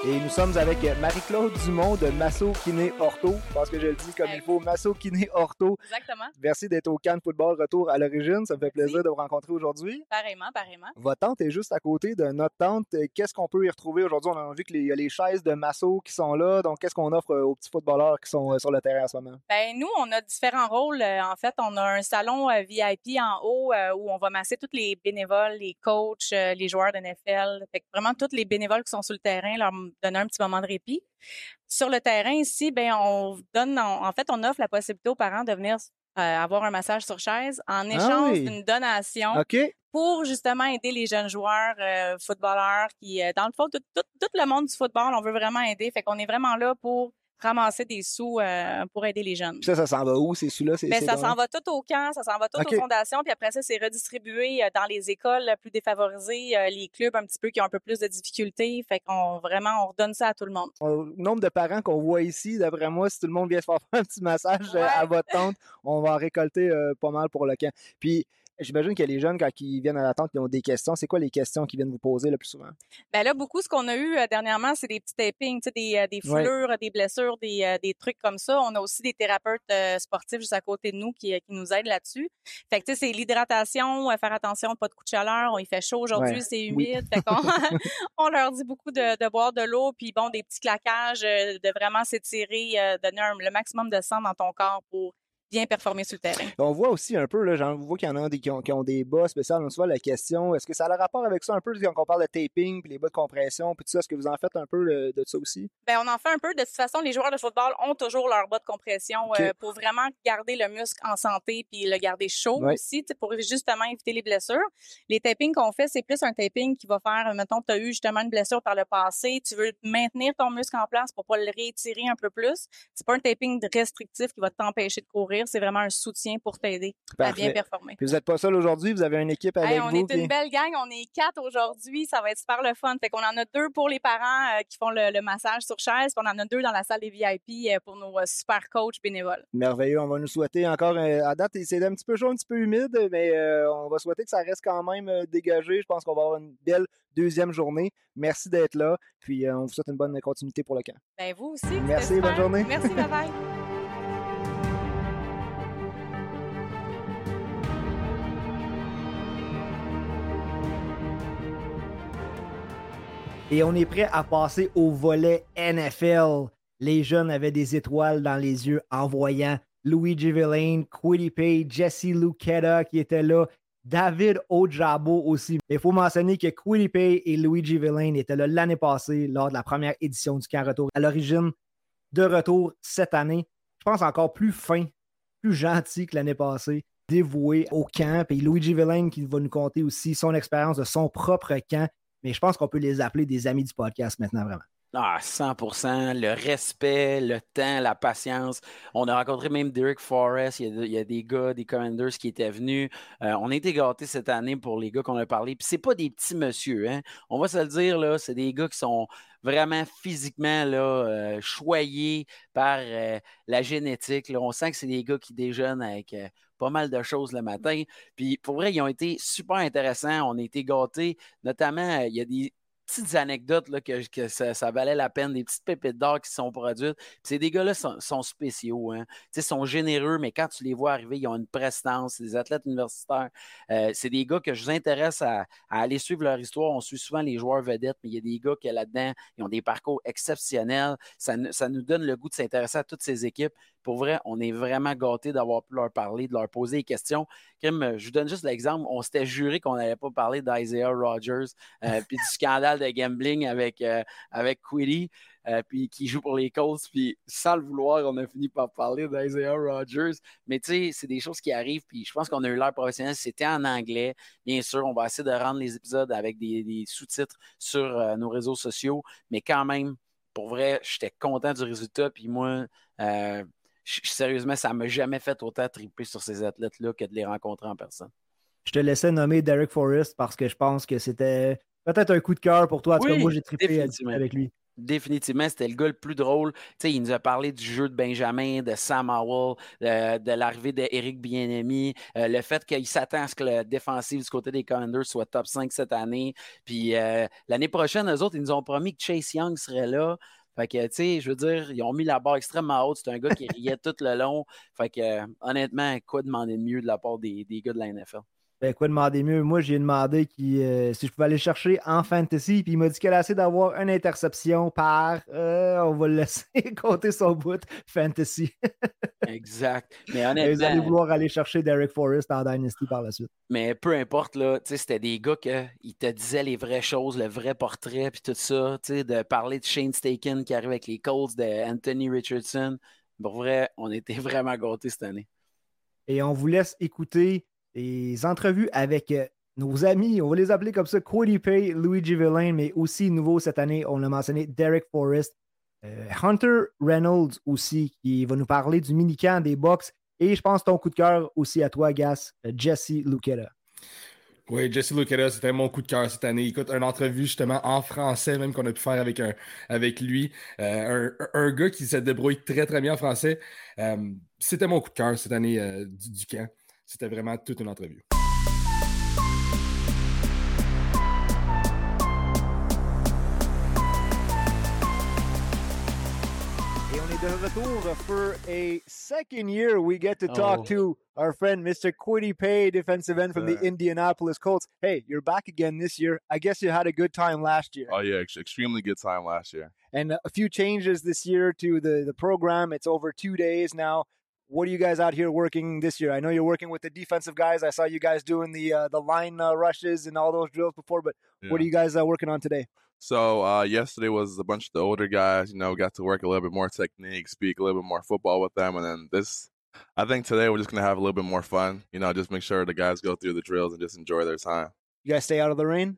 Et nous sommes avec Marie-Claude Dumont de Masso Kiné Ortho. Je pense que je le dis comme il faut. Masso Kiné Ortho. Exactement. Merci d'être au de football retour à l'origine. Ça me fait plaisir de vous rencontrer aujourd'hui. Pareillement, pareillement. Votre tente est juste à côté de notre tente. Qu'est-ce qu'on peut y retrouver aujourd'hui? On a vu qu'il y a les chaises de Masso qui sont là. Donc, qu'est-ce qu'on offre euh, aux petits footballeurs qui sont euh, sur le terrain en ce moment? Ben, nous, on a différents rôles. Euh, En fait, on a un salon VIP en haut où on va masser tous les bénévoles, les coachs, les joueurs de NFL. Fait que vraiment, tous les bénévoles qui sont sur le terrain, leur donner un petit moment de répit. Sur le terrain ici, ben, on donne, en en fait, on offre la possibilité aux parents de venir euh, avoir un massage sur chaise en Ah échange oui. d'une donation pour justement aider les jeunes joueurs, euh, footballeurs qui, euh, dans le fond, tout, tout, tout le monde du football, on veut vraiment aider. Fait qu'on est vraiment là pour ramasser des sous euh, pour aider les jeunes. Puis ça, ça s'en va où, ces sous-là? Mais ben, ça s'en va tout au camp, ça s'en va tout aux fondations, puis après ça, c'est redistribué euh, dans les écoles plus défavorisées, euh, les clubs un petit peu qui ont un peu plus de difficultés. Fait qu'on vraiment, on redonne ça à tout le monde. Au nombre de parents qu'on voit ici, d'après moi, si tout le monde vient se faire un petit massage à votre tante, on va en récolter pas mal pour le camp. Puis, J'imagine que les jeunes, quand ils viennent à la tente, ils ont des questions. C'est quoi les questions qu'ils viennent vous poser le plus souvent? Ben là, beaucoup, ce qu'on a eu euh, dernièrement, c'est des petits tapings, des, euh, des foulures, des blessures, des, euh, des, trucs comme ça. On a aussi des thérapeutes sportifs juste à côté de nous qui, qui nous aident là-dessus. Fait que, tu sais, c'est l'hydratation, faire attention, pas de coup de chaleur. Il fait chaud aujourd'hui, c'est humide. Fait qu'on on leur dit beaucoup de, de boire de l'eau, puis bon, des petits claquages, de vraiment s'étirer, donner le maximum de sang dans ton corps pour bien performer sur le terrain. On voit aussi un peu, là, j'en vois qu'il y en a des, qui, ont, des bas spéciaux. On se voit la question, est-ce que ça a le rapport avec ça un peu quand on parle de taping, puis les bas de compression, puis tout ça, est-ce que vous en faites un peu de ça aussi? Bien, on en fait un peu. De toute façon, les joueurs de football ont toujours leur bas de compression euh, pour vraiment garder le muscle en santé puis le garder chaud aussi, pour justement éviter les blessures. Les tapings qu'on fait, c'est plus un taping qui va faire, mettons, tu as eu justement une blessure par le passé, tu veux maintenir ton muscle en place pour pas le réétirer un peu plus. C'est pas un taping restrictif qui va t'empêcher de courir c'est vraiment un soutien pour t'aider à bien performer. vous n'êtes pas seul aujourd'hui, vous avez une équipe avec on vous. On est une belle gang, on est quatre aujourd'hui, ça va être super le fun. Fait qu'on en a deux pour les parents euh, qui font le, massage sur chaise, puis on en a deux dans la salle des VIP euh, pour nos euh, super coachs bénévoles. Merveilleux, on va nous souhaiter encore, à date, c'est un petit peu chaud, un petit peu humide, mais on va souhaiter que ça reste quand même dégagé. Je pense qu'on va avoir une belle deuxième journée. Merci d'être là, puis on vous souhaite une bonne continuité pour le camp. Ben vous aussi. Merci, bonne journée. Merci, bye bye. Et on est prêt à passer au volet NFL. Les jeunes avaient des étoiles dans les yeux en voyant Luigi Villain, Quiddy Pay, Jesse Lucetta qui était là, David Ojabo aussi. Il faut mentionner que Quiddy Pay et Luigi Villain étaient là l'année passée lors de la première édition du camp retour. À l'origine, de retour cette année, je pense encore plus fin, plus gentil que l'année passée, dévoué au camp. Et Luigi Villain qui va nous conter aussi son expérience de son propre camp mais je pense qu'on peut les appeler des amis du podcast maintenant, vraiment. Ah, 100% le respect, le temps, la patience. On a rencontré même Derek Forrest. Il y a, des gars, des Commanders qui étaient venus. Euh, on a été gâtés cette année pour les gars qu'on a parlé. Puis c'est pas des petits monsieur, hein. On va se le dire, là, c'est des gars qui sont vraiment physiquement là, euh, choyés par euh, la génétique. On sent que c'est des gars qui déjeunent avec pas mal de choses le matin. Puis pour vrai, ils ont été super intéressants. On a été gâtés. Notamment, il y a des petites anecdotes là, que, ça, valait la peine, des petites pépites d'or qui sont produites. Ces des gars-là sont, spéciaux. Hein. Ils sont généreux, mais quand tu les vois arriver, ils ont une prestance. C'est des athlètes universitaires. Euh, c'est des gars que je vous intéresse à, aller suivre leur histoire. On suit souvent les joueurs vedettes, mais il y a des gars qui là-dedans, ils ont des parcours exceptionnels. Ça, ça nous donne le goût de s'intéresser à toutes ces équipes. Pour vrai, on est vraiment gâtés d'avoir pu leur parler, de leur poser des questions. Kim, je vous donne juste l'exemple. On s'était juré qu'on n'allait pas parler d'Isaiah Rogers euh, puis du scandale de gambling avec, euh, avec Quiddy. Euh, puis qui joue pour les Colts, puis sans le vouloir, on a fini par parler d'Isaiah Rogers. Mais tu sais, c'est des choses qui arrivent, puis je pense qu'on a eu l'air professionnel. C'était en anglais. Bien sûr, on va essayer de rendre les épisodes avec des, sous-titres sur nos réseaux sociaux, mais quand même, pour vrai, j'étais content du résultat, puis moi, sérieusement, ça ne m'a jamais fait autant triper sur ces athlètes-là que de les rencontrer en personne. Je te laissais nommer Derek Forrest parce que je pense que c'était peut-être un coup de cœur pour toi. En tout cas, moi, j'ai trippé avec lui. Définitivement, c'était le gars le plus drôle. il nous a parlé du jeu de Benjamin, de Sam Howell, de, l'arrivée d'Éric Bienemi, euh, le fait qu'il s'attend à ce que le défensif du côté des Commanders soit top 5 cette année. Puis euh, l'année prochaine, eux autres, ils nous ont promis que Chase Young serait là. Fait que, tu sais, je veux dire, ils ont mis la barre extrêmement haute. C'est un gars qui riait tout le long. Fait que, honnêtement, quoi demander de mieux de la part des, des gars de la NFL? Ben, quoi demander mieux? Moi, j'ai demandé qui, euh, si je pouvais aller chercher en fantasy, puis il m'a dit qu'elle a assez d'avoir une interception par. Euh, on va le laisser compter son bout fantasy. exact. Mais honnêtement. Vous allez vouloir aller chercher Derek Forrest en Dynasty par la suite. Mais peu importe, là, c'était des gars qui te disaient les vraies choses, le vrai portrait, puis tout ça. De parler de Shane Staken qui arrive avec les Colts, de Anthony Richardson. Pour vrai, on était vraiment gâtés cette année. Et on vous laisse écouter des entrevues avec euh, nos amis, on va les appeler comme ça, Cody Pay, Luigi Villain, mais aussi nouveau cette année, on a mentionné Derek Forrest. Euh, Hunter Reynolds aussi, qui va nous parler du mini-camp des box. Et je pense ton coup de cœur aussi à toi, Gas, euh, Jesse Lucetta. Oui, Jesse Lucetta, c'était mon coup de cœur cette année. Écoute, une entrevue justement en français, même qu'on a pu faire avec, un, avec lui. Un, gars qui se débrouille très, très bien en français. C'était mon coup de cœur cette année du camp. C'était vraiment toute une entrevue. de retour for a second year. We get to talk Oh. to our friend Mr. Quiddy Pay, defensive end from the Indianapolis Colts. Hey, you're back again this year. I guess you had a good time last year. Oh yeah, ex- extremely good time last year. and a few changes this year to the, the program. It's over two days now. What are you guys out here working this year? I know you're working with the defensive guys. I saw you guys doing the uh, the line uh, rushes and all those drills before, but what are you guys uh, working on today? So uh, yesterday was a bunch of the older guys. You know, got to work a little bit more technique, speak a little bit more football with them, and then this. I think today we're just gonna have a little bit more fun. You know, just make sure the guys go through the drills and just enjoy their time. You guys stay out of the rain.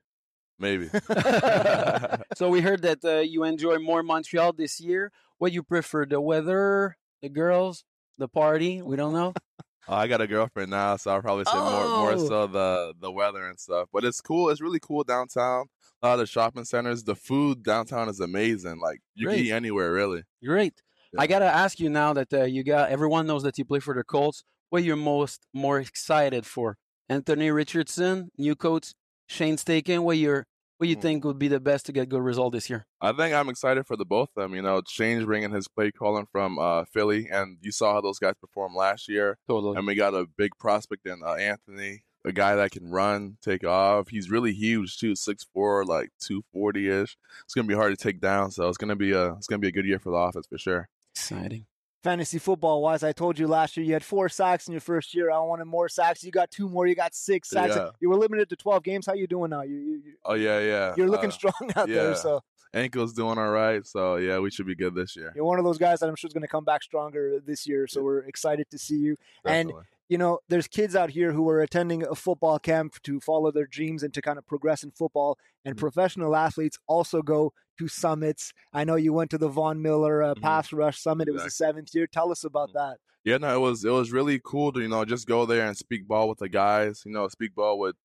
Maybe. so we heard that uh, you enjoy more Montreal this year. What you prefer, the weather, the girls, the party? We don't know. Uh, I got a girlfriend now, so I'll probably say more more Oh. so the the weather and stuff. But it's cool. It's really cool downtown. A lot of the shopping centers. The food downtown is amazing. Like you Great. can eat anywhere really. Great. I gotta ask you now that uh, you got everyone knows that you play for the Colts. What you're most more excited for? Anthony Richardson, new coach Shane Steichen. What you're what Hmm. you think would be the best to get good result this year? I think I'm excited for the both of them. You know, Shane's bringing his play calling from uh, Philly, and you saw how those guys performed last year. Totally. And we got a big prospect in uh, Anthony, a guy that can run, take off. He's really huge too, six four, like two forty ish. It's gonna be hard to take down, so it's gonna be a it's gonna be a good year for the offense for sure. Exciting. Fantasy football wise, I told you last year you had four sacks in your first year. I wanted more sacks. You got two more. You got six sacks. Yeah. You were limited to twelve games. How you doing now? You, you, you Oh yeah, yeah. You're looking Uh, strong out there, so- ankle's doing all right. So yeah, we should be good this year. You're one of those guys that I'm sure is going to come back stronger this year. So we're excited to see you. And you know, there's kids out here who are attending a football camp to follow their dreams and to kind of progress in football. Mm-hmm. And professional athletes also go to summits. I know you went to the Von Miller uh, Pass Rush Summit. It was the seventh year. Tell us about that. Yeah, no, it was it was really cool to you know just go there and speak ball with the guys. You know, speak ball with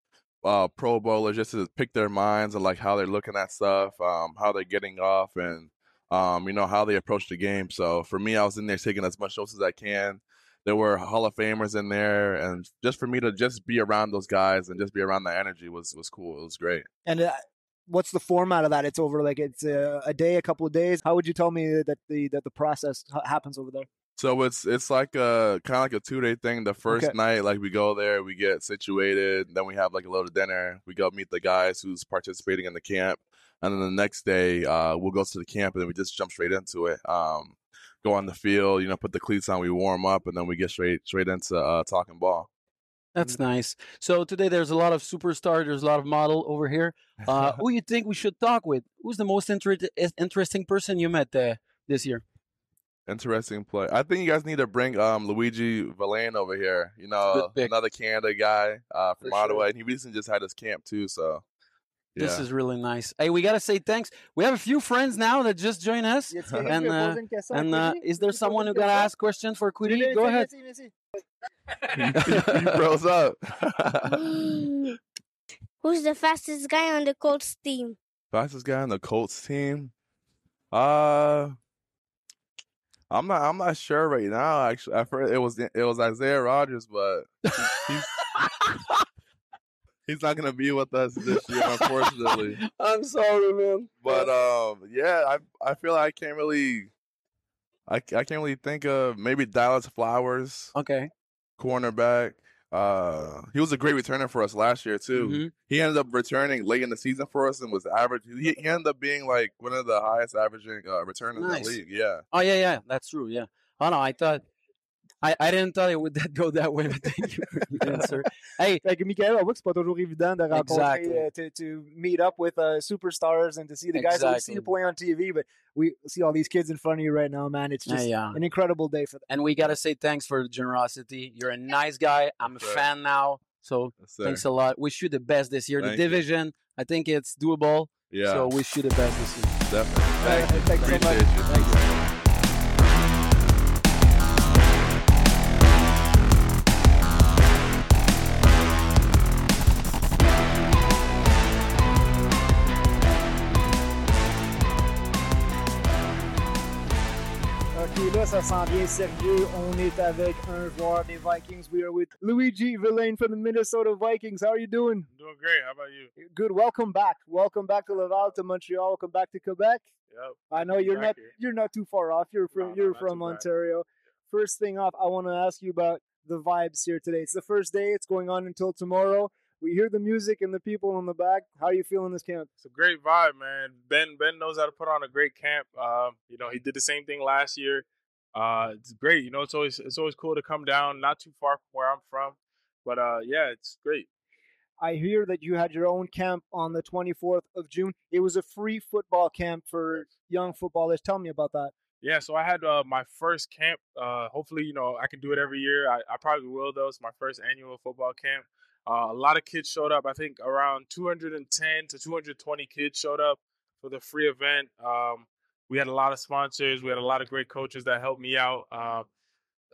uh, Pro Bowlers just to pick their minds and like how they're looking at stuff, um, how they're getting off, and um, you know how they approach the game. So for me, I was in there taking as much notes as I can. There were Hall of Famers in there, and just for me to just be around those guys and just be around the energy was was cool. It was great. And uh, what's the format of that? It's over like it's uh, a day, a couple of days. How would you tell me that the that the process ha- happens over there? So it's it's like a kind of like a two day thing. The first Okay. night, like we go there, we get situated, then we have like a little dinner. We go meet the guys who's participating in the camp, and then the next day, uh, we'll go to the camp and then we just jump straight into it. Um, go on the field, you know, put the cleats on, we warm up, and then we get straight straight into uh, talking ball. That's nice. So today there's a lot of superstar. There's a lot of model over here. Uh, who you think we should talk with? Who's the most inter- interesting person you met uh, this year? Interesting play. I think you guys need to bring um, Luigi Villain over here. You know, another Canada guy uh, from For Ottawa, sure. and he recently just had his camp too. So yeah. This is really nice. Hey, we gotta say thanks. We have a few friends now that just joined us. And uh, and uh, is there someone who gotta ask questions for Quiddy? Go ahead. you froze up. Who's the fastest guy on the Colts team? Fastest guy on the Colts team. Uh I'm not I'm not sure right now actually. I first it was it was Isaiah Rogers, but he's he's not gonna be with us this year, unfortunately. I'm sorry, man. But um yeah, I I feel like I can't really I, I can't really think of maybe Dallas Flowers. Okay. Cornerback. Uh he was a great returner for us last year too. Mhm. He ended up returning late in the season for us and was average he, he ended up being like one of the highest averaging uh, returners Nice. in the league. Yeah. Oh yeah, yeah, that's true. Yeah. Oh no, I thought I, I didn't thought it would that go that way, but thank you for the answer. Hey, like que Michael, on voit que c'est pas toujours évident de rencontrer, Exactly. uh, to, to meet up with uh, superstars and to see the guys that we see Exactly. you play on TV, but we see all these kids in front of you right now, man. It's just yeah. an incredible day for them. and we gotta say thanks for the generosity. You're a nice guy. I'm a Yes, sir. fan now. So sir. thanks a lot. Wish you the best this year. Thank the you. division, I think it's doable. Yeah. So wish you the best this year. Definitely. Thank Thank you. thanks so much. Ça sérieux. On est avec un joueur des Vikings. We are with Luigi Villain from the Minnesota Vikings. How are you doing? Doing great. How about you? Good. Welcome back. Welcome back to Laval, to Montreal. Welcome back to Quebec. Yep. I know you're not here. you're not too far off. You're from No, you're from too bad. Ontario. First thing off, I want to ask you about the vibes here today. It's the first day. It's going on until tomorrow. We hear the music and the people in the back. How are you feeling this camp? It's a great vibe, man. Ben Ben knows how to put on a great camp. Um, you know, he did the same thing last year. Uh, it's great. You know, it's always it's always cool to come down, not too far from where I'm from. But uh, yeah, it's great. I hear that you had your own camp on the 24th of June. It was a free football camp for young footballers. Tell me about that. Yeah, so I had uh, my first camp. Uh, hopefully, you know, I can do it every year. I, I probably will though. It's my first annual football camp. Uh, a lot of kids showed up. I think around 210 to 220 kids showed up for the free event. Um, we had a lot of sponsors. We had a lot of great coaches that helped me out. Uh,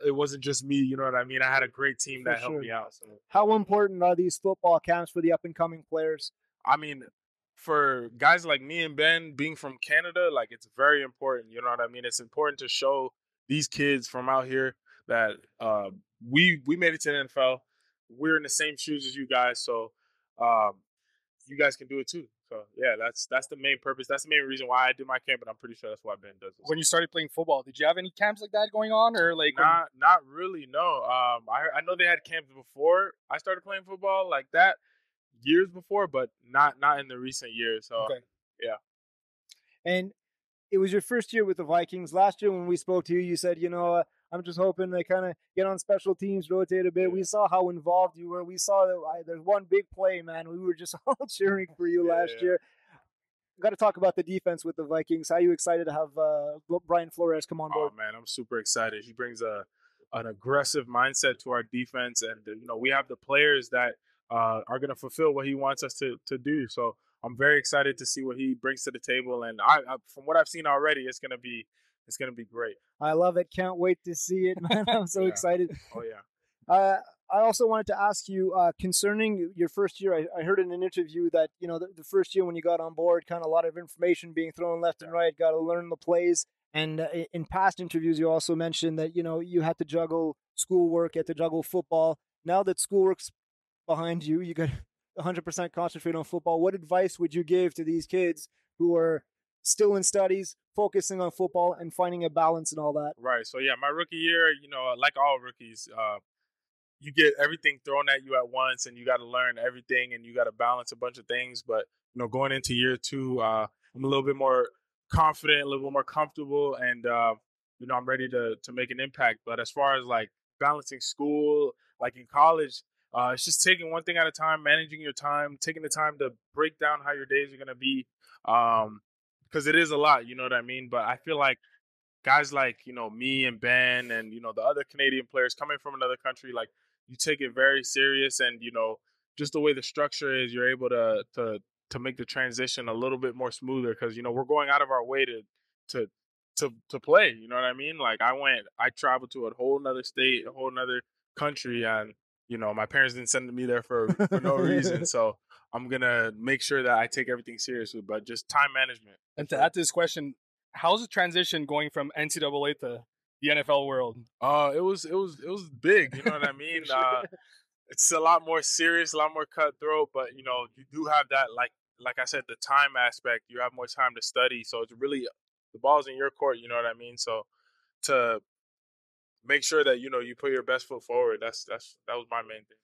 it wasn't just me, you know what I mean. I had a great team that helped me out. So How important are these football camps for the up and coming players? I mean, for guys like me and Ben being from Canada, like it's very important. You know what I mean? It's important to show these kids from out here that uh, we we made it to the NFL. We're in the same shoes as you guys, so um, you guys can do it too. So yeah, that's that's the main purpose. That's the main reason why I do my camp, and I'm pretty sure that's why Ben does it. When you started playing football, did you have any camps like that going on, or like? when- Not not really. No. Um, I I know they had camps before I started playing football like that years before, but not not in the recent years. So Okay. yeah. And it was your first year with the Vikings. Last year when we spoke to you, you said, you know, uh, I'm just hoping they kind of get on special teams, rotate a bit. We saw how involved you were. We saw that I, there's one big play, man. We were just all cheering for you last yeah. year. Got to talk about the defense with the Vikings. How you excited to have uh, Brian Flores come on board? Oh man, I'm super excited. He brings a an aggressive mindset to our defense, and you know we have the players that uh, are going to fulfill what he wants us to to do. So I'm very excited to see what he brings to the table, and I, I from what I've seen already, it's gonna be it's gonna be great. I love it. Can't wait to see it, man. I'm so Yeah. excited. Oh yeah. Uh, I also wanted to ask you uh, concerning your first year. I, I heard in an interview that you know the, the first year when you got on board, kind of a lot of information being thrown left and right. Got to learn the plays. And uh, in past interviews, you also mentioned that you know you had to juggle schoolwork, you had to juggle football. Now that schoolwork's behind you, you got 100% concentrate on football. What advice would you give to these kids who are still in studies, focusing on football, and finding a balance and all that? Right. So yeah, my rookie year, you know, like all rookies, uh, you get everything thrown at you at once, and you got to learn everything, and you got to balance a bunch of things. But you know, going into year two, uh, I'm a little bit more confident, a little more comfortable, and uh, you know, I'm ready to to make an impact. But as far as like balancing school, like in college, uh, it's just taking one thing at a time, managing your time, taking the time to break down how your days are gonna be, um, because it is a lot. You know what I mean? But I feel like guys like you know me and Ben and you know the other Canadian players coming from another country, like you take it very serious, and you know just the way the structure is, you're able to to to make the transition a little bit more smoother because you know we're going out of our way to to to to play. You know what I mean? Like I went, I traveled to a whole nother state, a whole nother country, and you know my parents didn't send me there for for no reason. So I'm gonna make sure that I take everything seriously, but just time management. And to add to this question, how's the transition going from NCAA to the NFL world? Uh, it was it was it was big. You know what I mean? uh, it's a lot more serious, a lot more cutthroat, but you know you do have that like like I said, the time aspect. You have more time to study, so it's really the ball's in your court. You know what I mean? So to make sure that you know you put your best foot forward. That's that's that was my main thing.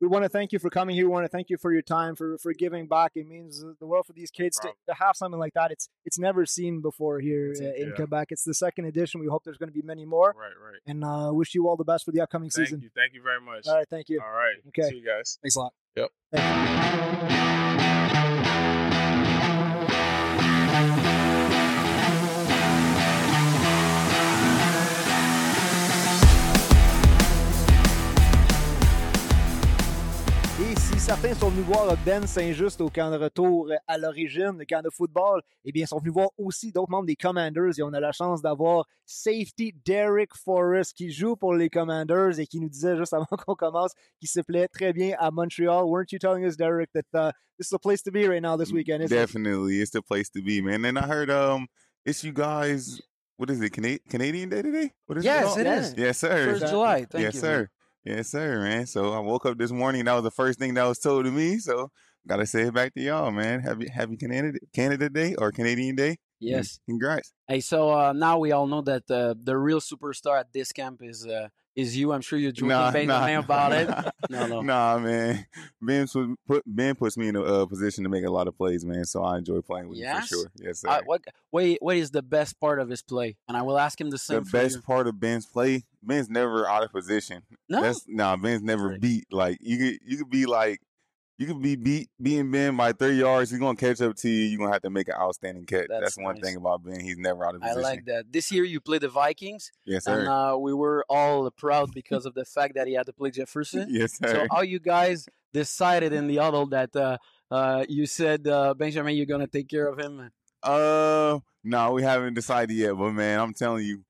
We want to thank you for coming here. We want to thank you for your time, for for giving back. It means the world for these kids to, to have something like that. It's it's never seen before here uh, in yeah. Quebec. It's the second edition. We hope there's going to be many more. Right, right. And uh, wish you all the best for the upcoming season. Thank season. you, thank you very much. All right, thank you. All right, Okay. See you guys. Thanks a lot. Yep. Certains sont venus voir Ben Saint-Just au camp de retour à l'origine, le camp de football, eh bien, ils sont venus voir aussi d'autres membres des Commanders et on a la chance d'avoir safety Derek Forrest qui joue pour les Commanders et qui nous disait juste avant qu'on commence qu'il se plaît très bien à Montreal. Weren't you telling us, Derek, that uh, this is the place to be right now this weekend? Isn't Definitely, it's the place to be, man. And I heard um, it's you guys. What is it? Cana- Canadian Day today? What is Yes, it? it is. Yes, sir. First July. Thank yes, you, sir. Yes, sir, man. So I woke up this morning. That was the first thing that was told to me. So gotta say it back to y'all, man. Happy Happy Canada Canada Day or Canadian Day. Yes. Congrats. Hey, so uh, now we all know that uh, the real superstar at this camp is uh, is you. I'm sure you're joking Nah, Benjamin nah. about it. No, no. Nah, man. Ben put, Ben puts me in a uh, position to make a lot of plays, man. So I enjoy playing with Yes? for sure. Yes, sir. What, what what is the best part of his play? And I will ask him the same. the best you. part of Ben's play, Ben's never out of position. No? That's nah, Ben's never beat. Like you could you could be like you could be beat beating Ben by thirty yards, he's gonna catch up to you, you're gonna have to make an outstanding catch. That's, That's one nice. thing about Ben. He's never out of position. I like that. This year you play the Vikings. Yes, And sir. uh, we were all proud because of the fact that he had to play Jefferson. Yes, sir. So how you guys decided in the huddle that uh, uh, you said uh, Benjamin, you're gonna take care of him? Uh no, we haven't decided yet, but man, I'm telling you,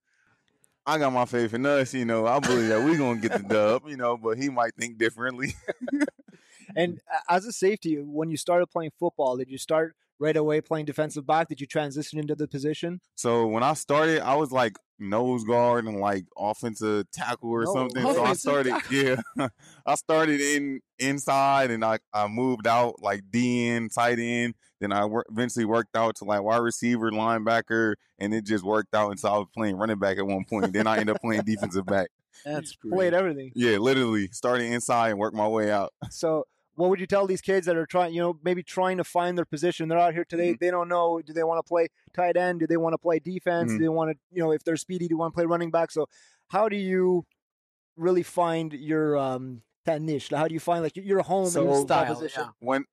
I got my faith in us, you know. I believe that we're gonna get the dub, you know, but he might think differently. And uh, as a safety, when you started playing football, did you start right away playing defensive back? Did you transition into the position? So when I started, I was like nose guard and like offensive tackle or No, something. So I offensive started, yeah, I started in inside and I, I moved out like D end, tight end. Then I wor- eventually worked out to like wide receiver, linebacker, and it just worked out until I was playing running back at one point. then I ended up playing defensive back. That's Played everything. Yeah, literally started inside and worked my way out. So, what would you tell these kids that are trying, you know, maybe trying to find their position? They're out here today. Mm-hmm. They don't know. Do they want to play tight end? Do they want to play defense? Mhm. Do they want to, you know, if they're speedy, do you want to play running back? So, how do you really find your um that niche? How do you find like your home and your So position? when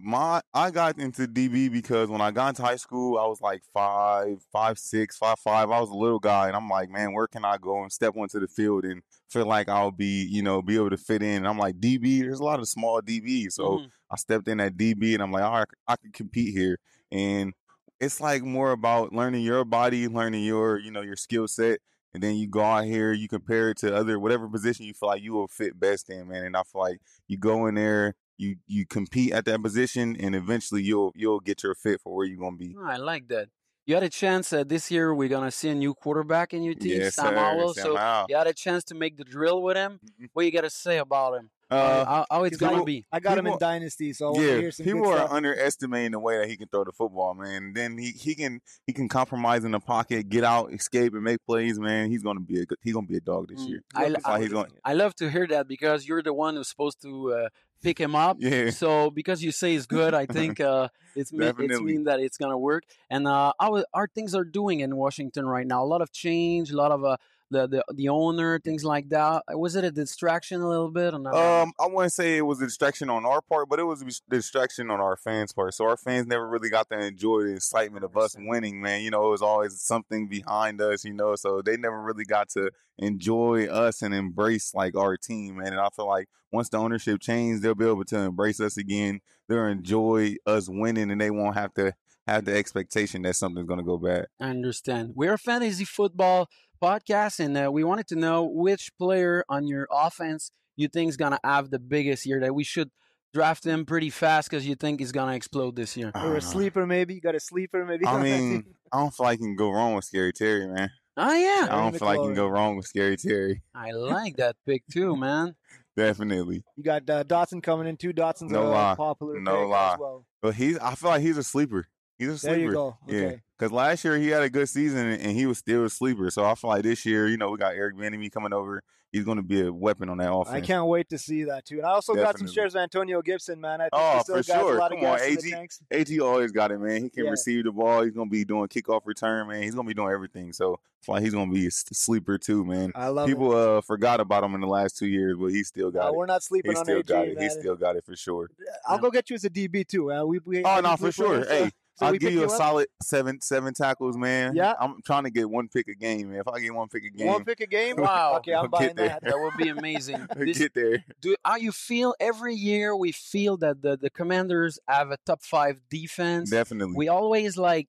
my I got into DB because when I got into high school, I was like five, five, six, five, five. I was a little guy, and I'm like, man, where can I go and step onto the field and feel like I'll be, you know, be able to fit in? And I'm like, DB, there's a lot of small DBs, so Mhm. I stepped in at DB, and I'm like, all right, I can compete here, and it's like more about learning your body, learning your, you know, your skill set. And then you go out here, you compare it to other whatever position you feel like you will fit best in, man. And I feel like you go in there, you you compete at that position, and eventually you'll you'll get your fit for where you're gonna be. Oh, I like that. You had a chance uh, this year. We're gonna see a new quarterback in your team, Yes, Sam Howell. So Howell. you had a chance to make the drill with him. What you gotta say about him? Uh, how, how it's gonna people- be? I got him in Dynasty, so I yeah, hear some people good are stuff. underestimating the way that he can throw the football, man. Then he, he can he can compromise in the pocket, get out, escape, and make plays, man. He's gonna be a good, he's gonna be a dog this year. Mm. I, That's why he's going. I love to hear that because you're the one who's supposed to uh, pick him up. Yeah. So because you say it's good, I think uh, it's mean, it's mean that it's gonna work. And uh, how our things are doing in Washington right now? A lot of change, a lot of uh, the the the owner, things like that. Was it a distraction a little bit? Or not? Um, I wouldn't say it was a distraction on our part, but it was a distraction on our fans' part. So our fans never really got to enjoy the excitement of us winning, man. You know, it was always something behind us, you know. So they never really got to enjoy us and embrace like our team, man. And I feel like once the ownership changed, they'll be able to embrace us again. They'll enjoy us winning, and they won't have to have the expectation that something's going to go bad. I understand. We're a fantasy football podcast, and uh, we wanted to know which player on your offense you think is gonna have the biggest year. That we should draft him pretty fast because you think he's gonna explode this year. Or a sleeper, maybe. You got a sleeper, maybe. I mean, I don't feel like you can go wrong with Scary Terry, man. Oh yeah, I don't feel like you can go wrong with Scary Terry. I like that pick too, man. Definitely. you got uh, Dotson coming in too. Dotson's No a lie. popular No pick lie. as well. But he's I feel like he's a sleeper. He's a sleeper. There you go. Yeah. Because last year he had a good season and he was still a sleeper. So I feel like this year, you know, we got Eric Bieniemy coming over. He's going to be a weapon on that offense. I can't wait to see that too. And I also got some shares of Antonio Gibson, man. I think Oh, still for got sure. a lot Come of on, gas in the AG. AG always got it, man. He can Yeah. receive the ball. He's going to be doing kickoff return, man. He's going to be doing everything. So I feel like he's going to be a sleeper too, man. I love People uh forgot about him in the last two years, but he still got No, it. we're not sleeping he on still AG, got it. He still got it for sure. I'll go get you as a DB too. Uh, we, we Oh no, for sure. uh, Hey, So I'll give you a up? solid seven seven tackles, man. Yeah. I'm trying to get one pick a game, man. If I get one pick a game, One pick a game? Wow. Okay, I'm buying that. That would be amazing. We'll get there. Do how you feel every year? We feel that the, the Commanders have a top five defense. Definitely. We always like,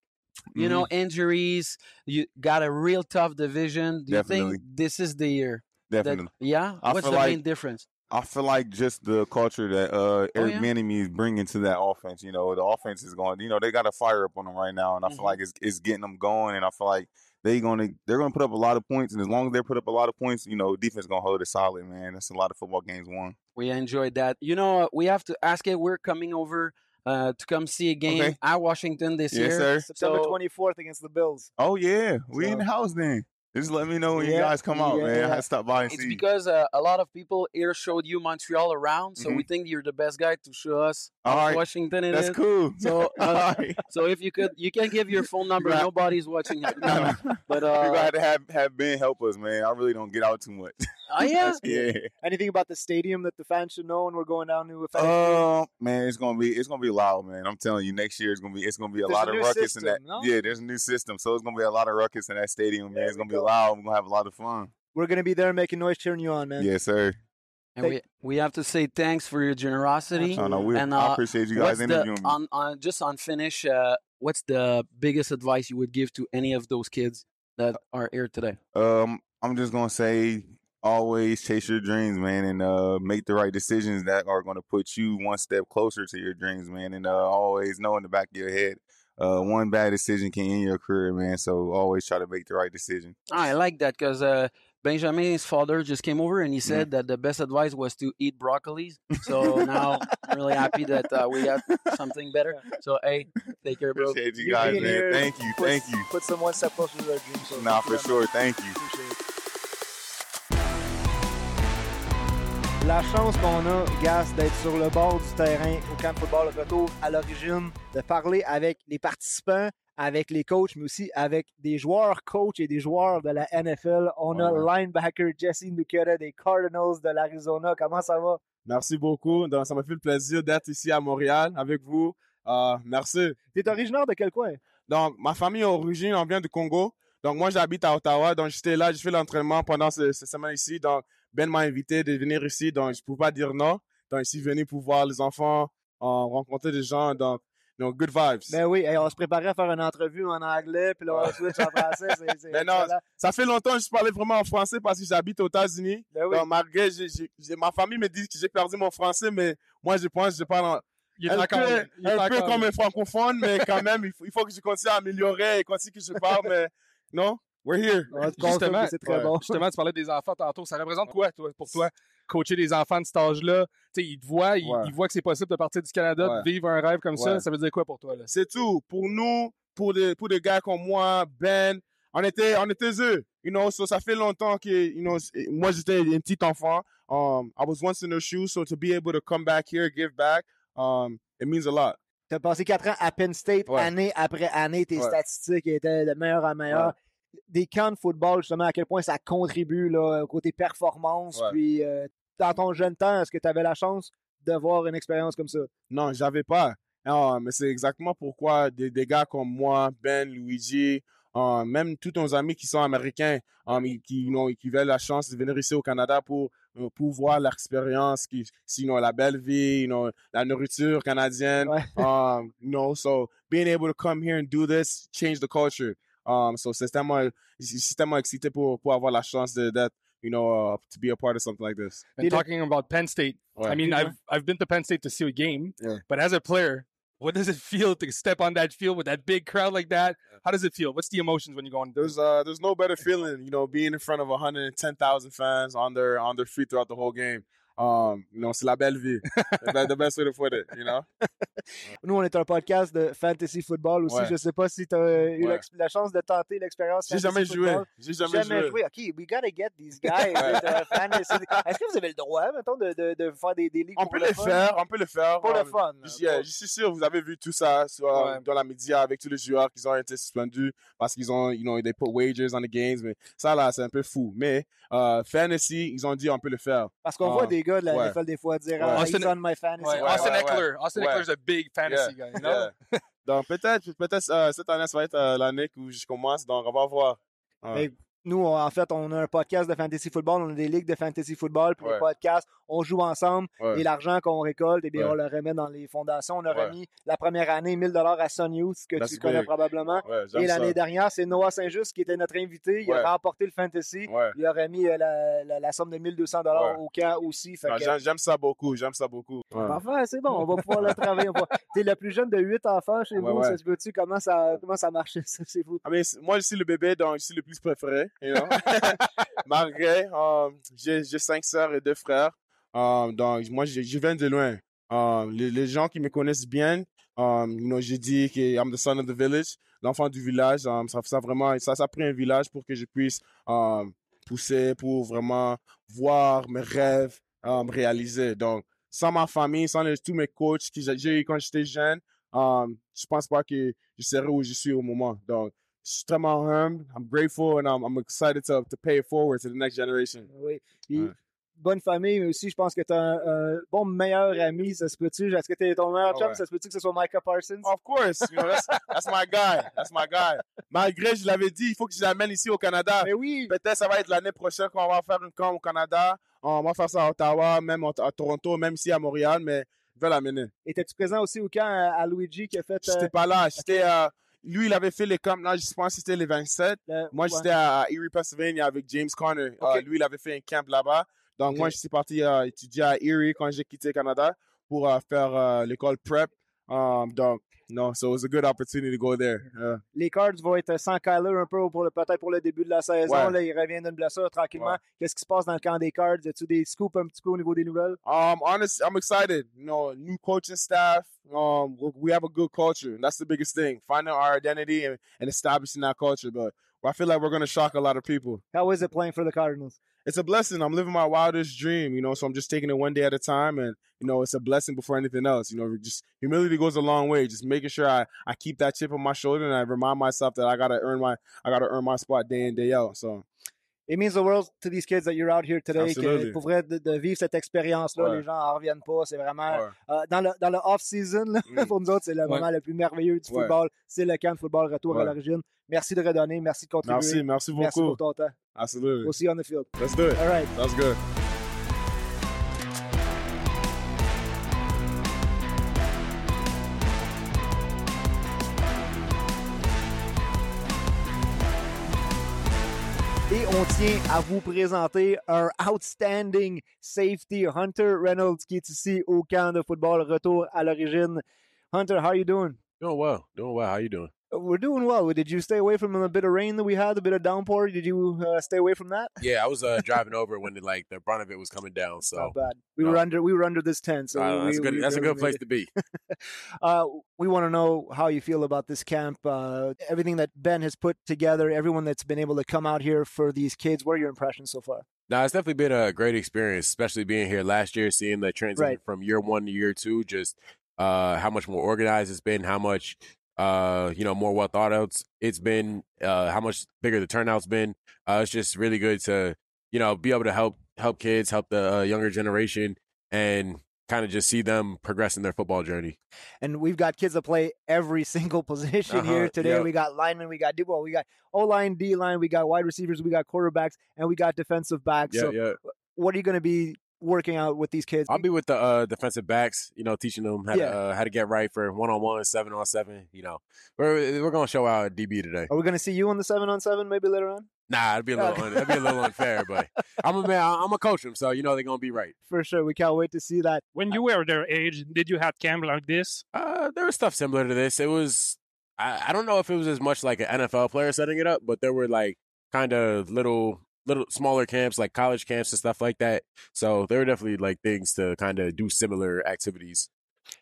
you know, Mm-hmm. injuries. You got a real tough division. Do you Definitely. think this is the year? that- Definitely. yeah. I What's feel the like- main difference? I feel like just the culture that uh, Eric yeah? Bieniemy is bringing to that offense. You know, the offense is going. You know, they got a fire up on them right now, and I Mhm. feel like it's it's getting them going. And I feel like they gonna they're gonna put up a lot of points, and as long as they put up a lot of points, you know, defense gonna hold it solid. Man, that's a lot of football games won. We enjoyed that. You know, we have to ask it. We're coming over uh, to come see a game Okay. at Washington this Yes, year. sir. September So- 24th against the Bills. Oh yeah, we in the house then. Just let me know when you guys come out, man. I had to stop by and It's see. you. because uh, a lot of people here showed you Montreal around, so we think you're the best guy to show us Mm-hmm. All how right. Washington it That's is. cool. So, uh, All right. so if you could, you can give your phone number. Right. Nobody's watching. it. No, no. But we uh, got to have have Ben help us, man. I really don't get out too much. oh yeah, yeah. Anything about the stadium that the fans should know when we're going down to a FedEx Oh man, it's gonna be it's gonna be loud, man. I'm telling you, next year it's gonna be it's gonna be a There's lot a of new ruckus in that. no? Yeah, there's a new system, so it's gonna be a lot of ruckus in that stadium, man. It's gonna be loud. We're gonna have a lot of fun. We're going to be there making noise cheering you on, man. Yes, sir. and we we have to say thanks for your generosity. Oh, no, we- and, I uh, appreciate you guys what's the- me. On, on just on finish, uh, what's the biggest advice you would give to any of those kids that are here today? Um, I'm just gonna say always chase your dreams, man, and uh make the right decisions that are gonna put you one step closer to your dreams, man. And uh always know in the back of your head, uh one bad decision can end your career, man. So always try to make the right decision. Ah, I like that because uh, Benjamin's father just came over and he Mm-hmm. said that the best advice was to eat broccolis. So now I'm really happy that uh, we got something better. So hey, take care, bro. Appreciate you guys, being man. Thank you, puts- thank you. Put some one step closer to their dreams. So Nah, for sure. Thank you. Appreciate La chance qu'on a, Gas, d'être sur le bord du terrain au camp de football retour à l'origine, de parler avec les participants, avec les coachs, mais aussi avec des joueurs coachs et des joueurs de la NFL. On a linebacker Jesse Nuketa des Cardinals de l'Arizona. Comment ça va? Merci beaucoup. Donc, ça m'a fait le plaisir d'être ici à Montréal avec vous. Euh, merci. Tu es originaire de quel coin? Donc, ma famille origine, on vient du Congo. Donc, moi, j'habite à Ottawa. Donc, j'étais là, j'ai fait l'entraînement pendant ce- cette semaine ici. Donc, Ben m'a invité de venir ici. Donc, je ne pouvais pas dire non. Donc, ici, venir pour voir les enfants, euh, rencontrer des gens. Donc, donc, good vibes. Ben oui, hey, on se préparait à faire une entrevue en anglais, puis là, on switch en français. c'est- Mais non, ça fait longtemps que je parlais vraiment en français parce que j'habite aux États-Unis. Ben oui. Donc, malgré, j'ai- j'ai- j'ai- ma famille me dit que j'ai perdu mon français, mais moi, je pense que je parle en- Il est un, peu, il est un peu comme un francophone, mais quand même, il faut, il faut que je continue à améliorer et continue que je parle, mais non, we're here. Justement, Ouais. justement, tu parlais des enfants tantôt. Ça représente quoi, toi, pour toi, coacher des enfants de cet âge-là? Tu sais, ils te voient, ils, Ouais. ils voient que c'est possible de partir du Canada, Ouais. de vivre un rêve comme ça. Ouais. Ça veut dire quoi pour toi? Là? C'est tout. Pour nous, pour des, pour des gars comme moi, Ben, on était, on était eux. You know, so ça fait longtemps que, you know, moi j'étais un petit enfant. Um, I was once in their shoes, so to be able to come back here, give back, um, it means a lot. Tu as passé quatre ans à Penn State, Ouais. année après année, tes Ouais. statistiques étaient de meilleur en meilleur. Des camps de football, justement, à quel point ça contribue là, au côté performance. Ouais. Puis, euh, dans ton jeune temps, est-ce que tu avais la chance de voir une expérience comme ça? Non, j'avais pas. Ah, mais c'est exactement pourquoi des, des gars comme moi, Ben, Luigi, ah, même tous nos amis qui sont américains, ah, qui, know, qui veulent la chance de venir ici au Canada pour, euh, pour voir l'expérience, sinon la belle vie, you know, la nourriture canadienne. um, you know, so being able to come here and do this, change the culture. Um, so c'est tellement, je suis tellement excité pour, pour avoir la chance de, d'être, you know, uh, to be a part of something like this. And talking about Penn State, I mean, Yeah. I've I've been to Penn State to see a game, Yeah. but as a player, what does it feel to step on that field with that big crowd like that? How does it feel? What's the emotions when you go on? There's uh there's no better feeling, you know, being in front of 110,000 fans on their on their feet throughout the whole game. Um, you know, c'est la belle vie. the, best way to put it, you know? Nous, on est un podcast de fantasy football aussi. Ouais. Je sais pas si tu as eu Ouais. la chance de tenter l'expérience. J'ai jamais joué. J'ai jamais joué. OK, we gotta get these guys. fantasy. Est-ce que vous avez le droit, mettons, de, de, de faire des, des ligues On pour peut le le faire, on peut le faire. Pour le Um, fun. Je, yeah, je suis sûr, vous avez vu tout ça sur, euh, dans la média avec tous les joueurs qui ont été suspendus parce qu'ils ont, you know, they put wagers on the games. Mais ça, là, c'est un peu fou. Mais euh, fantasy, ils ont dit on peut le faire. Parce qu'on voit des gars de la ouais. NFL des fois dire Ouais. ah, Austin- he's on my fantasy. Ouais, Ouais, Austin ouais, Eckler. ouais. Austin Ouais. Eckler's a big fantasy Yeah, guy, you know? yeah. Donc peut-être, peut-être euh, cette année, ça va être euh, l'année où je commence. Donc on va voir. Ouais. Nous, on- en fait, on a un podcast de fantasy football, on a des ligues de fantasy football, puis les Ouais. podcasts, on joue ensemble Ouais. et l'argent qu'on récolte, eh bien, Ouais. on le remet dans les fondations. On a Ouais. remis la première année 1000 dollars à Sun Youth, que That's tu connais big. probablement. Et l'année dernière, c'est Noah Saint-Just qui était notre invité. Il Ouais. a remporté le fantasy. Ouais. Il a remis euh, la, la- la somme de 1200 dollars Ouais. au camp aussi. Ah, que- j'aime- ça beaucoup, j'aime ça beaucoup. Ouais. Parfait, c'est bon, on va pouvoir le travailler. Tu es le plus jeune de 8 enfants chez Ouais, vous. ouais. Ça se veut-tu comment ça, comment ça marche? Ça, c'est fou. I mean, c- moi, je suis le bébé, donc je suis le plus préféré. You? Malgré, um, j'ai j'ai cinq sœurs et deux frères. Um, donc, moi, je, viens de loin. Um, les, gens qui me connaissent bien, um, you know, j'ai dit que I'm the son of the village, l'enfant du village. Ça, ça, vraiment, ça, a pris un village pour que je puisse pousser, pour vraiment voir mes rêves réalisés. Donc, sans ma famille, sans tous mes coachs que j'ai- eu quand j'étais jeune, je pense pas que je serais où je suis au moment. Donc, extrêmement humble. I'm grateful and I'm, I'm excited to, to pay it forward to the next generation. Oui. Puis, Ouais. bonne famille, mais aussi, je pense que tu as un, un bon meilleur ami. Ça se peut-tu? Est-ce que tu es ton meilleur Ah chum? ouais. Ça se peut-tu que ce soit Micah Parsons? Of course, you know, that's, that's my guy. That's my guy. Malgré, je l'avais dit, il faut que je l'amène ici au Canada. Mais oui. Peut-être ça va être l'année prochaine qu'on va faire une camp au Canada. On va faire ça à Ottawa, même à Toronto, même ici à Montréal, mais je vais l'amener. Étais-tu présent aussi au camp à, Luigi qui a fait. euh, J'étais pas là. J'étais, euh, lui, il avait fait les camps, là, je pense que c'était les 27. Moi, ouais. j'étais à Erie, Pennsylvania avec James Conner. Euh, lui, il avait fait un camp là-bas. Donc, moi, je suis parti euh, étudier à Erie quand j'ai quitté le Canada pour euh, faire l'école prep. Um, donc, no, so it was a good opportunity to go there. Yeah. Les Cards vont être sans Kyler un peu pour peut-être pour le début de la saison. Ouais. Là, il revient d'une blessure tranquillement. Ouais. Qu'est-ce qui se passe dans le camp des Cards? As-tu des scoops un petit peu au niveau des nouvelles? Um, honestly, I'm excited. You know, new coaching staff. Um, we- we have a good culture. That's the biggest thing. Finding our identity and, and establishing that culture. But I feel like we're going to shock a lot of people. How is it playing for the Cardinals? It's a blessing. I'm living my wildest dream, you know, so I'm just taking it one day at a time. And, you know, it's a blessing before anything else. You know, just humility goes a long way. Just making sure I, I keep that chip on my shoulder and I remind myself that I got to earn my, I got to earn my spot day in, day out. So, It means the world to these kids that you're out here today. Que, Absolutely. pour vrai, de, de vivre cette expérience-là, Ouais. les gens en reviennent pas. C'est vraiment. Ouais. euh, dans le, dans le off-season, Mm. pour nous autres, c'est le Ouais. moment le plus merveilleux du Ouais. football. C'est le camp de football retour à l'origine. Merci de redonner. Merci de contribuer. merci, merci beaucoup. Merci pour ton temps. Absolutely. We'll see you on the field. Let's do it. All right. Sounds good. On tient à vous présenter un outstanding safety, Hunter Reynolds, qui est ici au camp de football retour à l'origine. Hunter, how you doing? Doing well. Doing well. How you doing? We're doing well. Did you stay away from a bit of rain that we had, a bit of downpour? Did you uh, stay away from that? Yeah, I was uh, driving over when the, like the brunt of it was coming down. So Not bad. We no. were under we were under this tent, so Uh, we, that's a good. we that's a good place made to be. uh, we want to know how you feel about this camp, uh, everything that Ben has put together, everyone that's been able to come out here for these kids. What are your impressions so far? Now it's definitely been a great experience, especially being here last year, seeing the transition Right. from year one to year two. Just uh, how much more organized it's been, how much uh, you know more well thought out it's been, uh, how much bigger the turnout's been. Uh, it's just really good to you know be able to help help kids, help the uh, younger generation, and kind of just see them progress in their football journey. and we've got kids that play every single position Uh-huh, here today. yep. We got linemen, we got well, we got O line, D line, we got wide receivers, we got quarterbacks, and we got defensive backs. Yeah, so, yeah. what are you going to be working out with these kids? I'll be with the uh, defensive backs, you know, teaching them how Yeah. to uh, how to get right for one on one, seven on seven. You know, we're we're gonna show out DB today. Are we going to see you on the seven on seven maybe later on? Nah, it'd be a little un- it'd be a little unfair, but I'm a man. I'm a coach them, so you know they're gonna be right. For sure, we can't wait to see that. When you were their age, did you have camp like this? Uh, there was stuff similar to this. It was I, I don't know if it was as much like an NFL player setting it up, but there were like kind of little little smaller camps like college camps and stuff like that. So there were definitely like things to kind of do similar activities.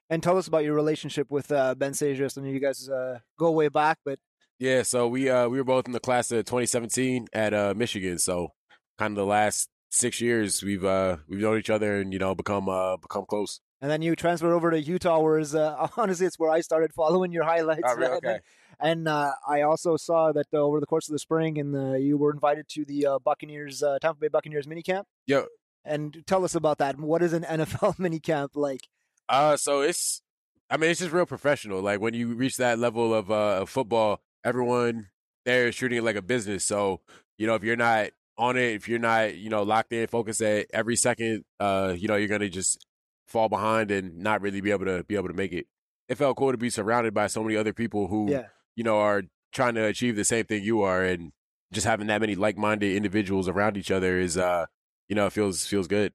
And tell us about your relationship with uh, Ben Sajus. I mean, you guys uh, go way back, but Yeah, so we uh we were both in the class of 2017 at uh Michigan. So kind of the last six years we've uh we've known each other and you know become uh become close. and then you transferred over to Utah, whereas uh, honestly, it's where I started following your highlights. Oh, really? Okay. And uh, I also saw that uh, over the course of the spring, and uh, you were invited to the uh, Buccaneers, uh, Tampa Bay Buccaneers minicamp. Yeah. And tell us about that. What is an NFL minicamp like? Uh so it's I mean, it's just real professional. Like when you reach that level of uh, of football, everyone there is shooting it like a business. So you know, if you're not on it, if you're not you know locked in, focused at every second, uh, you know, you're gonna just fall behind and not really be able to be able to make it. It felt cool to be surrounded by so many other people who Yeah. You know are trying to achieve the same thing you are, and just having that many like minded individuals around each other is uh, you know, feels feels good.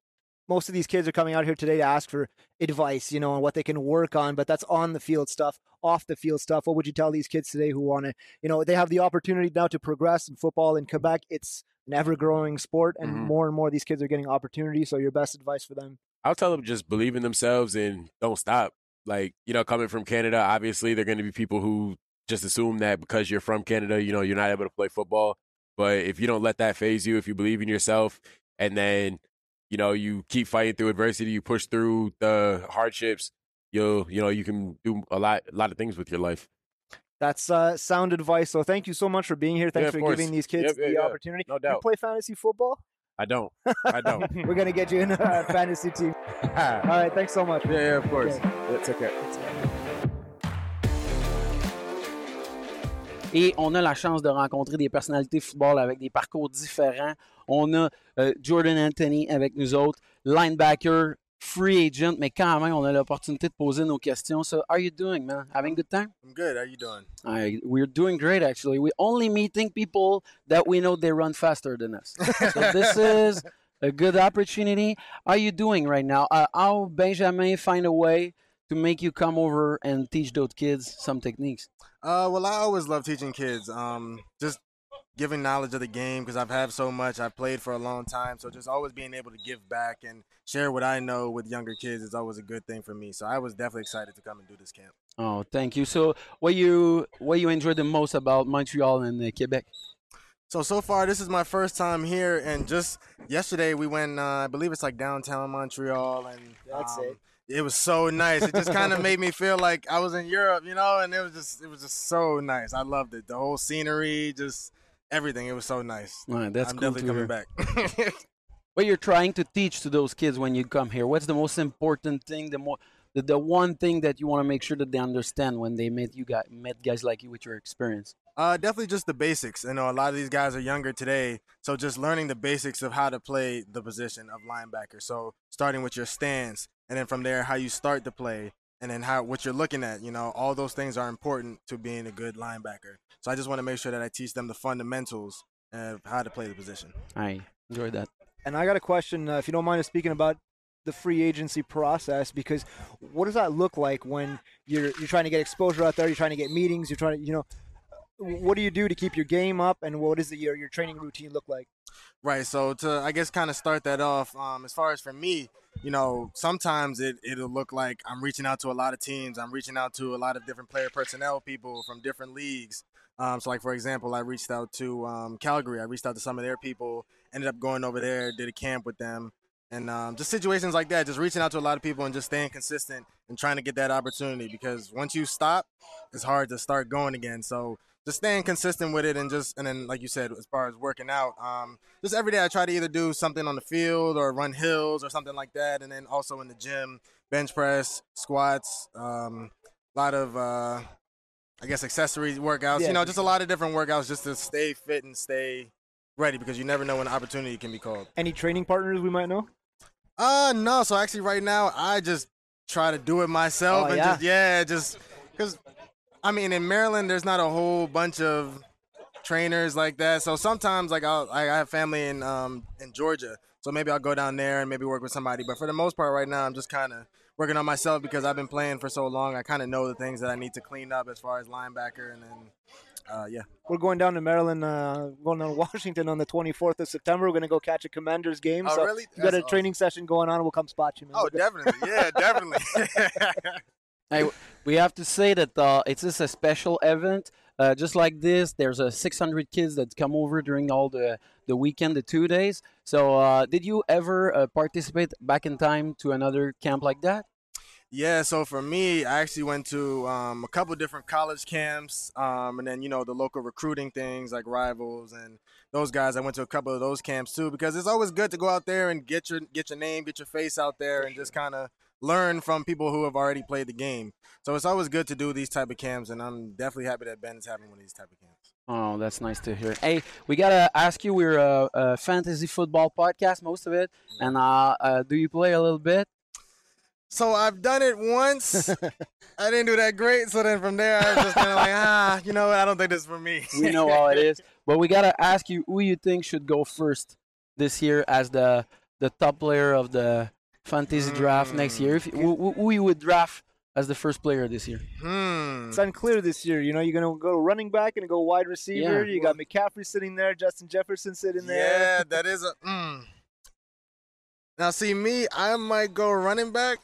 most of these kids are coming out here today to ask for advice, you know, on what they can work on, but that's on the field stuff, off the field stuff. What would you tell these kids today who want to, you know, they have the opportunity now to progress in football in Quebec. It's an ever growing sport, and Mhm. more and more these kids are getting opportunities. So, your best advice for them? I'll tell them just believe in themselves and don't stop. Like, you know, coming from Canada, obviously there are going to be people who just assume that because you're from Canada, you know, you're not able to play football. But if you don't let that phase you, if you believe in yourself and then, you know, you keep fighting through adversity, you push through the hardships, you'll, you know, you can do a lot, a lot of things with your life. That's uh, sound advice. So, thank you so much for being here. Thanks of for course. giving these kids Yep, yeah, the yeah. opportunity. No You doubt. play fantasy football? I don't. I don't. We're going to get you in a fantasy team. All right. Thanks so much. Yeah, yeah, of course. Okay. It's okay. Et on a la chance de rencontrer des personnalités football avec des parcours différents. On a euh, Jordan Anthony avec nous autres, linebacker, free agent, mais quand même, on a l'opportunité de poser nos questions. So, how are you doing, man? Having a good time? I'm good. How you doing? I, we're doing great, actually. We're only meeting people that we know they run faster than us. So this is a good opportunity. How are you doing right now? Uh, how Benjamin find a way to make you come over and teach those kids some techniques? Uh, well, I always love teaching kids. Um, just giving knowledge of the game because I've had so much. I've played for a long time, so just always being able to give back and share what I know with younger kids is always a good thing for me. So I was definitely excited to come and do this camp. Oh, thank you. So, what you what you enjoy the most about Montreal and uh, Quebec? So so far, this is my first time here, and just yesterday we went. Uh, I believe it's like downtown Montreal, and That's um, it. It was so nice. It just kind of made me feel like I was in Europe, you know, and it was just it was just so nice. I loved it. The whole scenery, just everything. It was so nice. All right, that's I'm cool definitely coming hear. back. What you're trying to teach to those kids when you come here? What's the most important thing? The more the, the one thing that you want to make sure that they understand when they met you guys met guys like you with your experience. Uh, definitely just the basics. You know, a lot of these guys are younger today, so just learning the basics of how to play the position of linebacker. So starting with your stance, and then from there how you start the play, and then how what you're looking at. You know, all those things are important to being a good linebacker. So I just want to make sure that I teach them the fundamentals of how to play the position. I enjoyed that. And I got a question, uh, if you don't mind us speaking about the free agency process, because what does that look like when you're you're trying to get exposure out there, you're trying to get meetings, you're trying to, you know, what do you do to keep your game up, and what does the, your your training routine look like? Right. So to I guess kind of start that off, um, as far as for me, you know, sometimes it it'll look like I'm reaching out to a lot of teams. I'm reaching out to a lot of different player personnel people from different leagues. Um, so like for example, I reached out to um, Calgary. I reached out to some of their people. Ended up going over there, did a camp with them, and um, just situations like that. Just reaching out to a lot of people and just staying consistent and trying to get that opportunity. Because once you stop, it's hard to start going again. So just staying consistent with it and just and then like you said as far as working out um just every day i try to either do something on the field or run hills or something like that and then also in the gym bench press squats um a lot of uh i guess accessory workouts Yeah. you know just a lot of different workouts just to stay fit and stay ready because you never know when opportunity can be called Any training partners we might know? uh no so actually right now i just try to do it myself Oh, and yeah? just yeah just i mean in maryland there's not a whole bunch of trainers like that so sometimes like I'll, i I have family in um in georgia so maybe i'll go down there and maybe work with somebody but for the most part right now i'm just kind of working on myself because i've been playing for so long i kind of know the things that i need to clean up as far as linebacker and then uh, yeah We're going down to Maryland, uh, going to Washington on the 24th of September. We're going to go catch a Commanders game. Oh, so really? you got a training session going on. We'll come spot you, man. oh definitely yeah definitely Hey, we have to say that uh, it's just a special event. Uh, just like this, there's a 600 kids that come over during all the, the weekend, the two days. So, uh, did you ever uh, participate back in time to another camp like that? Yeah, so for me, I actually went to um, a couple different college camps, um, and then you know the local recruiting things like rivals and those guys. I went to a couple of those camps too because it's always good to go out there and get your get your name, get your face out there, and just kind of learn from people who have already played the game. So it's always good to do these type of camps, and I'm definitely happy that Ben's having one of these type of camps. Oh, that's nice to hear. Hey, we gotta ask you. We're a, a fantasy football podcast, most of it, and uh, uh, do you play a little bit? So I've done it once. I didn't do that great. So then from there, I was just kind of like, ah, you know what? I don't think this is for me. we know all it is. But we gotta ask you who you think should go first this year as the the top player of the fantasy draft next year. If, who, who- who you would draft as the first player this year? Hmm. It's unclear this year. You know, you're gonna go running back and go wide receiver. Yeah. You got McCaffrey sitting there, Justin Jefferson sitting there. Yeah, that is a. Mm. Now, see me, I might go running back,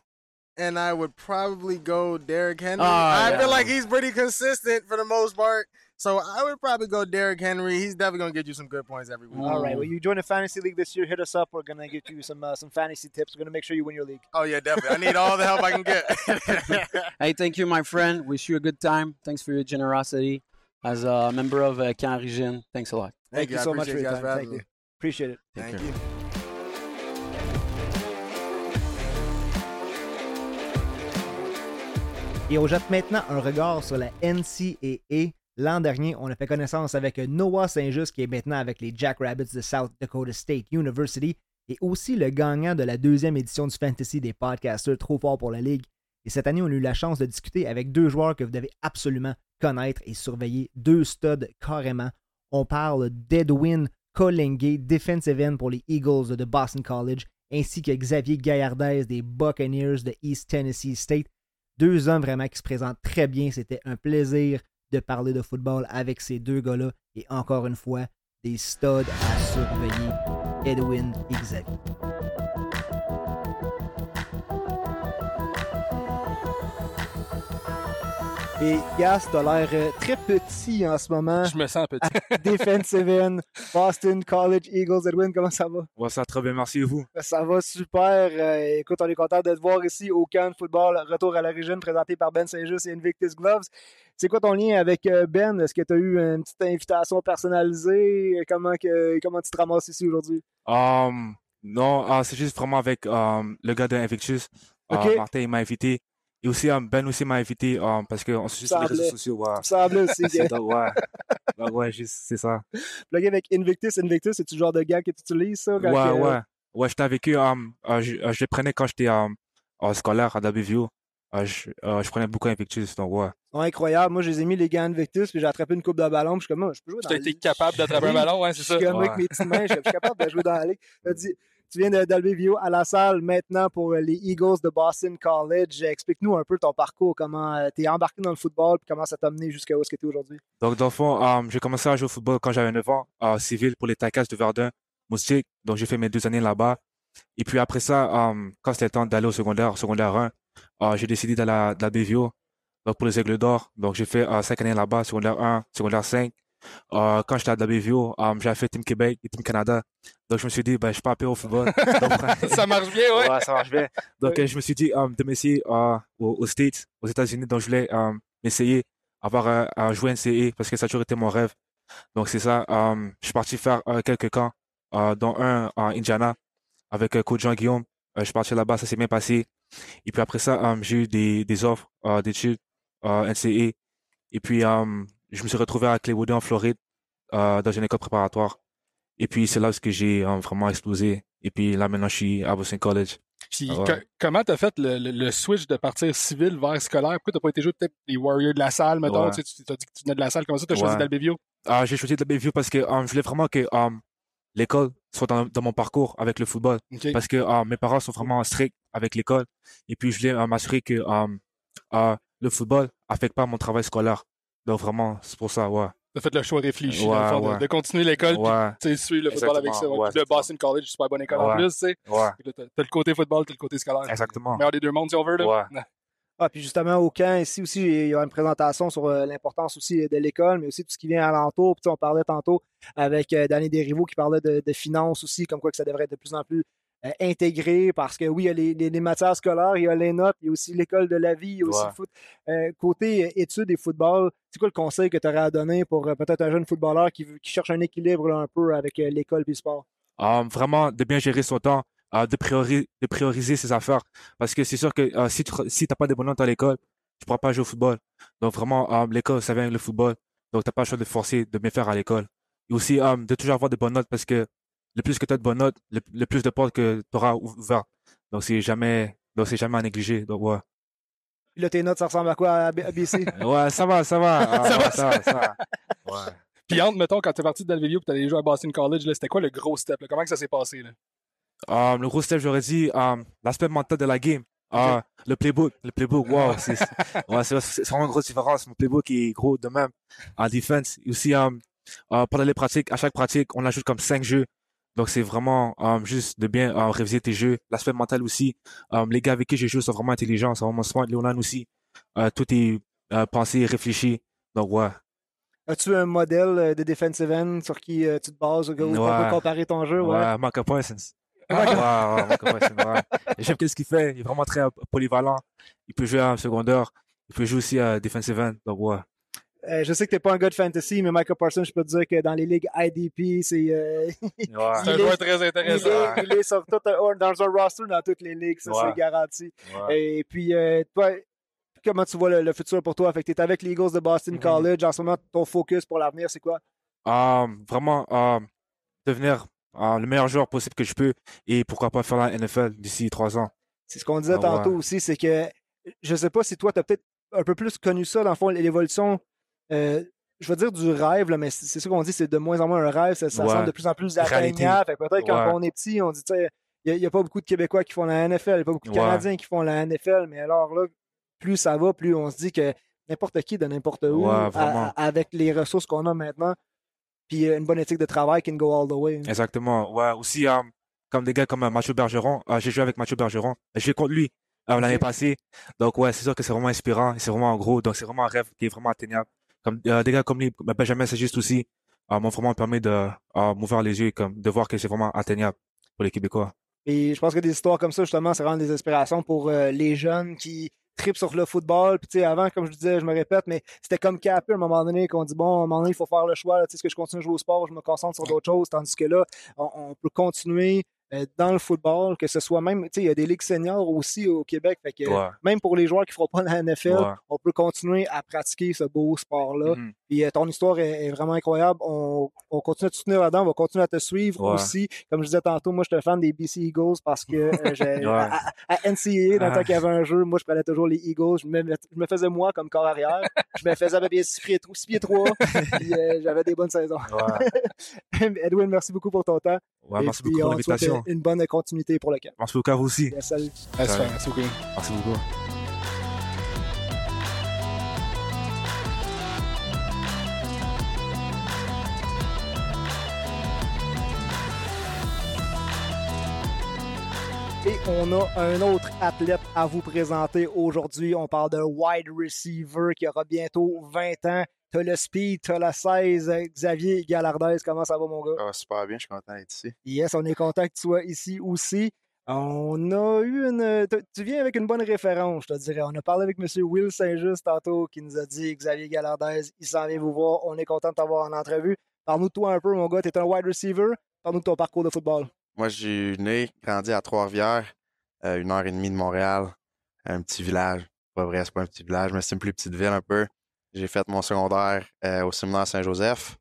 and I would probably go Derrick Henry. Oh, I yeah. feel like he's pretty consistent for the most part, so I would probably go Derrick Henry. He's definitely gonna get you some good points every week. All right. Well, you join a fantasy league this year. Hit us up. We're gonna get you some uh, some fantasy tips. We're gonna make sure you win your league. Oh yeah, definitely. I need all the help I can get. Hey, thank you, my friend. Wish you a good time. Thanks for your generosity as a member of uh, Camp Origine. Thanks a lot. Thank, you I so much for appreciate your time. for Thank you. Appreciate it. Thank you. Et on jette maintenant un regard sur la NCAA. L'an dernier, on a fait connaissance avec Noah Saint-Just, qui est maintenant avec les Jackrabbits de South Dakota State University, et aussi le gagnant de la deuxième édition du Fantasy des podcasters Trop fort pour la Ligue. Et cette année, on a eu la chance de discuter avec deux joueurs que vous devez absolument connaître et surveiller, deux studs carrément. On parle d'Edwin Kolenge, defensive end pour les Eagles de Boston College, ainsi que Xavier Gaillardès des Buccaneers de East Tennessee State. Deux hommes vraiment qui se présentent très bien. C'était un plaisir de parler de football avec ces deux gars-là. Et encore une fois, des studs à surveiller. Edwin et. Et Gas, t'as l'air euh, très petit en ce moment. Je me sens petit. Defensive end, Boston College Eagles. Edwin, comment ça va? Ouais, ça va très bien, merci et vous? Ça va super. Euh, écoute, on est content de te voir ici au camp de football Retour à l'origine présenté par Ben Saint-Just et Invictus Gloves. C'est quoi ton lien avec euh, Ben? Est-ce que tu as eu une petite invitation personnalisée? Comment, que, comment tu te ramasses ici aujourd'hui? Um, non, ah, c'est juste vraiment avec um, le gars de Invictus. Uh, Ok. Martin il m'a invité. Et aussi, um, Ben aussi m'a invité um, parce qu'on se suit sur les réseaux sociaux. Ouais. Semblait aussi C'est ouais. Ouais, ouais, juste, c'est ça. Plugué avec Invictus. Invictus, c'est-tu le genre de gars que tu utilises, ça? quand Ouais, que- ouais. Ouais, j'étais avec eux. um, euh, je, euh, je les prenais quand j'étais um, en scolaire à WVU. Euh, je, euh, je prenais beaucoup Invictus, donc ouais. Incroyable. Moi, je les ai mis les gants Invictus, puis j'ai attrapé une coupe de ballon, puis je suis comme, moi, je peux jouer dans T'as la été capable d'attraper un ballon, ouais, c'est Je suis ça? comme avec mes petites mains, je suis capable de jouer dans la ligue. Dit- Tu viens d'Albevio à la salle maintenant pour euh, les Eagles de Boston College. Explique-nous un peu ton parcours, comment tu es embarqué dans le football, puis comment ça t'a mené jusqu'à où tu es aujourd'hui? Donc, dans le fond, j'ai commencé à jouer au football quand j'avais 9 ans, à civil pour les Ticats de Verdun, Moustique. Donc, j'ai fait mes deux années là-bas. Et puis après ça, quand c'était temps d'aller au secondaire, au secondaire 1, euh, j'ai décidé d'aller à la BVO, donc pour les Aigles d'Or. Donc, j'ai fait euh, cinq années là-bas, secondaire 1, secondaire 5. Euh, quand j'étais à WVO, um, j'avais fait Team Québec et Team Canada. Donc, je me suis dit, ben, je suis pas au football. Donc, Ça marche bien, ouais. Ouais, ça marche bien. Donc, euh, je me suis dit um, de m'essayer euh, aux, aux States, aux États-Unis. Donc, je voulais m'essayer, avoir euh, à jouer NCAA parce que ça a toujours été mon rêve. Donc, c'est ça. je suis parti faire euh, quelques camps, euh, dont un en Indiana avec euh, coach Jean-Guillaume. Euh, je suis parti là-bas, ça s'est bien passé. Et puis après ça, j'ai eu des, des offres euh, d'études euh, NCAA. Et puis, je me suis retrouvé à Claywood en Floride, euh, dans une école préparatoire. Et puis, c'est là où j'ai um, vraiment explosé. Et puis là, maintenant, je suis à Boston College. Puis, Ah ouais. co- comment t'as fait le, le- le switch de partir civil vers scolaire? Pourquoi t'as pas été joué peut-être les Warriors de la salle, mettons? Ouais. Tu sais, tu dit que tu venais de la salle, comment ça t'as choisi Ouais. d'Albevio? Ah, j'ai choisi de la BVU parce que um, je voulais vraiment que l'école soit dans, dans mon parcours avec le football. Parce que mes parents sont vraiment stricts avec l'école. Et puis, je voulais euh, m'assurer que euh, le football affecte pas mon travail scolaire. Donc, vraiment, c'est pour ça, ouais. Fait le choix réfléchi, Ouais, dans le fond, de- ouais. de, continuer l'école, Ouais. puis tu sais, suivre le football avec ça. Le Boston College, super bonne école en plus, tu sais. T'as le côté football, t'as le côté scolaire. Exactement. Meilleur des deux mondes, si on veut. Là. Ouais. Ah, puis justement, au camp, ici aussi, il y a une présentation sur euh, l'importance aussi de l'école, mais aussi tout ce qui vient alentour. Puis, tu sais, on parlait tantôt avec euh, Danny Desrivaux qui parlait de, de finances aussi, comme quoi que ça devrait être de plus en plus euh, intégré parce que oui, il y a les, les- les matières scolaires, il y a les notes, il y a aussi l'école de la vie, il y a aussi Ouais. le foot. Euh, côté euh, études et football, c'est quoi le conseil que tu aurais à donner pour euh, peut-être un jeune footballeur qui, cherche un équilibre là, un peu avec l'école et le sport? Um, vraiment, de bien gérer son temps. de, priori, de prioriser ses affaires. Parce que c'est sûr que si tu si t'as pas de bonnes notes à l'école, tu pourras pas jouer au football. Donc vraiment, l'école, ça vient avec le football. Donc t'as pas le choix de forcer de bien faire à l'école. Et aussi de toujours avoir de bonnes notes parce que le plus que tu as de bonnes notes, le, le plus de portes que tu auras ouvertes. Donc c'est jamais, donc c'est jamais à négliger. Donc ouais. Puis là, tes notes, ça ressemble à quoi à BC? Ouais, ça va, ça va. Ah, Ça ouais, va, ça va, ça va. Ouais. Puis entre, mettons, quand t'es parti de Dalvevio et t'allais jouer à Boston College, là, c'était quoi le gros step? là? Comment que ça s'est passé? Là? Um, le gros step, j'aurais dit um, l'aspect mental de la game. Ah, Le playbook, le playbook, wow, c'est ouais, c'est c'est vraiment une grosse différence. Mon playbook est gros de même en defense. Et aussi, um, pendant les pratiques, à chaque pratique, on ajoute comme cinq jeux. Donc c'est vraiment um, juste de bien euh, réviser tes jeux. L'aspect mental aussi. Um, les gars avec qui je joue sont vraiment intelligents, sont vraiment smart. Léonan aussi. Euh, tout est euh, pensé, réfléchi. Donc ouais. As-tu un modèle euh, de defensive end sur qui euh, tu te bases ou où on Ouais. peut comparer ton jeu? Ouais. Ouais, Micah Parsons. Ouais. Ouais, ouais, Micah Parsons, ouais. J'aime qu'est-ce qu'il fait. Il est vraiment très euh, polyvalent. Il peut jouer en secondaire. Il peut jouer aussi à defensive end. Donc, ouais. Euh, je sais que t'es pas un gars de fantasy, mais Michael Parsons, je peux te dire que dans les ligues IDP, c'est. euh, C'est un joueur très intéressant. Il est, il est sur tout un- dans un roster dans toutes les ligues, ça Ouais. c'est garanti. Ouais. Et puis, euh, toi, comment tu vois le, le futur pour toi? Fait que t'es avec les Eagles de Boston Mhm. College. En ce moment, ton focus pour l'avenir, c'est quoi? Um, vraiment, um, devenir uh, le meilleur joueur possible que je peux. Et pourquoi pas faire la NFL d'ici trois ans. C'est ce qu'on disait Ah, tantôt aussi, c'est que je sais pas si toi, tu as peut-être un peu plus connu ça, dans le fond, l'évolution, euh, je veux dire du rêve, là, mais c'est ça qu'on dit, c'est de moins en moins un rêve, ça, ça Ouais. semble de plus en plus atteignable. Peut-être quand on est petit, on dit, tu sais, il n'y a, pas beaucoup de Québécois qui font la NFL, il n'y a pas beaucoup de Ouais. Canadiens qui font la NFL, mais alors là, plus ça va, plus on se dit que n'importe qui de n'importe où, à- à- avec les ressources qu'on a maintenant, puis euh, une bonne éthique de travail can go all the way. Exactement. Ouais, aussi, um, comme des gars comme euh, Mathieu Bergeron. euh, j'ai joué avec Mathieu Bergeron. J'ai joué contre lui euh, l'année passée. Donc, ouais, c'est sûr que c'est vraiment inspirant. C'est vraiment gros. Donc, c'est vraiment un rêve qui est vraiment atteignable. Comme, euh, des gars comme lui, ben, Benjamin Sagiste aussi, euh, m'ont vraiment permis de euh, m'ouvrir les yeux et comme, de voir que c'est vraiment atteignable pour les Québécois. Et je pense que des histoires comme ça, justement, c'est vraiment des inspirations pour euh, les jeunes qui tripent sur le football. Puis, tu sais, avant, comme je disais, je me répète, mais c'était comme capé à un moment donné qu'on dit, bon, à un moment donné, il faut faire le choix. là. Tu sais, est-ce que je continue à jouer au sport, je me concentre sur d'autres choses, tandis que là, on, on peut continuer dans le football, que ce soit même, tu sais, il y a des ligues seniors aussi au Québec. Fait que Ouais. même pour les joueurs qui ne feront pas la NFL, Ouais. on peut continuer à pratiquer ce beau sport-là. Mhm. Puis euh, ton histoire est, est vraiment incroyable. On, on continue à te soutenir là-dedans, on va continuer à te suivre Ouais. aussi. Comme je disais tantôt, moi, je suis un fan des BC Eagles parce que euh, j'ai- Ouais. à, à- NCAA, dans le temps Ah. qu'il y avait un jeu, moi, je prenais toujours les Eagles. Je me, je me faisais moi comme corps arrière. Je me faisais à peu près 6 pieds 3. pieds trois, puis euh, j'avais des bonnes saisons. Edwin, merci beaucoup pour ton temps. Ouais, Et merci puis, beaucoup pour l'invitation. Une bonne continuité pour le camp. Merci beaucoup à vous aussi. Salut. Ouais. merci beaucoup. Merci beaucoup. On a un autre athlète à vous présenter aujourd'hui. On parle d'un wide receiver qui aura bientôt 20 ans. T'as le speed, t'as la 16. Xavier Galardez, comment ça va, mon gars? Ah, super bien, je suis content d'être ici. Yes, on est content que tu sois ici aussi. On a eu une. Tu viens avec une bonne référence, je te dirais. On a parlé avec M. Will Saint-Just tantôt qui nous a dit Xavier Galardez, il s'en vient vous voir. On est content de t'avoir en entrevue. Parle-nous de toi un peu, mon gars. Tu es un wide receiver. Parle-nous de ton parcours de football. Moi, j'ai né, grandi à Trois-Rivières, euh, une heure et demie de Montréal, un petit village. Pas vrai, c'est pas un petit village, mais c'est une plus petite ville un peu. J'ai fait mon secondaire euh, au séminaire Saint-Joseph.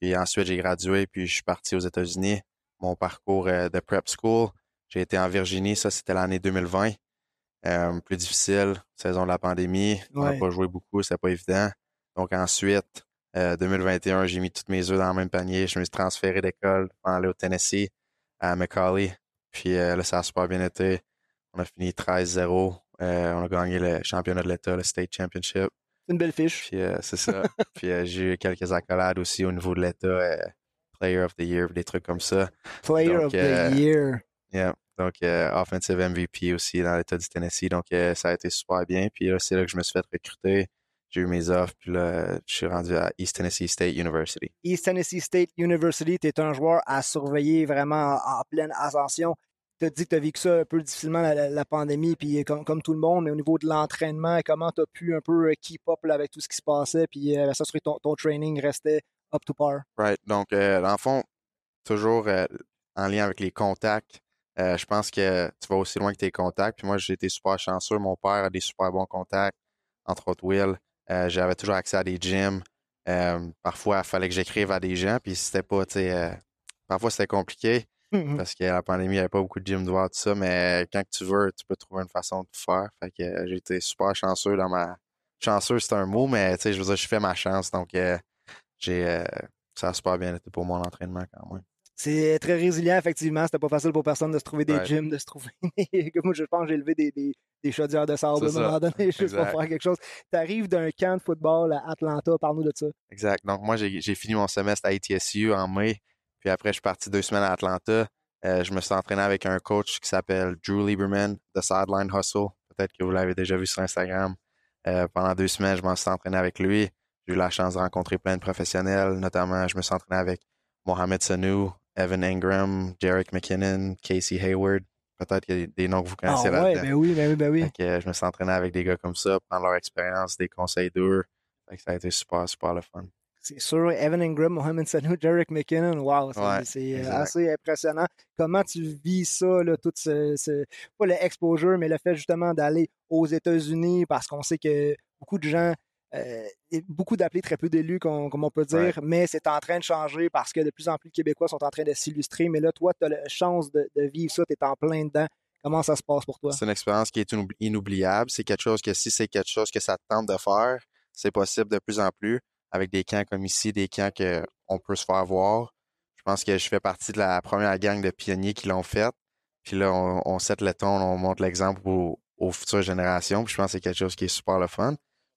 Puis ensuite, j'ai gradué, puis je suis parti aux États-Unis. Mon parcours euh, de prep school, j'ai été en Virginie, ça c'était l'année 2020. Euh, plus difficile, saison de la pandémie. On n'a pas joué beaucoup, c'était pas évident. Donc ensuite, euh, 2021, j'ai mis toutes mes œufs dans le même panier. Je me suis transféré d'école pour aller au Tennessee, à Macaulay. Puis euh, là, ça a super bien été. On a fini 13-0. Euh, on a gagné le championnat de l'État, le State Championship. C'est une belle fiche. Puis euh, c'est ça. Puis j'ai eu quelques accolades aussi au niveau de l'État, Player of the Year, des trucs comme ça. Player Donc, of the Year. Yeah. Donc, euh, Offensive MVP aussi dans l'État du Tennessee. Donc, euh, ça a été super bien. Puis là, c'est là que je me suis fait recruter. J'ai eu mes offres. Puis là, je suis rendu à East Tennessee State University. East Tennessee State University, tu es un joueur à surveiller vraiment en, en pleine ascension. Tu as dit que tu as vécu ça un peu difficilement, la, pandémie, puis comme, comme tout le monde, mais au niveau de l'entraînement, comment tu as pu un peu euh, keep up là, avec tout ce qui se passait, puis euh, s'assurer que ton, ton training restait up to par? Right. Donc, euh, dans le fond, toujours euh, en lien avec les contacts, je pense que tu vas aussi loin que tes contacts. Puis moi, j'ai été super chanceux. Mon père a des super bons contacts, entre autres Will. Euh, J'avais toujours accès à des gyms. Euh, parfois, il fallait que j'écrive à des gens. Puis c'était pas, tu sais, euh, parfois c'était compliqué Mhm. parce que la pandémie, il n'y avait pas beaucoup de gyms dehors, tout ça. Mais quand tu veux, tu peux trouver une façon de faire. Fait que j'ai été super chanceux dans ma. Chanceux, c'est un mot, mais tu sais, je veux dire, je fais ma chance. Donc, j'ai. ça a super bien été pour mon entraînement quand même. C'est très résilient, effectivement. C'était pas facile pour personne de se trouver des Ouais. gyms, de se trouver. Moi, je pense que j'ai levé des, des, des chaudières de sable à un moment donné, juste pour faire quelque chose. Tu arrives d'un camp de football à Atlanta, parle-nous de ça. Exact. Donc, moi, j'ai fini mon semestre à ATSU en mai. Puis après, je suis parti deux semaines à Atlanta. Euh, je me suis entraîné avec un coach qui s'appelle Drew Lieberman de Sideline Hustle. Peut-être que vous l'avez déjà vu sur Instagram. Euh, pendant deux semaines, je m'en suis entraîné avec lui. J'ai eu la chance de rencontrer plein de professionnels. Notamment, je me suis entraîné avec Mohamed Sanu, Evan Ingram, Jarek McKinnon, Casey Hayward. Peut-être qu'il y a des- noms que vous Ah connaissez ouais, là-dedans. ben oui, ben oui, ben oui. Euh, je me suis entraîné avec des gars comme ça, prendre leur expérience, des conseils que ça a été super, super le fun. C'est sûr, Evan Ingram, Mohamed Sanu, Jarek McKinnon, wow, c'est Ouais, c'est, euh, assez impressionnant. Comment tu vis ça, là, tout ce, ce- pas le exposure, mais le fait justement d'aller aux États-Unis, parce qu'on sait que beaucoup de gens, beaucoup d'appelés, très peu d'élus, comme, comme on peut dire, Ouais. mais c'est en train de changer parce que de plus en plus de Québécois sont en train de s'illustrer. Mais là, toi, tu as la chance de, de vivre ça, tu es en plein dedans. Comment ça se passe pour toi? C'est une expérience qui est inoub- inoubliable. C'est quelque chose que si c'est quelque chose que ça te tente de faire, c'est possible de plus en plus avec des camps comme ici, des camps qu'on peut se faire voir. Je pense que je fais partie de la première gang de pionniers qui l'ont fait. Puis là, on, on set le ton, on montre l'exemple aux, aux futures générations. Puis je pense que c'est quelque chose qui est super le fun.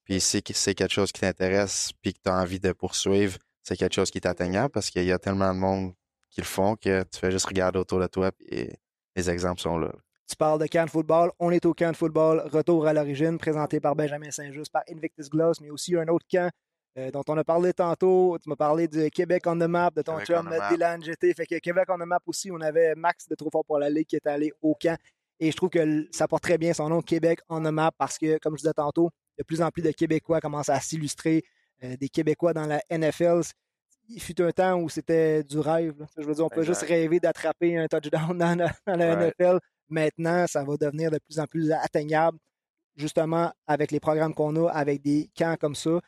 Puis si c'est quelque chose qui t'intéresse puis que tu as envie de poursuivre, c'est quelque chose qui est atteignable parce qu'il y a tellement de monde qui le font que tu fais juste regarder autour de toi et les exemples sont là. Tu parles de camp de football. On est au camp de football. Retour à l'origine, présenté par Benjamin Saint-Just, par Invictus Gloss, mais aussi un autre camp euh, dont on a parlé tantôt. Tu m'as parlé du Québec on the map, de ton Québec chum. Dylan GT. Fait que Québec on the map aussi, on avait Max de Trop Fort pour la Ligue qui est allé au camp. Et je trouve que ça porte très bien son nom, Québec on the map, parce que, comme je disais tantôt, de plus en plus de Québécois commencent à s'illustrer, euh, des Québécois dans la NFL. Il fut un temps où c'était du rêve. là. Je veux dire, on peut juste rêver d'attraper un touchdown dans la, dans la Right. NFL. Maintenant, ça va devenir de plus en plus atteignable, justement, avec les programmes qu'on a, avec des camps comme ça.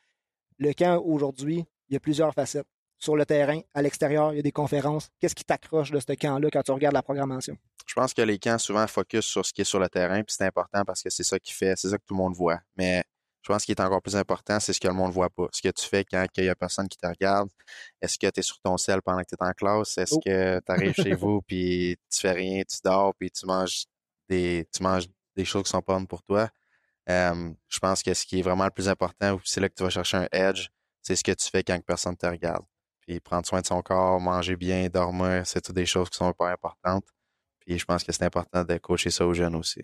Le camp aujourd'hui, il y a plusieurs facettes. Sur le terrain, à l'extérieur, il y a des conférences. Qu'est-ce qui t'accroche de ce camp-là quand tu regardes la programmation? Je pense que les camps souvent focus sur ce qui est sur le terrain, puis c'est important parce que c'est ça qui fait, c'est ça que tout le monde voit. Mais je pense qu'il est encore plus important, c'est ce que le monde voit pas. Ce que tu fais quand il y a personne qui te regarde. Est-ce que tu es sur ton sel pendant que tu es en classe? Est-ce Oh. que tu arrives chez vous puis tu fais rien, tu dors puis tu manges des tu manges des choses qui sont pas bonnes pour toi? Euh, je pense que ce qui est vraiment le plus important, c'est là que tu vas chercher un edge, c'est ce que tu fais quand personne te regarde. Puis prendre soin de son corps, manger bien, dormir, c'est toutes des choses qui sont hyper importantes. Puis je pense que c'est important de coacher ça aux jeunes aussi.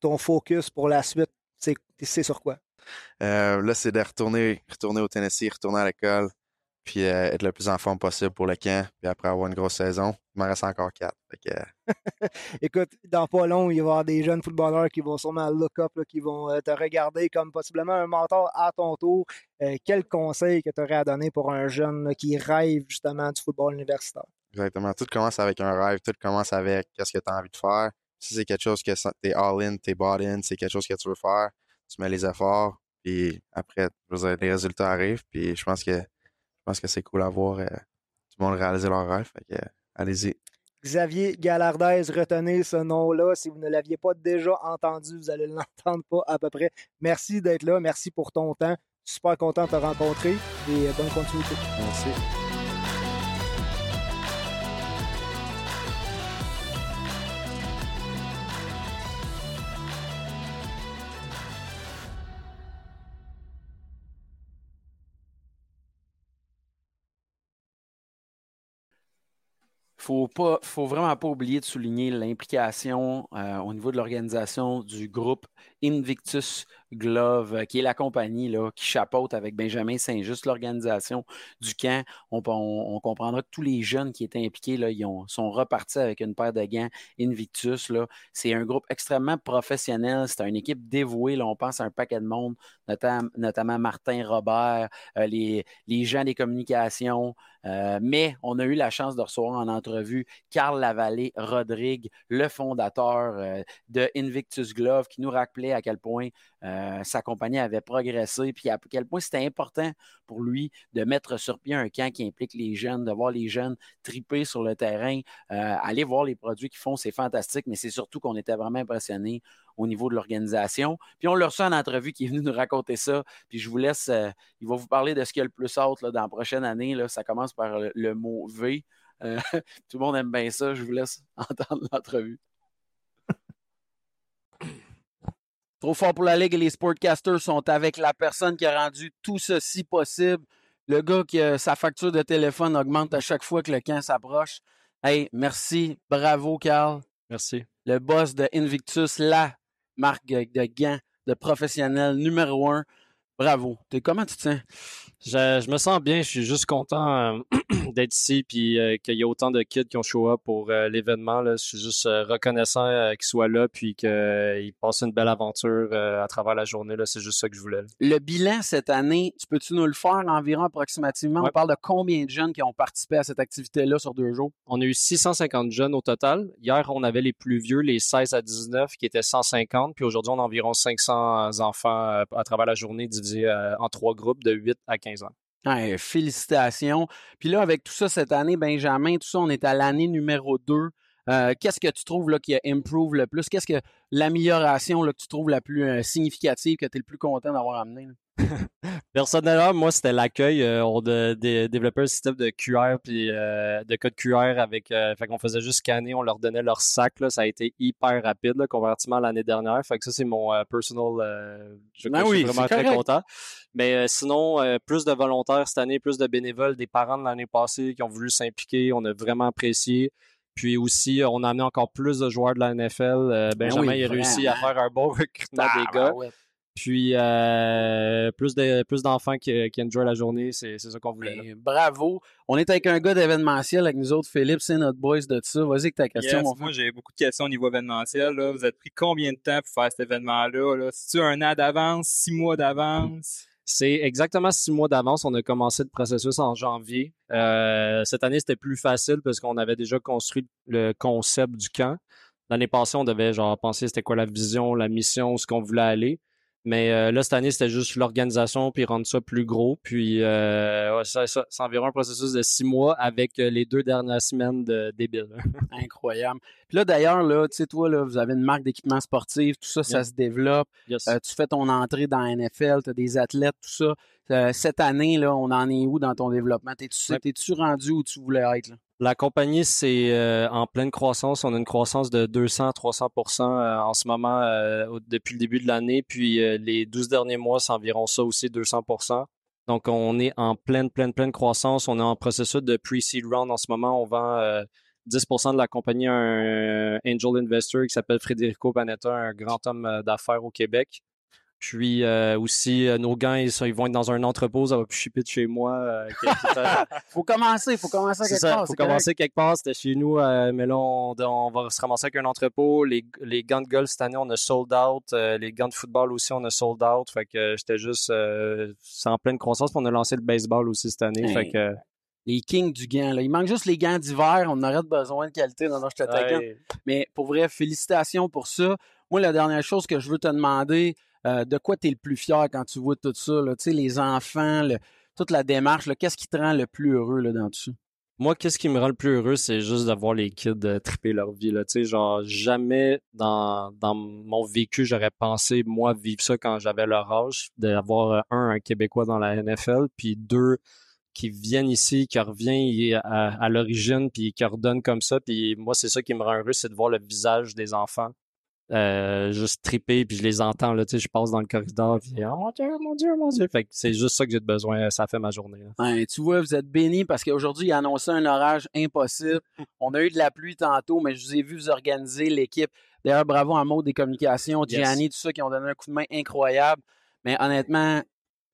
Ton focus pour la suite, c'est sur quoi? Euh, là, c'est de retourner, retourner au Tennessee, retourner à l'école, puis euh, être le plus en forme possible pour le camp. Puis après avoir une grosse saison, il m'en reste encore quatre. Que, euh, Écoute, dans pas long, il va y avoir des jeunes footballeurs qui vont sûrement look up, là, qui vont te regarder comme possiblement un mentor à ton tour. Quel conseil que tu aurais à donner pour un jeune là, qui rêve justement du football universitaire? exactement. Tout commence avec un rêve, tout commence avec qu'est-ce que tu as envie de faire. Si c'est quelque chose que tu es all-in, tu es bought-in, c'est quelque chose que tu veux faire, tu mets les efforts, puis après, dire, les résultats arrivent. Puis je pense que je pense que c'est cool à voir euh, tout le monde réaliser leur rêve. Fait que, euh, allez-y. Xavier Galardez, retenez ce nom-là. Si vous ne l'aviez pas déjà entendu, vous allez l'entendre pas à peu près. Merci d'être là. Merci pour ton temps. Super content de te rencontrer et euh, bonne continuité. Merci. Faut pas, faut vraiment pas oublier de souligner l'implication euh, au niveau de l'organisation du groupe Invictus Glove, euh, qui est la compagnie qui chapeaute avec Benjamin Saint-Just l'organisation du camp. On, comprendra que tous les jeunes qui étaient impliqués là, ils ont- sont repartis avec une paire de gants Invictus. C'est un groupe extrêmement professionnel. C'est une équipe dévouée. On pense à un paquet de monde, notam- notamment Martin Robert, euh, les, les gens des communications. Euh, mais on a eu la chance de recevoir en entrevue Carl Lavallée Rodrigue, le fondateur de Invictus Glove, qui nous rappelait à quel point euh, sa compagnie avait progressé, puis à quel point c'était important pour lui de mettre sur pied un camp qui implique les jeunes, de voir les jeunes triper sur le terrain, euh, aller voir les produits qu'ils font, c'est fantastique, mais c'est surtout qu'on était vraiment impressionnés au niveau de l'organisation. Puis on l'a reçu en entrevue qui est venu nous raconter ça. Puis je vous laisse, euh, il va vous parler de ce qu'il y a le plus là, dans la prochaine année. Ça commence par le, mot V. Tout le monde aime bien ça. Je vous laisse entendre l'entrevue. Trop fort pour la Ligue et les sportcasters sont avec la personne qui a rendu tout ceci possible. Le gars qui a sa facture de téléphone augmente à chaque fois que le camp s'approche. Hey, merci. Bravo, Carl. Merci. Le boss de Invictus, la marque de gants de professionnel numéro un. Bravo. T'es, comment tu te sens? Je, je me sens bien. Je suis juste content euh, d'être ici puis euh, qu'il y ait autant de kids qui ont show up pour euh, l'événement. Là. Je suis juste reconnaissant qu'ils soient là puis qu'ils passent une belle aventure à travers la journée. Là. C'est juste ça que je voulais. là. Le bilan cette année, tu peux-tu nous le faire environ approximativement? On parle de combien de jeunes qui ont participé à cette activité-là sur deux jours? On a eu 650 jeunes au total. Hier, on avait les plus vieux, les 16 à 19, qui étaient 150. Puis aujourd'hui, on a environ 500 enfants à travers la journée divisés euh, en trois groupes de 8 à 15 ans. Félicitations. Puis là, avec tout ça cette année, Benjamin, tout ça, on est à l'année numéro 2. Euh, Qu'est-ce que tu trouves là, qui a improve le plus? Qu'est-ce que l'amélioration que tu trouves la plus euh, significative, que tu es le plus content d'avoir amené? Personnellement, moi, c'était l'accueil. Euh, on a dé- développé un système de QR puis euh, de code QR avec. Euh, fait qu'on faisait juste scanner, on leur donnait leur sac. Là, ça a été hyper rapide, là, comparativement à l'année dernière. Fait que ça, c'est mon euh, personal. je, Ben je suis vraiment très correct. content. Mais sinon, plus de volontaires cette année, plus de bénévoles, des parents de l'année passée qui ont voulu s'impliquer. On a vraiment apprécié. Puis aussi, on a amené encore plus de joueurs de la NFL. Euh, Benjamin Ben oui, il a réussi à faire un bon recrutement des gars. Tabarouette. Puis euh, plus de plus d'enfants qui, qui enjoy la journée, c'est c'est ça qu'on voulait. là. Ben, bravo. On est avec un gars d'événementiel avec nous autres, Philippe, c'est notre boys de ça. Vas-y avec ta question, Yes, mon moi, j'ai beaucoup de questions au niveau événementiel. Là. Vous avez pris combien de temps pour faire cet événement-là? Là? C'est-tu un an d'avance, six mois d'avance? C'est exactement six mois d'avance. On a commencé le processus en janvier. Euh, cette année, c'était plus facile parce qu'on avait déjà construit le concept du camp. L'année passée, on devait genre penser c'était quoi la vision, la mission, où ce qu'on voulait aller. Mais euh, là, cette année, c'était juste l'organisation, puis rendre ça plus gros. Puis euh, ouais, ça, ça- c'est environ un processus de six mois avec euh, les deux dernières semaines de débile. Incroyable. Puis là, d'ailleurs, là, tu sais, toi, là, vous avez une marque d'équipement sportif, tout ça, ça se développe. Yes. Tu fais ton entrée dans la NFL, tu as des athlètes, tout ça. Euh, cette année, là, on en est où dans ton développement? T'es-tu Ouais. rendu où tu voulais être? Là? La compagnie, c'est euh, en pleine croissance. On a une croissance de 200-300% euh, en ce moment euh, depuis le début de l'année. Puis euh, les 12 derniers mois, c'est environ ça aussi, 200% Donc, on est en pleine, pleine, pleine croissance. On est en processus de pre-seed round en ce moment. On vend euh, 10% de la compagnie à un angel investor qui s'appelle Federico Panetta, un grand homme d'affaires au Québec. Puis euh, aussi, euh, nos gants, ils, vont être dans un entrepôt, ça va plus shipper de chez moi. euh, faut commencer, faut commencer à quelque ça, part. faut correct. commencer quelque part. C'était chez nous, euh, mais là, on, on va se ramasser avec un entrepôt. Les, les gants de golf cette année, on a sold out. Les gants de football aussi, on a sold out. Fait que j'étais juste, c'est en pleine croissance. Puis on a lancé le baseball aussi cette année. Hey. Fait que, Les kings du gant. Là. Il manque juste les gants d'hiver. On aurait besoin de qualité. Non, non, je. Ouais. Mais pour vrai, félicitations pour ça. Moi, la dernière chose que je veux te demander, euh, de quoi tu es le plus fier quand tu vois tout ça? Là? Les enfants, toute la démarche, qu'est-ce qui te rend le plus heureux là, dans? Moi, qu'est-ce qui me rend le plus heureux, c'est juste de voir les kids triper leur vie. Là. Genre, jamais dans, mon vécu, j'aurais pensé, moi, vivre ça quand j'avais leur âge, d'avoir, euh, un, Québécois dans la NFL, puis deux, qui viennent ici, qui reviennent à, à l'origine, puis qui redonnent comme ça. Puis moi, c'est ça qui me rend heureux, c'est de voir le visage des enfants. Euh, juste triper, puis je les entends, là, tu sais, je passe dans le corridor, puis oh mon Dieu, mon Dieu, mon Dieu. Fait que c'est juste ça que j'ai de besoin, ça fait ma journée. là. Tu vois, vous êtes bénis parce qu'aujourd'hui, il a annoncé un orage impossible. On a eu de la pluie tantôt, mais je vous ai vu vous organiser l'équipe. D'ailleurs, bravo à Maud des communications, Yes. Gianni, tout ça, qui ont donné un coup de main incroyable. Mais honnêtement,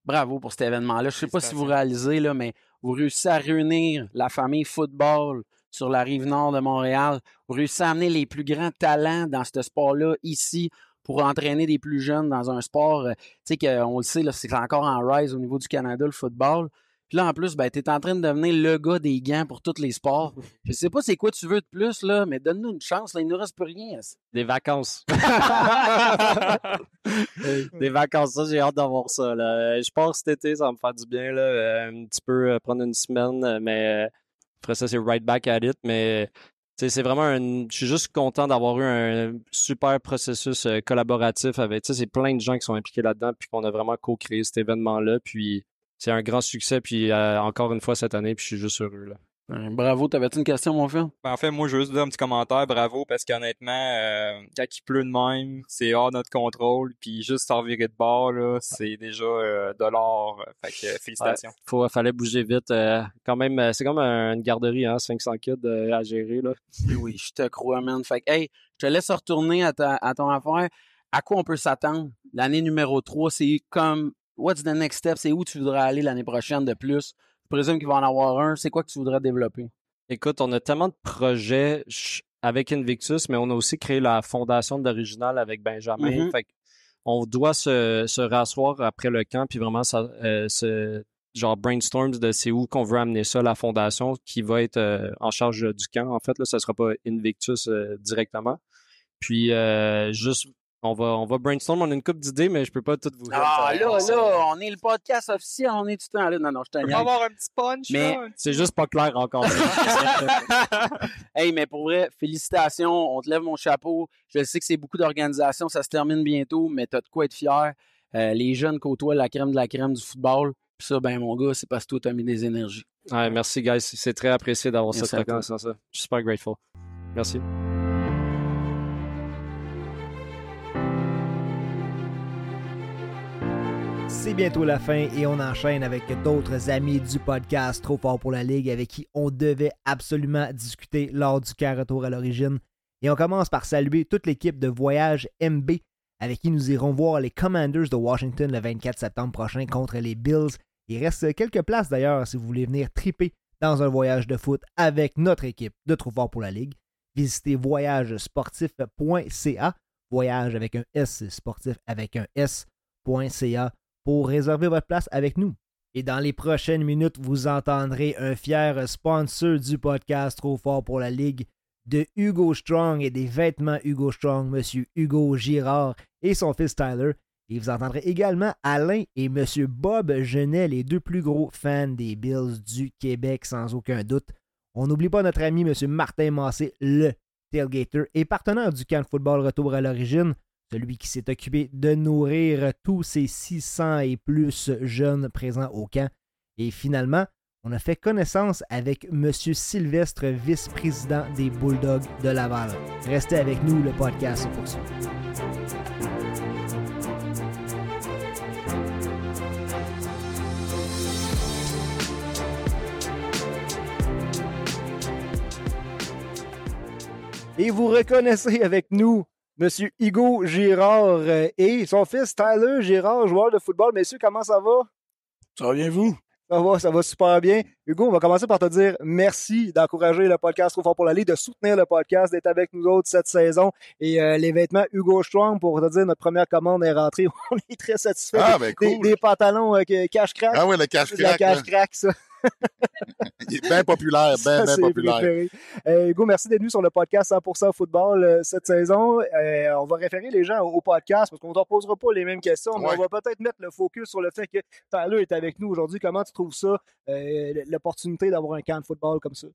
bravo pour cet événement-là. Je sais pas si vous réalisez, là, mais vous réussissez à réunir la famille football sur la rive nord de Montréal. Vous réussissez à amener les plus grands talents dans ce sport-là ici pour entraîner des plus jeunes dans un sport, euh, tu sais, qu'on le sait, là, c'est encore en rise au niveau du Canada, le football. Puis là, en plus, ben, tu es en train de devenir le gars des gants pour tous les sports. Je sais pas c'est quoi tu veux de plus, là, mais donne-nous une chance. Là, il nous reste plus rien. Des vacances. Des vacances, ça, j'ai hâte d'avoir ça. Là. Je pense cet été, ça va me faire du bien. Là. Euh, Un petit peu euh, prendre une semaine, euh, mais euh, après ça, c'est right back at it. Mais c'est vraiment un. Je suis juste content d'avoir eu un super processus euh, collaboratif avec. C'est plein de gens qui sont impliqués là-dedans, puis qu'on a vraiment co-créé cet événement-là. Puis c'est un grand succès, puis euh, encore une fois cette année, puis je suis juste heureux. Là. Bravo, t'avais-tu une question, mon frère? Ben, en fait, moi, je veux juste dire un petit commentaire. Bravo, parce qu'honnêtement, euh, quand il pleut de même, c'est hors notre contrôle. Puis juste s'en virer de bord, là, c'est déjà euh, de l'or. Fait que euh, félicitations. Ouais, faut, fallait bouger vite. euh, quand même, euh, c'est comme un- une garderie, hein, 500 kids euh, à gérer. Là. Oui, je te crois, man. Fait que, hey, je te laisse retourner à, ta, à ton affaire. À quoi on peut s'attendre? L'année numéro 3, c'est comme, what's the next step? C'est où tu voudrais aller l'année prochaine de plus? Je présume qu'il va en avoir un. C'est quoi que tu voudrais développer? Écoute, on a tellement de projets avec Invictus, mais on a aussi créé la fondation d'Original avec Benjamin. Mhm. Fait on doit se, se rasseoir après le camp, puis vraiment ça, euh, se, genre brainstorms de c'est où qu'on veut amener ça, la fondation qui va être euh, en charge du camp. En fait, là, ça sera pas Invictus euh, directement. Puis juste, on va, on va brainstorm, on a une couple d'idées, mais je peux pas tout vous Ah, dire. là, là, on est le podcast officiel, on est tout le temps là. Non, non, je te On pas avoir un petit punch, Mais- là? C'est juste pas clair encore. hey, mais pour vrai, félicitations. On te lève mon chapeau. Je sais que c'est beaucoup d'organisations. Ça se termine bientôt, mais t'as de quoi être fier. Euh, les jeunes côtoient la crème de la crème du football. Puis ça, ben, mon gars, c'est parce que toi, t'as mis des énergies. Ouais, merci, guys. C'est très apprécié d'avoir Merci cette reconnaissance-là. Je suis super grateful. Merci. C'est bientôt la fin et on enchaîne avec d'autres amis du podcast Trop fort pour la Ligue avec qui on devait absolument discuter lors du camp retour à l'origine. Et on commence par saluer toute l'équipe de Voyage MB avec qui nous irons voir les Commanders de Washington le 24 septembre prochain contre les Bills. Il reste quelques places d'ailleurs si vous voulez venir triper dans un voyage de foot avec notre équipe de Trop fort pour la Ligue. Visitez voyagesportif.ca, voyage avec un S, sportif avec un S.ca pour réserver votre place avec nous. Et dans les prochaines minutes, vous entendrez un fier sponsor du podcast Trop fort pour la Ligue de Hugo Strong et des vêtements Hugo Strong, Monsieur Hugo Girard et son fils Tyler. Et vous entendrez également Alain et Monsieur Bob Genet, les deux plus gros fans des Bills du Québec, sans aucun doute. On n'oublie pas notre ami Monsieur Martin Massé, le tailgater et partenaire du camp de football Retour à l'origine, celui qui s'est occupé de nourrir tous ces 600 et plus jeunes présents au camp. Et finalement, on a fait connaissance avec M. Sylvestre, vice-président des Bulldogs de Laval. Restez avec nous, le podcast se poursuit. Et vous reconnaissez avec nous Monsieur Hugo Girard euh, et son fils Tyler Girard, joueur de football. Messieurs, comment ça va? Ça va bien, vous? Ça va, ça va super bien. Hugo, on va commencer par te dire merci d'encourager le podcast Trop fort pour la Ligue, de soutenir le podcast, d'être avec nous autres cette saison. Et euh, les vêtements Hugo Strong, pour te dire, notre première commande est rentrée. On est très satisfait. Ah, ben, Des- cool. des, pantalons euh, que- cache-crack. Ah ouais, le cache-crack, Le cache-crack, ça. Il est bien populaire, bien, populaire. Euh, Hugo, merci d'être venu sur le podcast 100% football euh, cette saison. Euh, on va référer les gens au, au podcast parce qu'on ne te reposera pas les mêmes questions, mais Ouais. on va peut-être mettre le focus sur le fait que Tyler est avec nous aujourd'hui. Comment tu trouves ça, euh, l'opportunité d'avoir un camp de football comme ça?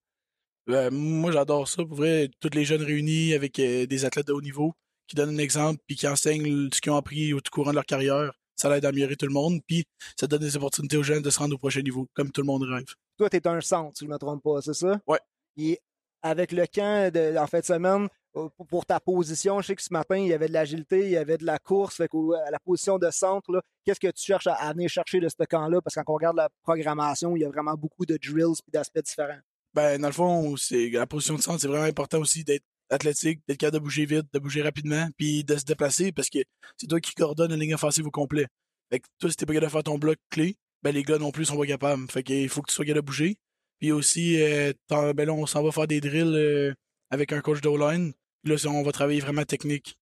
Moi, j'adore ça. Pour vrai, tous les jeunes réunis avec euh, des athlètes de haut niveau qui donnent un exemple puis qui enseignent ce qu'ils ont appris au tout courant de leur carrière. Ça l'aide à améliorer tout le monde. Puis ça donne des opportunités aux jeunes de se rendre au prochain niveau, comme tout le monde rêve. Toi, tu es un centre, si je ne me trompe pas, c'est ça? Ouais. Et avec le camp de, en fin de semaine, euh, pour, ta position, je sais que ce matin, il y avait de l'agilité, il y avait de la course. Fait à la position de centre, qu'est-ce que tu cherches à, à venir chercher de ce camp-là? Parce que quand on regarde la programmation, il y a vraiment beaucoup de drills et d'aspects différents. Ben, dans le fond, c'est la position de centre, c'est vraiment important aussi d'être athlétique, d'être capable de bouger vite, de bouger rapidement, puis de se déplacer parce que c'est toi qui coordonne une ligne offensive au complet. Fait que toi, si t'es pas capable de faire ton bloc clé, ben les gars non plus sont pas capables. Fait qu'il faut que tu sois capable de bouger. Puis aussi, euh, ben là, on s'en va faire des drills euh, avec un coach d'O-line. Là, on va travailler vraiment technique.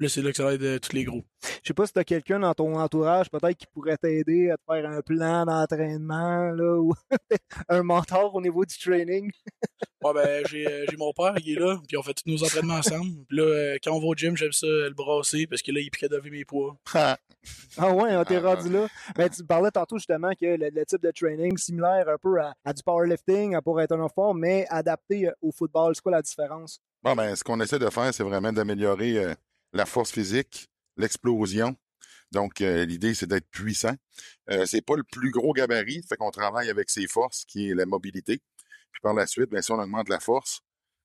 Là, c'est là que ça va être euh, tous les gros. Je sais pas si tu as quelqu'un dans ton entourage peut-être qui pourrait t'aider à te faire un plan d'entraînement là, ou un mentor au niveau du training. Ouais, ben, j'ai euh, j'ai mon père qui est là, puis on fait tous nos entraînements ensemble. Puis là, euh, quand on va au gym, j'aime ça le brasser parce que là, il piquait d'enlever mes poids. Ah ouais, on t'est rendu là. Ben, tu parlais tantôt justement que le, le type de training similaire un peu à, à du powerlifting à pour être en forme, mais adapté euh, au football. C'est quoi la différence? Bon, ben, ce qu'on essaie de faire, c'est vraiment d'améliorer euh, la force physique, l'explosion. Donc, euh, l'idée, c'est d'être puissant. Euh, c'est pas le plus gros gabarit, fait qu'on travaille avec ses forces, qui est la mobilité. Puis par la suite, bien, si on augmente la force,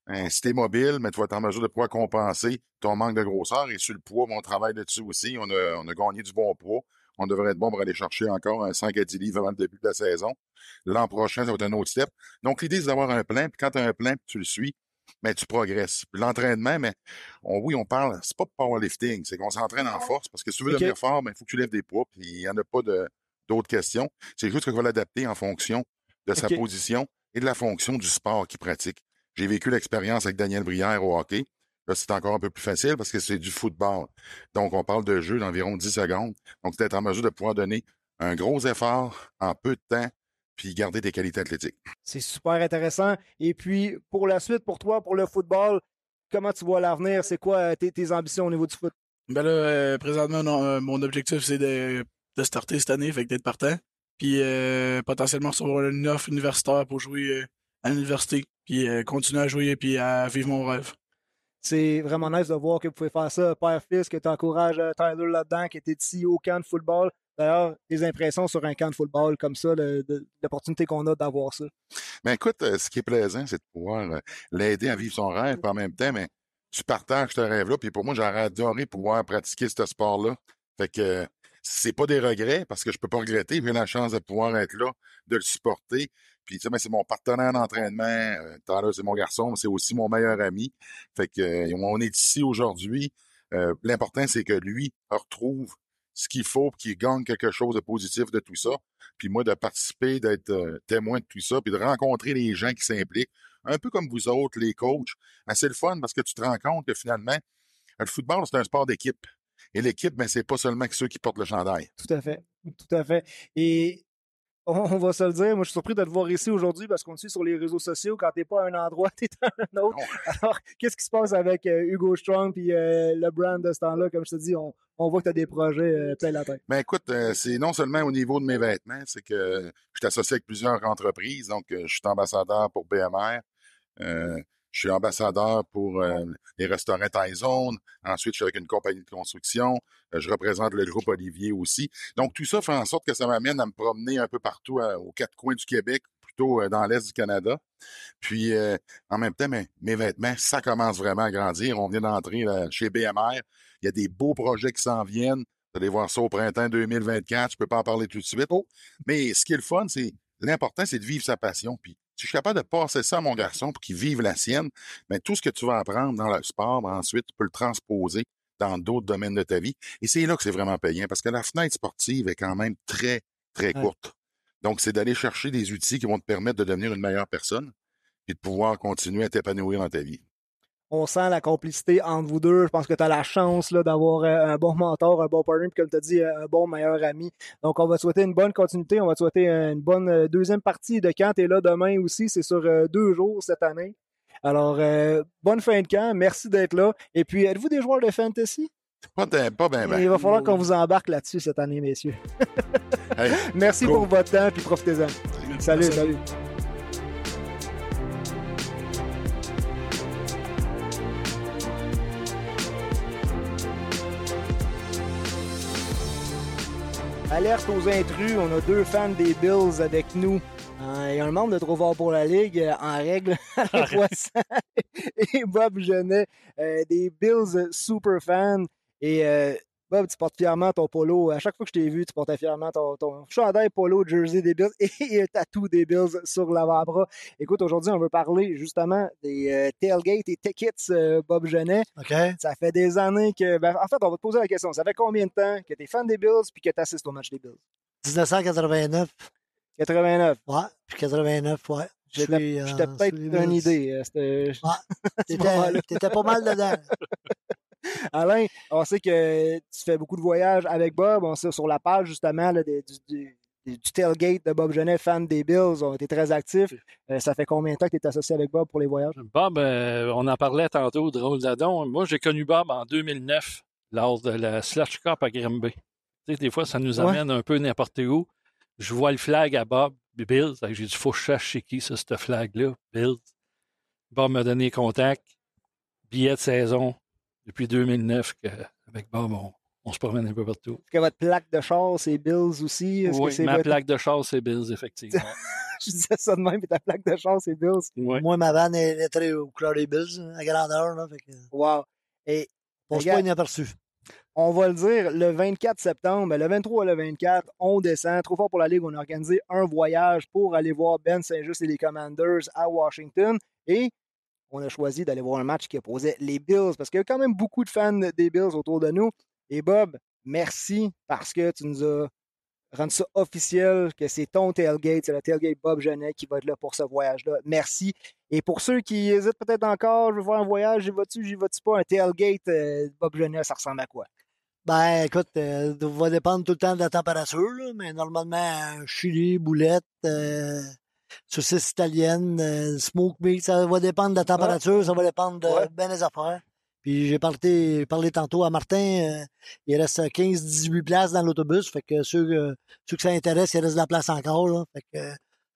hein, si tu es mobile, mais tu vas être en mesure de pouvoir compenser ton manque de grosseur. Et sur le poids, ben, on travaille dessus aussi. On a, on a gagné du bon poids. On devrait être bon pour aller chercher encore un 5 à 10 livres avant le début de la saison. L'an prochain, ça va être un autre step. Donc, l'idée, c'est d'avoir un plan. Puis quand tu as un plan, puis tu le suis, mais tu progresses. L'entraînement, mais on, oui, on parle, c'est pas powerlifting, c'est qu'on s'entraîne en force parce que si tu veux devenir fort, il faut que tu lèves des poids, puis il n'y en a pas de- d'autres questions. C'est juste qu'on va l'adapter en fonction de sa position et de la fonction du sport qu'il pratique. J'ai vécu l'expérience avec Daniel Brière au hockey. Là, c'est encore un peu plus facile parce que c'est du football. Donc, on parle de jeu d'environ 10 secondes. Donc, d'être en mesure de pouvoir donner un gros effort en peu de temps, puis garder tes qualités athlétiques. C'est super intéressant. Et puis, pour la suite, pour toi, pour le football, comment tu vois l'avenir? C'est quoi euh, tes, tes ambitions au niveau du foot? Ben là, euh, présentement, non, euh, mon objectif, c'est de, de starter cette année, fait que d'être partant. Puis euh, potentiellement recevoir une offre universitaire pour jouer euh, à l'université. Puis euh, continuer à jouer puis à vivre mon rêve. C'est vraiment nice de voir que vous pouvez faire ça, père-fils, que tu encourages Tyler là-dedans, qui était ici au camp de football. D'ailleurs, tes impressions sur un camp de football comme ça, l'opportunité qu'on a d'avoir ça. Mais écoute, euh, ce qui est plaisant, c'est de pouvoir euh, l'aider à vivre son rêve, puis en même temps, mais tu partages ce rêve-là. Puis pour moi, j'aurais adoré pouvoir pratiquer ce sport-là. Fait que c'est pas des regrets parce que je peux pas regretter. J'ai la chance de pouvoir être là, de le supporter. Puis tu sais, mais c'est mon partenaire d'entraînement. Euh, Tyler, c'est mon garçon, mais c'est aussi mon meilleur ami. Fait que on est ici aujourd'hui. Euh, L'important, c'est que lui retrouve ce qu'il faut pour qu'il gagne quelque chose de positif de tout ça. Puis moi, de participer, d'être euh, témoin de tout ça, puis de rencontrer les gens qui s'impliquent, un peu comme vous autres, les coachs. C'est le fun parce que tu te rends compte que finalement, le football, c'est un sport d'équipe. Et l'équipe, ben, c'est pas seulement ceux qui portent le chandail. Tout à fait. Tout à fait. Et on, va se le dire, moi je suis surpris de te voir ici aujourd'hui parce qu'on te suit sur les réseaux sociaux. Quand t'es pas à un endroit, t'es à un autre. Alors, qu'est-ce qui se passe avec euh, Hugo Strong puis euh, le brand de ce temps-là? Comme je te dis, on, on voit que tu as des projets euh, plein la tête. Ben écoute, euh, c'est non seulement au niveau de mes vêtements, c'est que je suis associé avec plusieurs entreprises. Donc, je suis ambassadeur pour BMR. Je suis ambassadeur pour euh, les restaurants Tyzone. Ensuite, je suis avec une compagnie de construction. Euh, je représente le groupe Olivier aussi. Donc, tout ça fait en sorte que ça m'amène à me promener un peu partout euh, aux quatre coins du Québec, plutôt euh, dans l'Est du Canada. Puis, euh, en même temps, mes, mes vêtements, ça commence vraiment à grandir. On vient d'entrer chez BMR. Il y a des beaux projets qui s'en viennent. Vous allez voir ça au printemps 2024. Je peux pas en parler tout de suite. Mais ce qui est le fun, c'est l'important, c'est de vivre sa passion. Puis si je suis capable de passer ça à mon garçon pour qu'il vive la sienne, ben, tout ce que tu vas apprendre dans le sport, ben, ensuite, tu peux le transposer dans d'autres domaines de ta vie. Et c'est là que c'est vraiment payant parce que la fenêtre sportive est quand même très, très Ouais. courte. Donc, c'est d'aller chercher des outils qui vont te permettre de devenir une meilleure personne et de pouvoir continuer à t'épanouir dans ta vie. On sent la complicité entre vous deux. Je pense que tu as la chance d'avoir euh, un bon mentor, un bon partner, puis comme tu as dit, un bon meilleur ami. Donc, on va te souhaiter une bonne continuité. On va te souhaiter une bonne euh, deuxième partie de camp. Tu es là demain aussi. C'est sur euh, deux jours cette année. Alors, euh, bonne fin de camp. Merci d'être là. Et puis, êtes-vous des joueurs de fantasy? Pas, pas ben, ben. Il va falloir qu'on vous embarque là-dessus cette année, messieurs. Hey, Merci go. pour votre temps, puis profitez-en. Salut, salut. Alerte aux intrus, on a deux fans des Bills avec nous. Euh, Il y a un membre de Trop fort pour la Ligue euh, en règle, Poisson et Bob Genet, euh, des Bills super fans. Et euh, Bob, tu portes fièrement ton polo. À chaque fois que je t'ai vu, tu portais fièrement ton, ton chandail polo jersey des Bills et un tatou des Bills sur l'avant-bras. Écoute, aujourd'hui, on veut parler justement des euh, tailgates et tickets, euh, Bob Genet. Ça fait des années que. ben, en fait, on va te poser la question. Ça fait combien de temps que tu es fan des Bills puis que tu assistes au match des Bills? 1989. 89. Ouais, puis 89, ouais. Je J'étais euh, peut-être une idée. euh, t'étais pas mal dedans. Alain, on sait que tu fais beaucoup de voyages avec Bob. On sait sur la page, justement, là, des- du, du- du tailgate de Bob Genet, fan des Bills, ont été très actifs. Euh, ça fait combien de temps que tu es associé avec Bob pour les voyages? Bob, euh, on en parlait tantôt, drôle d'adon. Moi, j'ai connu Bob en 2009 lors de la Slush Cup à Grimby. Tu sais, des fois, ça nous Ouais. amène un peu n'importe où. Je vois le flag à Bob, Bills. J'ai dit, faut que je cherche chez qui, ça, ce flag-là, Bills. Bob m'a donné contact, billet de saison depuis 2009 que, avec Bob, on, on se promène un peu partout. Est-ce que votre plaque de char, c'est Bills aussi? Est-ce que Oui, c'est ma votre- plaque de char, c'est Bills, effectivement. Je disais ça de même, mais ta plaque de char, c'est Bills. Moi, ma vanne est lettrée aux couleurs des Bills, hein, à grandeur. Là, fait que, Wow. Et passe regarde, pas inaperçu. On va le dire, le 24 septembre, ben, le 23 et le 24, on descend. Trop fort pour la Ligue, on a organisé un voyage pour aller voir Ben Saint-Just et les Commanders à Washington. Et on a choisi d'aller voir un match qui opposait les Bills parce qu'il y a quand même beaucoup de fans des Bills autour de nous. Et Bob, merci parce que tu nous as rendu ça officiel que c'est ton tailgate, c'est le tailgate Bob Genet qui va être là pour ce voyage-là. Merci. Et pour ceux qui hésitent peut-être encore, je veux voir un voyage, j'y vas-tu, j'y vas-tu pas, un tailgate euh, Bob Genet, ça ressemble à quoi? Ben, écoute, euh, ça va dépendre tout le temps de la température, mais normalement, euh, chili, boulette, euh, saucisse italienne, euh, smoke meat, ça va dépendre de la température, ça va dépendre de bien des affaires. Puis j'ai parlé, parlé tantôt à Martin, euh, il reste 15-18 places dans l'autobus, fait que ceux, euh, ceux que ça intéresse, il reste de la place encore, là, fait que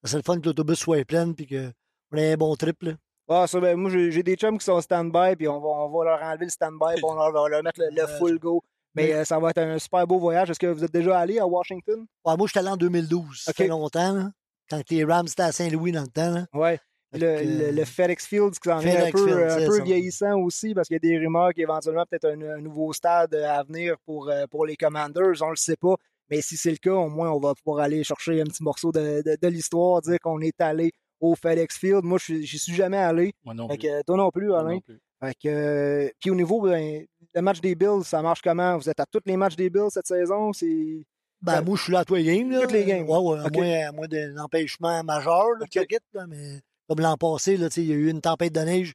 c'est le fun que l'autobus soit plein, puis que on ait un bon trip, là. Ah, ça, ben, moi, j'ai des chums qui sont stand-by, puis on va, on va leur enlever le stand-by, puis on leur- va leur mettre le, le full go. Mais euh, ça va être un super beau voyage. Est-ce que vous êtes déjà allé à Washington? Ouais, moi, je suis allé en 2012, ça fait longtemps, là, quand les Rams étaient à Saint-Louis dans le temps, là. Ouais. Le, Fait que, le- le FedEx Field qui s'en vient un peu, Field, un c'est peu ça. vieillissant aussi parce qu'il y a des rumeurs qu'éventuellement peut-être un, un nouveau stade à venir pour, euh, pour les Commanders. On le sait pas. Mais si c'est le cas, au moins on va pouvoir aller chercher un petit morceau de, de- de l'histoire, dire qu'on est allé au FedEx Field. Moi, je j'y suis jamais allé. Moi non Fait plus. que, toi non plus, Moi Alain. non plus. Fait que, euh, puis au niveau ben, le match des Bills, ça marche comment? Vous êtes à tous les matchs des Bills cette saison? C'est. Ben, moi, je suis là à tous les games. Là. Toutes les games. Ouais, ouais, à moins, à moins d'un empêchement majeur, là, cricket, là, mais comme l'an passé, là, tu sais, il y a eu une tempête de neige.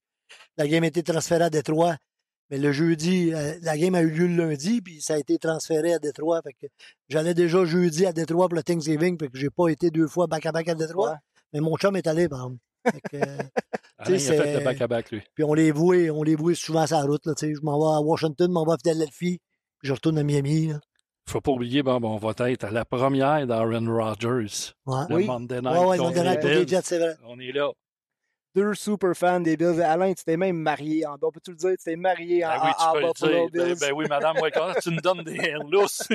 La game a été transférée à Détroit. Mais le jeudi, euh, la game a eu lieu le lundi, puis ça a été transféré à Détroit. Fait que j'allais déjà jeudi à Détroit pour le Thanksgiving, fait que j'ai pas été deux fois back-à-back à Détroit. Mais mon chum est allé, par exemple. Fait que, sais, il a fait le back-à-back, lui. Puis on les voit, on les voit souvent sur la route. Là, tu sais. je m'en vais à Washington, je m'en vais à Philadelphie, puis je retourne à Miami. là. Faut pas oublier, Bob, on va être à la première d'Aaron Rodgers. Ouais. Le Oui. Monday Night. ouais, Monday Night les. Jets, c'est vrai. On est là. Deux super fans des Bills. Alain, tu t'es même marié en bas. Peux-tu le dire? Tu t'es marié en, Ben oui, tu en- en peux le dire. Ben, Bills. ben oui, madame, ouais, quand tu me donnes des airs lousses.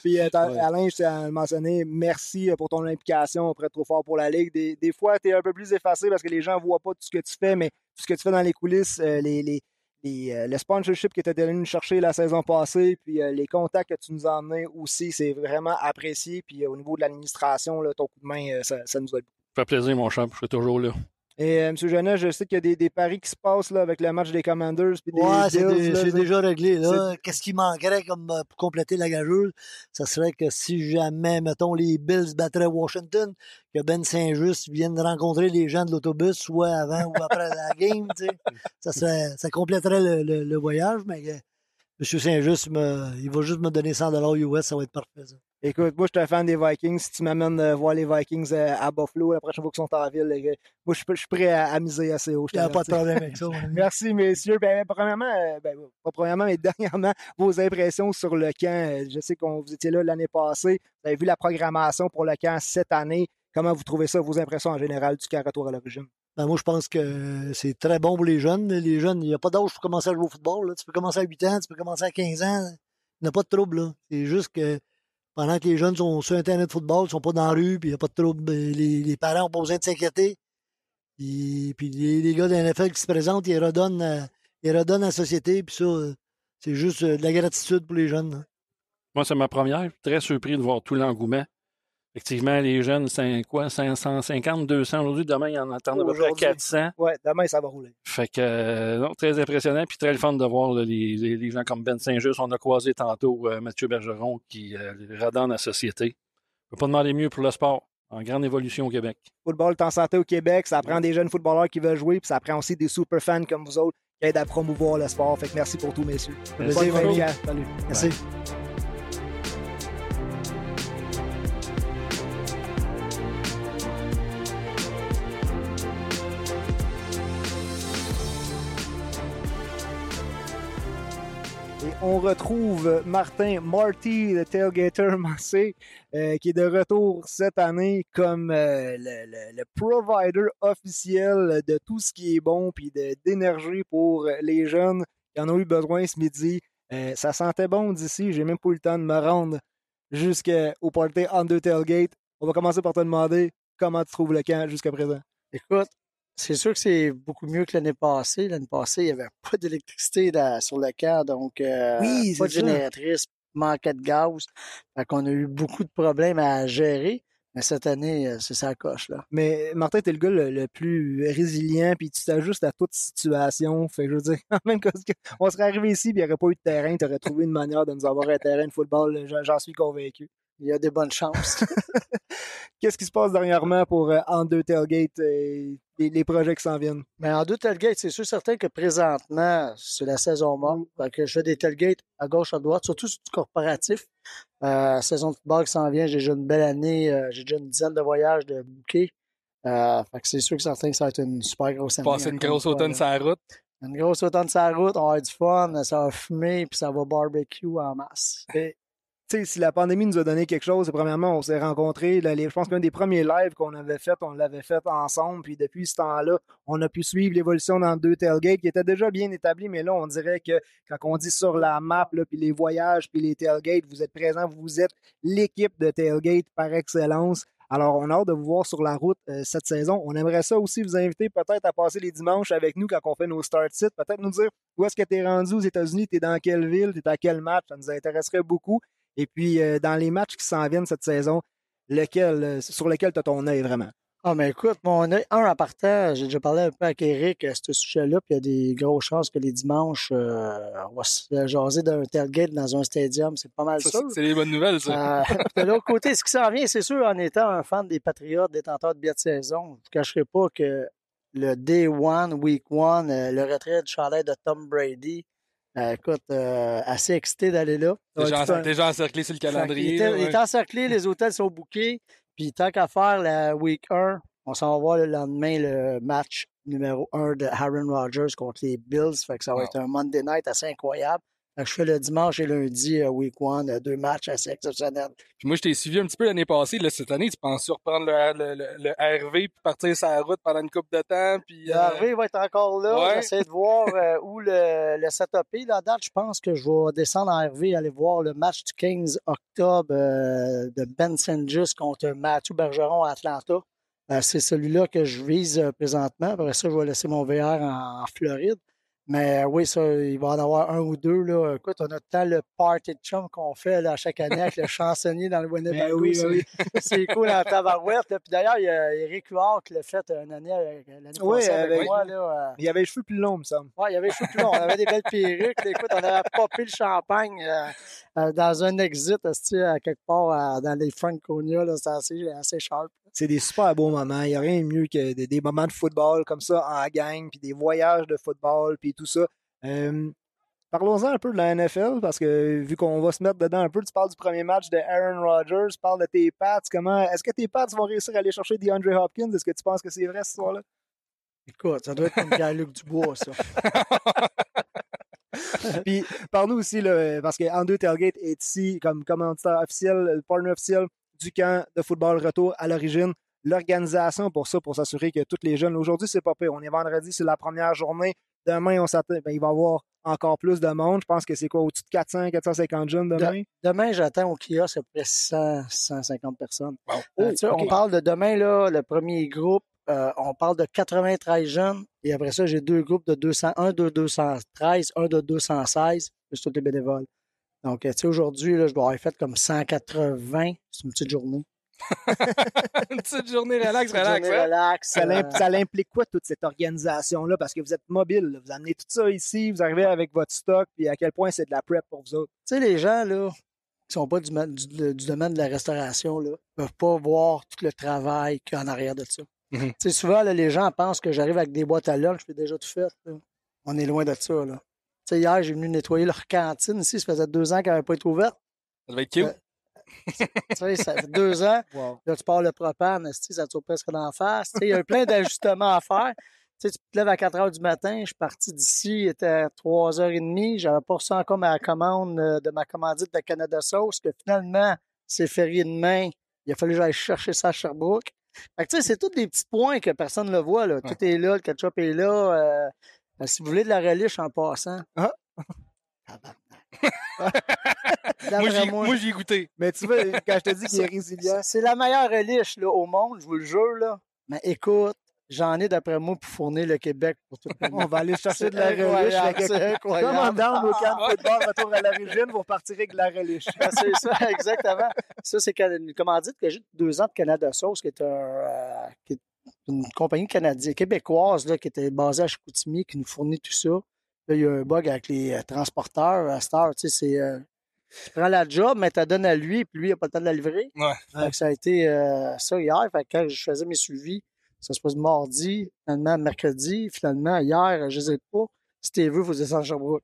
Puis, euh, Ouais. Alain, je tiens à le mentionner, merci euh, pour ton implication auprès de Trop Fort pour la Ligue. Des, des fois, tu es un peu plus effacé parce que les gens ne voient pas tout ce que tu fais, mais tout ce que tu fais dans les coulisses, euh, les, les, les, euh, le sponsorship que tu es allé nous chercher la saison passée, puis euh, les contacts que tu nous as emmenés aussi, c'est vraiment apprécié. Puis euh, au niveau de l'administration, ton coup de main, ça, ça nous aide beaucoup. Ça fait plaisir, mon champ. Je suis toujours là. Et euh, M. Genet, je sais qu'il y a des, des paris qui se passent là, avec le match des Commanders. Puis des Ouais, c'est déjà réglé. là. Qu'est-ce qui manquerait comme euh, pour compléter la gageuse? Ça serait que si jamais, mettons, les Bills battraient Washington, que Ben Saint-Just vienne rencontrer les gens de l'autobus, soit avant ou après la game, ça, serait- ça compléterait le, le- le voyage, mais euh, M. Saint-Just, il va juste me donner 100 US, ça va être parfait. ça. Écoute, moi, je suis un fan des Vikings. Si tu m'amènes euh, voir les Vikings euh, à Buffalo la prochaine fois qu'ils sont en ville, moi, je suis prêt à, à miser assez haut. je pas de problème avec ça. Merci, messieurs. Ben, premièrement, euh, ben, pas premièrement, mais dernièrement, vos impressions sur le camp. Je sais qu'on vous étiez là l'année passée. Vous avez vu la programmation pour le camp cette année. Comment vous trouvez ça, vos impressions en général du camp retour à l'origine? Ben, moi, je pense que c'est très bon pour les jeunes. Les jeunes, il n'y a pas d'âge pour commencer à jouer au football. Tu peux commencer à 8 ans, tu peux commencer à 15 ans. Il n'y a pas de trouble. C'est juste que pendant que les jeunes sont sur terrain de football, ils ne sont pas dans la rue, puis il n'y a pas de trouble. ben, Les, parents n'ont pas besoin de s'inquiéter. Puis, les, gars de la NFL qui se présentent, ils redonnent, euh, ils redonnent à la société. Puis ça, euh, c'est juste euh, de la gratitude pour les jeunes. là. Moi, c'est ma première. Très surpris de voir tout l'engouement. Effectivement, les jeunes, c'est quoi, 550, 200 aujourd'hui. Demain, il y en attend à peu près Aujourd'hui. 400. Ouais, demain, ça va rouler. Fait que, euh, non, très impressionnant, puis très le fun de voir là, les, les- les gens comme Ben Saint-Just. On a croisé tantôt euh, Mathieu Bergeron qui euh, redonne à la société. On peut pas demander mieux pour le sport. En grande évolution au Québec. Football en santé au Québec. Ça prend des jeunes footballeurs qui veulent jouer, puis ça prend aussi des super fans comme vous autres qui aident à promouvoir le sport. Fait que merci pour tout, messieurs. Merci. Salut. Merci. On retrouve Martin Marty, le tailgater Massé, euh, qui est de retour cette année comme euh, le, provider officiel de tout ce qui est bon puis d'énergie pour les jeunes qui en ont eu besoin ce midi. Euh, ça sentait bon d'ici. J'ai même pas eu le temps de me rendre jusqu'au party Under Tailgate. On va commencer par te demander comment tu trouves le camp jusqu'à présent. Écoute, c'est sûr que c'est beaucoup mieux que l'année passée. L'année passée, il n'y avait pas d'électricité sur le camp, donc euh, Oui, pas de ça. génératrice, manquait de gaz. Fait qu'on a eu beaucoup de problèmes à gérer. Mais cette année, euh, c'est ça coche, là. Mais Martin, t'es le gars le, le plus résilient, puis tu t'ajustes à toute situation. Fait que je veux dire, même quand on serait arrivé ici, puis il n'y aurait pas eu de terrain, tu aurais trouvé une manière de nous avoir un terrain de football, j'en suis convaincu. Il y a des bonnes chances. Qu'est-ce qui se passe dernièrement pour euh, en deux tailgate et les, les projets qui s'en viennent? Mais en deux tailgates, c'est sûr certain que présentement, c'est la saison morte. Fait que je fais des tailgates à gauche, à droite, surtout sur du corporatif. Euh, saison de football qui s'en vient, j'ai déjà une belle année, euh, j'ai déjà une dizaine de voyages de bouquets. Euh, fait que c'est sûr que certain que ça va être une super grosse année. Passer une grosse automne sur la route. Une grosse automne sur la route, on va avoir du fun, ça va fumer, puis ça va barbecue en masse. Et, si la pandémie nous a donné quelque chose, premièrement, on s'est rencontrés. je pense qu'un des premiers lives qu'on avait fait, on l'avait fait ensemble. Puis depuis ce temps-là, on a pu suivre l'évolution dans deux tailgates qui étaient déjà bien établis. Mais là, on dirait que quand on dit sur la map, puis les voyages, puis les tailgates, vous êtes présents, vous êtes l'équipe de tailgate par excellence. Alors, on a hâte de vous voir sur la route euh, cette saison. On aimerait ça aussi vous inviter peut-être à passer les dimanches avec nous quand on fait nos start sites. Peut-être nous dire où est-ce que tu es rendu aux États-Unis, tu es dans quelle ville, tu es à quel match. Ça nous intéresserait beaucoup. Et puis, euh, dans les matchs qui s'en viennent cette saison, lequel, euh, sur lequel tu as ton œil vraiment? Ah, mais écoute, mon œil, un en partant, j'ai déjà parlé un peu avec Eric à ce sujet-là, puis il y a des grosses chances que les dimanches, euh, on va se jaser d'un tailgate dans un stadium, c'est pas mal Ça, sûr. c'est- des bonnes nouvelles, ça. Euh, de l'autre côté, ce qui s'en vient, c'est sûr, en étant un fan des Patriotes, détenteur de billets de saison, je ne cacherai pas que le Day One, Week One, euh, le retrait du chalet de Tom Brady, euh, écoute, euh, assez excité d'aller là. Déjà, encerclé sur le calendrier. Il ouais. est encerclé, les hôtels sont bookés. Puis tant qu'à faire la week 1, on s'en va voir le lendemain le match numéro 1 de Aaron Rodgers contre les Bills. Fait que ça va Wow. être un Monday night assez incroyable. Je fais le dimanche et lundi euh, week 1, euh, deux matchs assez exceptionnels. Puis moi, je t'ai suivi un petit peu l'année passée. Là, cette année, tu penses reprendre le, le, le- le RV puis partir sur la route pendant une couple de temps. Puis, Le euh, Harvey va être encore là. Ouais. J'essaie de voir euh, où le, le setup est. La date, je pense que je vais descendre en Hervé, aller voir le match du 15 octobre euh, de Ben Sengis contre Mathieu Bergeron à Atlanta. Euh, c'est celui-là que je vise euh, présentement. Après ça, je vais laisser mon VR en, en Floride. Mais euh, oui, ça, il va en avoir un ou deux. Là. Écoute, on a tant le party de chum qu'on fait là, chaque année avec le chansonnier dans le Winnebago. Ben oui, ben c'est- oui. c'est cool en tabarouette. Puis d'ailleurs, il y a Eric Huard qui l'a fait une année avec- l'année Oui, passée avec avec- moi. Là, euh, Il y avait les cheveux plus longs, me semble. Ouais, il y avait les cheveux plus longs. On avait des belles perruques. Écoute, on avait popé le champagne euh, euh, dans un exit, à quelque part euh, dans les Franconia. là. C'était assez, assez sharp. C'est des super beaux moments. Il n'y a rien de mieux que des, des moments de football comme ça en gang, puis des voyages de football, puis tout ça. Euh, Parlons-en un peu de la NFL, parce que vu qu'on va se mettre dedans un peu, tu parles du premier match de Aaron Rodgers, tu parles de tes Pats. Comment est-ce que tes Pats vont réussir à aller chercher DeAndre Hopkins? Est-ce que tu penses que c'est vrai ce soir-là? Écoute, ça doit être comme Pierre-Luc Dubois, ça. Puis, parle-nous aussi, là, parce que Andrew Tailgate est ici comme commanditaire officiel, le partner officiel du camp de football retour à l'origine. L'organisation pour ça, pour s'assurer que tous les jeunes, aujourd'hui, c'est pas pire. On est vendredi, c'est la première journée. Demain, on s'attend, ben, il va y avoir encore plus de monde. Je pense que c'est quoi, au-dessus de 400, 450 jeunes demain? De- demain, j'attends au kiosque à peu près 100, 150 personnes. Euh, Oh. On parle de demain, là, le premier groupe, euh, on parle de 93 jeunes. Et après ça, j'ai deux groupes de 200, un de 213, un de 216, plus tous les bénévoles. Donc, euh, tu sais, aujourd'hui, je dois avoir fait comme 180. C'est une petite journée. une petite journée relax, Petite relax. journée hein? relax. Ça, euh, ça l'implique quoi, toute cette organisation-là? Parce que vous êtes mobile, là. vous amenez tout ça ici, vous arrivez avec votre stock, puis à quel point c'est de la prep pour vous autres? Tu sais, les gens, là, qui sont pas du, ma- du, du- du domaine de la restauration, là, peuvent pas voir tout le travail qu'il y a en arrière de ça. Mhm. Tu sais, souvent, là, les gens pensent que j'arrive avec des boîtes à lunch, puis déjà tout fait. là. On est loin de ça, là. Tu sais, hier, j'ai venu nettoyer leur cantine ici. Ça faisait deux ans qu'elle n'avait pas été ouverte. Ça devait être cute. Tu sais, ça fait deux ans. Là, tu pars le propane, ça te presque d'en face? Tu sais, Il y a plein d'ajustements à faire. Tu sais, tu te lèves à 4 heures du matin. Je suis parti d'ici, il était 3h30. J'avais pas reçu encore ma commande euh, de ma commandite de Canada Sauce, que finalement, c'est férié demain. Il a fallu que j'aille chercher ça à Sherbrooke. Fait que, tu sais, c'est tous des petits points que personne ne le voit. Là. Tout est là, le ketchup est là. euh, euh, si vous voulez de la relish en passant. Ah! Moi, j'y- moi, j'y ai goûté. Mais tu vois, quand je te dis qu'il est résilient. C'est la meilleure relish là, au monde, je vous le jure. Là. Mais écoute, j'en ai d'après moi pour fournir le Québec pour tout le monde. On va aller chercher de la que, c'est incroyable. Comme en down au camp de football, retour à l'origine, vous repartirez avec de la relish. Ah, c'est ça, exactement. Ça, c'est une commandite que j'ai deux ans de Canada Sauce, qui est, un, euh, qui est une compagnie canadienne, québécoise, là, qui était basée à Chicoutimi, qui nous fournit tout ça. Là, il y a un bug avec les euh, transporteurs à Star. Tu sais, c'est. euh, tu prends la job, mais tu la donnes à lui, puis lui, il n'a pas le temps de la livrer. Ouais. Fait que ça a été euh, ça hier. Fait que quand je faisais mes suivis, ça se passe mardi, finalement mercredi, finalement hier, je ne sais pas. Si t'es vu, il faut descendre à Sherbrooke.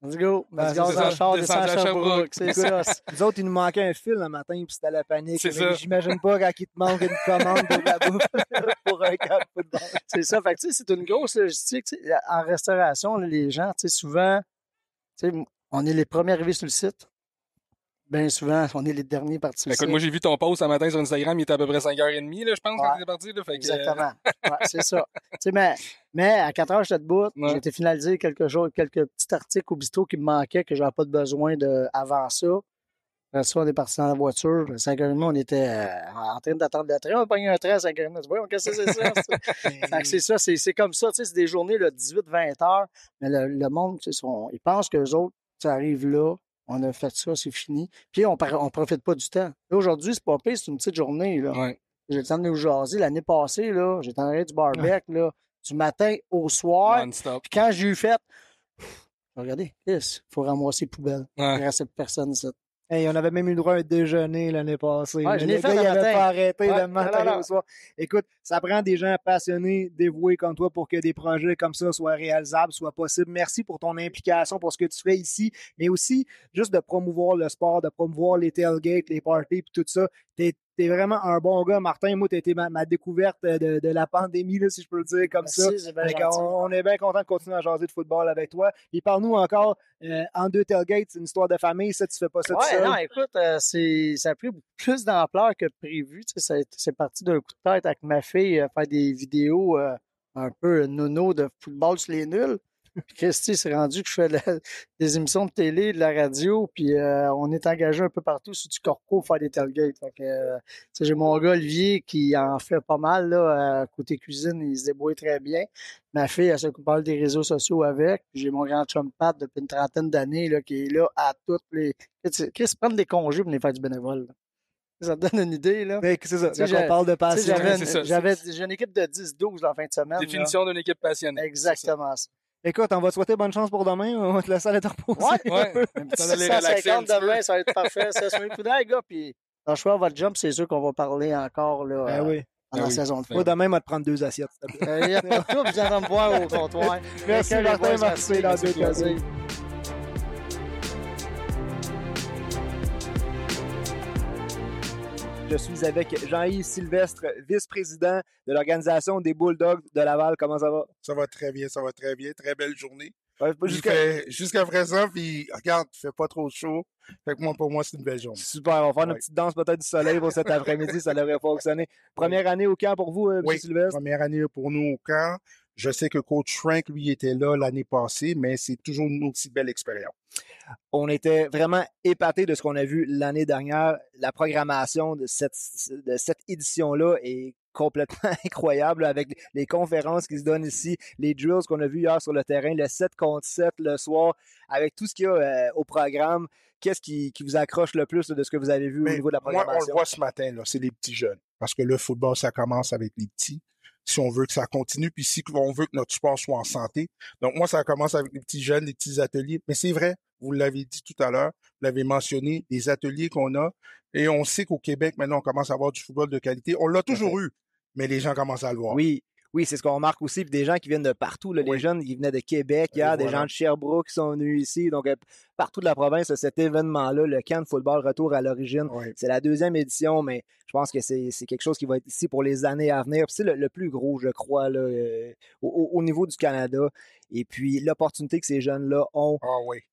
Let's go. Dans le ça, char, descends à Sherbrooke. C'est ça. Nous autres, il nous manquait un fil le matin, puis c'était la panique. C'est Mais ça. J'imagine pas quand il te manque une commande de la bouffe pour un camp de football. C'est ça. Fait que, tu sais, c'est une grosse logistique. tu sais. En restauration, les gens, tu sais, souvent, tu sais, on est les premiers arrivés sur le site. Bien souvent, on est les derniers partis le Écoute, moi, j'ai vu ton post ce matin sur Instagram, il était à peu près 5h30, là, je pense, quand Ouais. tu es parti. Là, fait que, euh, Exactement. Ouais, c'est ça. Tu mais, mais à 4 heures, j'étais debout. J'ai été finaliser quelque chose, quelques petits articles au bistrot qui me manquaient, que j'avais pas de besoin de, avant ça. Après ça, on est parti dans la voiture. À 5h30, on était euh, en train d'attendre le train. On a pogné un train à 5h30. Tu vois, qu'est-ce que c'est ça? c'est ça, c'est c'est comme ça. Tu sais, c'est des journées de 18-20 heures. Mais le, le monde, tu ils pensent qu'eux autres, ça arrive là. On a fait ça, c'est fini. Puis on on profite pas du temps. Aujourd'hui, c'est pas pire, c'est une petite journée. Là. J'ai le temps de nous jaser. L'année passée, là, j'étais en train du barbecue, là, du matin au soir. Non-stop. Puis quand j'ai eu fait, regardez, il faut ramasser les poubelles. Ouais. Il reste personne, ça. Hey, on avait même eu le droit à un déjeuner l'année passée. Ouais, je Mais l'ai le fait gars, le il avait matin. pas arrêté Ouais, le matin non, non, au non. soir. Écoute, ça prend des gens passionnés, dévoués comme toi pour que des projets comme ça soient réalisables, soient possibles. Merci pour ton implication, pour ce que tu fais ici, mais aussi juste de promouvoir le sport, de promouvoir les tailgates, les parties, puis tout ça. T'es es vraiment un bon gars, Martin. Moi, t'as été ma, ma découverte de, de la pandémie, là, si je peux le dire comme Merci, ça. on, est bien content de continuer à jaser de football avec toi. Et parle-nous encore, euh, en deux tailgates, c'est une histoire de famille, ça, tu fais pas ça tout Ouais, seul. non, écoute, euh, ça a pris plus d'ampleur que prévu. C'est parti d'un coup de tête avec ma fille, euh, faire des vidéos euh, un peu nono de football sur les nuls. Christy s'est rendu que je fais de la- des émissions de télé, de la radio, puis euh, on est engagé un peu partout sur du corpo pour faire des tailgates. Fait que, euh, j'ai mon gars Olivier qui en fait pas mal là, euh, côté cuisine, il se débrouille très bien. Ma fille, elle s'occupe pas mal des réseaux sociaux avec. Puis j'ai mon grand chum Pat depuis une trentaine d'années là, qui est là à toutes les. Qu'est-ce que prendre des congés pour venir faire du bénévole? là? Ça te donne une idée, là? Mais c'est ça, quand on j'ai- parle de passion. J'avais, C'est une- j'avais, j'ai une équipe de 10-12 en fin de semaine. Définition d'une équipe passionnée. Exactement ça. Écoute, on va te souhaiter bonne chance pour demain. On va te laisser aller te reposer. Ouais, un peu. Un petit 650 demain, ça va être parfait. C'est sur le coup d'œil, gars. Puis, franchement, votre jump, c'est sûr qu'on va parler encore là, Ben euh, oui. pendant la saison de Moi, demain, on va te prendre deux assiettes. Il n'y a pas de trouble, vous allez me voir au comptoir. Merci, les Martin, merci, dans merci, deux plaisir. Je suis avec Jean-Yves Sylvestre, vice-président de l'organisation des Bulldogs de Laval. Comment ça va? Ça va très bien, ça va très bien. Très belle journée. Ouais, jusqu'à- présent, puis regarde, il fait pas trop chaud. Fait que moi, pour moi, c'est une belle journée. Super, on va faire une petite danse peut-être du soleil pour cet après-midi, ça devrait fonctionner. Première année au camp pour vous, euh, M. Oui, Sylvestre? première année pour nous au camp. Je sais que Coach Frank, lui, était là l'année passée, mais c'est toujours une aussi belle expérience. on était vraiment épatés de ce qu'on a vu l'année dernière. La programmation de cette, de cette édition-là est complètement incroyable avec les conférences qui se donnent ici, les drills qu'on a vus hier sur le terrain, le 7 contre 7 le soir, avec tout ce qu'il y a euh, au programme. Qu'est-ce qui, qui vous accroche le plus là, de ce que vous avez vu au niveau de la moi, on le programmation? voit ce matin, c'est les petits jeunes. Parce que le football, ça commence avec les petits. Si on veut que ça continue, puis si on veut que notre sport soit en santé. Donc, moi, ça commence avec les petits jeunes, les petits ateliers. Mais c'est vrai, vous l'avez dit tout à l'heure, vous l'avez mentionné, les ateliers qu'on a. Et on sait qu'au Québec, maintenant, on commence à avoir du football de qualité. On l'a toujours eu, mais les gens commencent à le voir. Oui. Oui, c'est ce qu'on remarque aussi. Puis des gens qui viennent de partout. là. Les jeunes, ils venaient de Québec. Il y a des gens de Sherbrooke qui sont venus ici. Donc, euh, partout de la province, cet événement-là, le camp de football retour à l'origine, c'est la deuxième édition, mais je pense que c'est quelque chose qui va être ici pour les années à venir. Puis c'est le, le plus gros, je crois, là, euh, au, au- au niveau du Canada. Et puis, l'opportunité que ces jeunes-là ont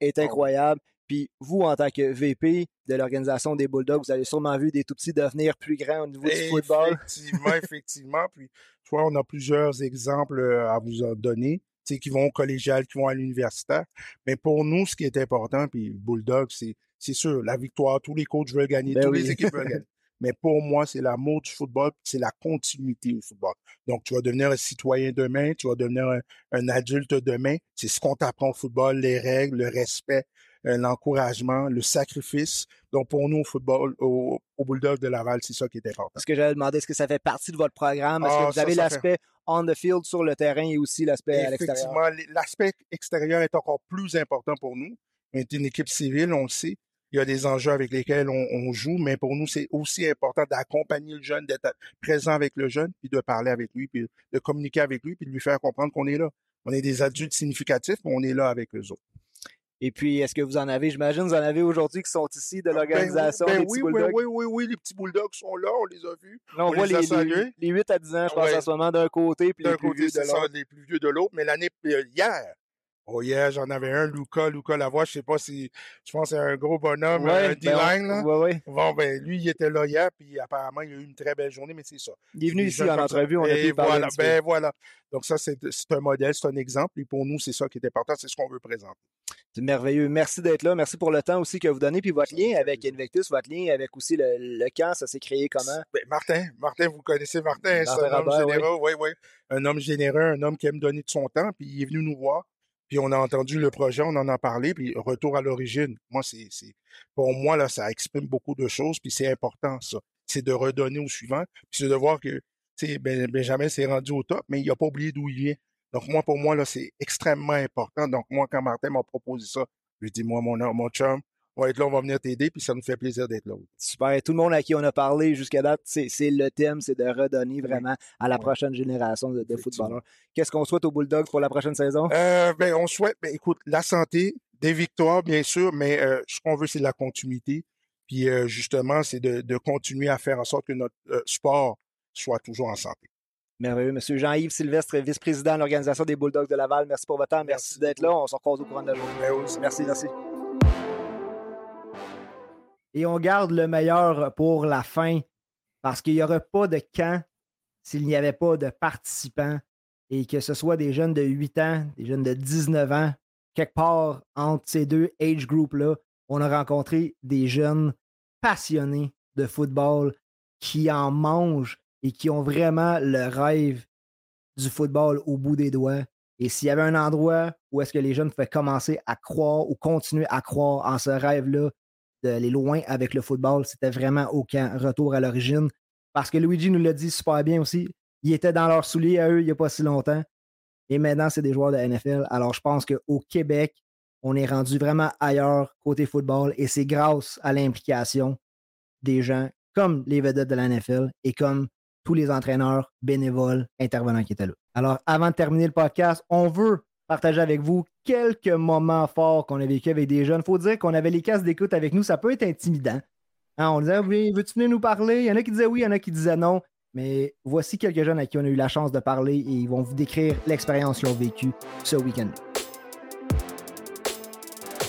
est incroyable. Puis vous, en tant que VP de l'organisation des Bulldogs, vous avez sûrement vu des tout petits devenir plus grands au niveau du football. Effectivement, effectivement. Puis, tu vois, on a plusieurs exemples euh, à vous en donner, tu sais, qui vont au collégial, qui vont à l'universitaire. Mais pour nous, ce qui est important, puis Bulldog, c'est, c'est sûr, la victoire, tous les coachs veulent gagner, Ben toutes oui. les équipes veulent gagner. Mais pour moi, c'est l'amour du football, c'est la continuité au football. Donc, tu vas devenir un citoyen demain, tu vas devenir un, un adulte demain. C'est ce qu'on t'apprend au football, les règles, le respect, l'encouragement, le sacrifice. Donc, pour nous, au football, au, au Bulldog de Laval, c'est ça qui est important. Parce que j'allais demander, est-ce que ça fait partie de votre programme? Est-ce Ah, que vous ça, avez l'aspect on the field sur le terrain et aussi l'aspect à l'extérieur? Effectivement, l'aspect extérieur est encore plus important pour nous. On est une équipe civile, on le sait. Il y a des enjeux avec lesquels on, on joue, mais pour nous, c'est aussi important d'accompagner le jeune, d'être présent avec le jeune, puis de parler avec lui, puis de communiquer avec lui, puis de lui faire comprendre qu'on est là. On est des adultes significatifs, mais on est là avec eux autres. Et puis, est-ce que vous en avez, j'imagine, vous en avez aujourd'hui qui sont ici de Ben oui, l'organisation ben des oui, petits oui, Bulldogs? oui, oui, oui, les petits bulldogs sont là, on les a vus. Là, on, voit les, a les, salués. les 8 à 10 ans, je pense, Ouais. en ce moment, d'un côté, puis les plus côté, vieux de l'autre. les plus vieux de l'autre. Mais l'année, euh, hier, oh, hier, j'en avais un, Luca, Luca Lavoie, je sais pas si, je pense que c'est un gros bonhomme, Ouais, un ben, D-line, là. ouais, ouais. Bon, ben, lui, il était là hier, puis apparemment, il a eu une très belle journée, mais c'est ça. Il est venu ici en entrevue, on a pu parler voilà, ben voilà. Donc ça, c'est c'est un modèle, c'est un exemple, et pour nous, c'est ça qui est important, c'est ce qu'on veut présenter. C'est merveilleux. Merci d'être là. Merci pour le temps aussi que vous donnez. Puis votre lien avec Invictus, votre lien avec aussi le, le camp, ça s'est créé comment? Ben, Martin, Martin, vous connaissez Martin, c'est Martin un homme Robert, oui. généreux, oui, oui. Un homme généreux, un homme qui aime donner de son temps, puis il est venu nous voir, puis on a entendu le projet, on en a parlé, puis retour à l'origine. Moi, c'est, pour moi, là, ça exprime beaucoup de choses, puis c'est important, ça. C'est de redonner au suivant, puis c'est de voir que, Ben- Benjamin s'est rendu au top, mais il n'a pas oublié d'où il vient. Donc, moi, pour moi, là, c'est extrêmement important. Donc, moi, quand Martin m'a proposé ça, je lui dit, moi, mon, mon chum, on va être là, on va venir t'aider, puis ça nous fait plaisir d'être là. Super. Et tout le monde à qui on a parlé jusqu'à date, c'est le thème, c'est de redonner vraiment à la prochaine génération de, de footballeurs. Qu'est-ce qu'on souhaite aux Bulldogs pour la prochaine saison? Euh, ben, on souhaite, ben, écoute, la santé, des victoires, bien sûr, mais euh, ce qu'on veut, c'est de la continuité. Puis euh, justement, c'est de, de continuer à faire en sorte que notre sport soit toujours en santé. Merveilleux. Monsieur Jean-Yves Sylvestre, vice-président de l'organisation des Bulldogs de Laval, merci pour votre temps. Merci, d'être là. On se recroise au courant de la journée. Merci, merci. Et on garde le meilleur pour la fin parce qu'il n'y aurait pas de camp s'il n'y avait pas de participants et que ce soit des jeunes de 8 ans, des jeunes de 19 ans, quelque part entre ces deux age groups-là, on a rencontré des jeunes passionnés de football qui en mangent et qui ont vraiment le rêve du football au bout des doigts. Et s'il y avait un endroit où est-ce que les jeunes pouvaient commencer à croire ou continuer à croire en ce rêve-là d'aller loin avec le football, c'était vraiment au camp Retour à l'origine. Parce que Luigi nous l'a dit super bien aussi. Ils étaient dans leurs souliers à eux il n'y a pas si longtemps. Et maintenant, c'est des joueurs de NFL. Alors, je pense qu'au Québec, on est rendu vraiment ailleurs côté football et c'est grâce à l'implication des gens comme les vedettes de la NFL et comme tous les entraîneurs, bénévoles, intervenants qui étaient là. Alors, avant de terminer le podcast, on veut partager avec vous quelques moments forts qu'on a vécu avec des jeunes. Il faut dire qu'on avait les casques d'écoute avec nous. Ça peut être intimidant. Hein, on disait, veux-tu venir nous parler? Il y en a qui disaient oui, il y en a qui disaient non. Mais voici quelques jeunes à qui on a eu la chance de parler et ils vont vous décrire l'expérience qu'ils ont vécue ce week-end.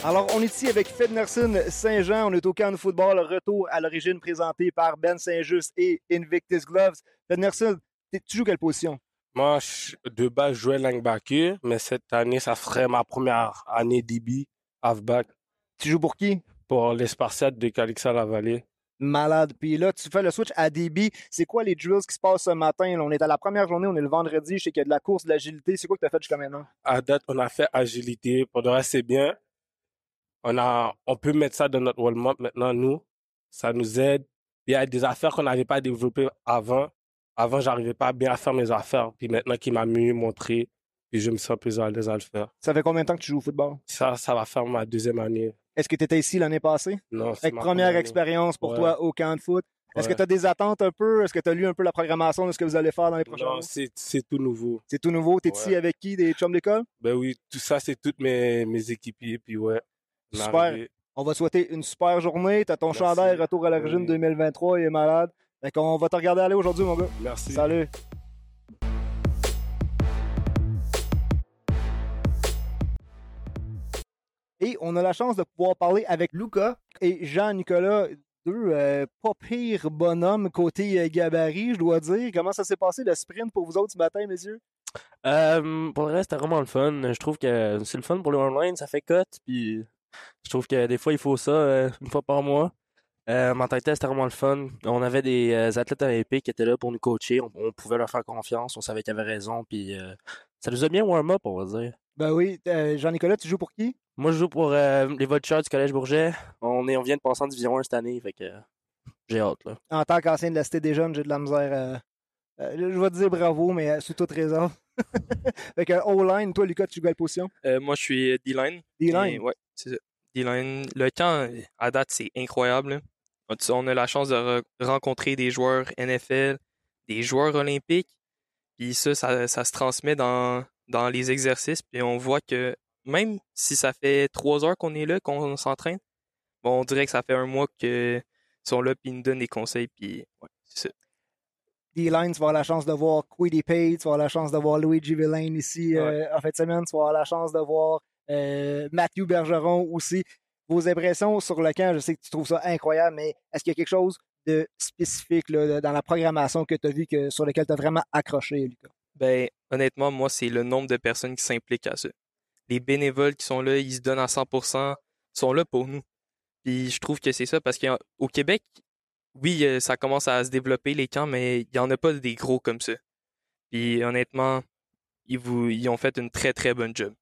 Alors, on est ici avec Fednerson Saint-Jean. On est au camp de football. Retour à l'origine présenté par Ben Saint-Just et Invictus Gloves. Fednerson, tu joues quelle position? Moi, de base, je jouais linebacker, mais cette année, ça serait ma première année DB, halfback. Tu joues pour qui? Pour les Spartiates de Calixa-la-Vallée. Malade. Puis là, tu fais le switch à DB. C'est quoi les drills qui se passent ce matin? Là, on est à la première journée, on est le vendredi. Je sais qu'il y a de la course, de l'agilité. C'est quoi que tu as fait jusqu'à maintenant? À date, on a fait agilité. Pour le reste, c'est bien. On, a, on peut mettre ça dans notre warm-up maintenant, nous. Ça nous aide. Il y a des affaires qu'on n'avait pas développées avant. Avant, j'arrivais pas bien à faire mes affaires. Puis maintenant qu'il m'a mieux montré, puis je me sens plus à l'aise à le faire. Ça fait combien de temps que tu joues au football? Ça, ça va faire ma deuxième année. Est-ce que tu étais ici l'année passée? Non, c'est Avec ma première année. expérience pour Ouais. toi au camp de foot. Est-ce que tu as des attentes un peu? Est-ce que tu as lu un peu la programmation de ce que vous allez faire dans les prochains Non, mois? c'est c'est tout nouveau. C'est tout nouveau. T'es ici Ouais. avec qui? Des chums d'école? Ben oui, tout ça, c'est tous mes, mes équipiers. Puis ouais, Super. On va te souhaiter une super journée. T'as ton chandail Retour à l'origine 2023. Il est malade. Fait qu'on va te regarder aller aujourd'hui, mon gars. Merci. Salut. Et on a la chance de pouvoir parler avec Luca et Jean-Nicolas, deux euh, pas pires bonhommes côté euh, gabarit, je dois dire. Comment ça s'est passé le sprint pour vous autres ce matin, messieurs? Euh, pour le reste, c'était vraiment le fun. Je trouve que c'est le fun pour le online, ça fait cote. Puis je trouve que des fois, il faut ça euh, une fois par mois. Euh, en tant que tel, c'était vraiment le fun. On avait des euh, athlètes olympiques qui étaient là pour nous coacher. On, on pouvait leur faire confiance. On savait qu'ils avaient raison. Puis euh, ça nous a bien warm-up, on va dire. Ben oui. Euh, Jean-Nicolas, tu joues pour qui? Moi, je joue pour euh, les Vultures du Collège Bourget. On, est, on vient de passer en Division 1 cette année. Fait que euh, j'ai hâte. Là. En tant qu'ancien de la Cité des Jeunes, j'ai de la misère. euh, euh, je vais te dire bravo, mais euh, sous toute raison. fait que O-line, toi, Lucas, tu joues à quelle position? Euh, moi, je suis D-line. D-line? Ouais, c'est ça. D-line. Le camp, à date, c'est incroyable. là. On- a la chance de re- rencontrer des joueurs NFL, des joueurs olympiques. Puis ça, ça, ça se transmet dans, dans les exercices. Puis on voit que même si ça fait trois heures qu'on est là, qu'on s'entraîne, bon, on dirait que ça fait un mois qu'ils sont là, puis ils nous donnent des conseils. Puis ouais, c'est ça. D-line, tu vas avoir la chance de voir Quiddy Pay, tu vas avoir la chance de voir Luigi Villain ici euh, en fin de semaine, tu vas avoir la chance de voir euh, Matthew Bergeron aussi. Vos impressions sur le camp, je sais que tu trouves ça incroyable, mais est-ce qu'il y a quelque chose de spécifique là, dans la programmation que tu as vu que, sur lequel tu as vraiment accroché, Lucas? Ben, honnêtement, moi, c'est le nombre de personnes qui s'impliquent à ça. Les bénévoles qui sont là, ils se donnent à 100%, sont là pour nous. Puis je trouve que c'est ça parce qu'au Québec, oui, euh, ça commence à se développer les camps, mais il n'y en a pas des gros comme ça. Puis honnêtement, ils, vous, ils ont fait une très très bonne job.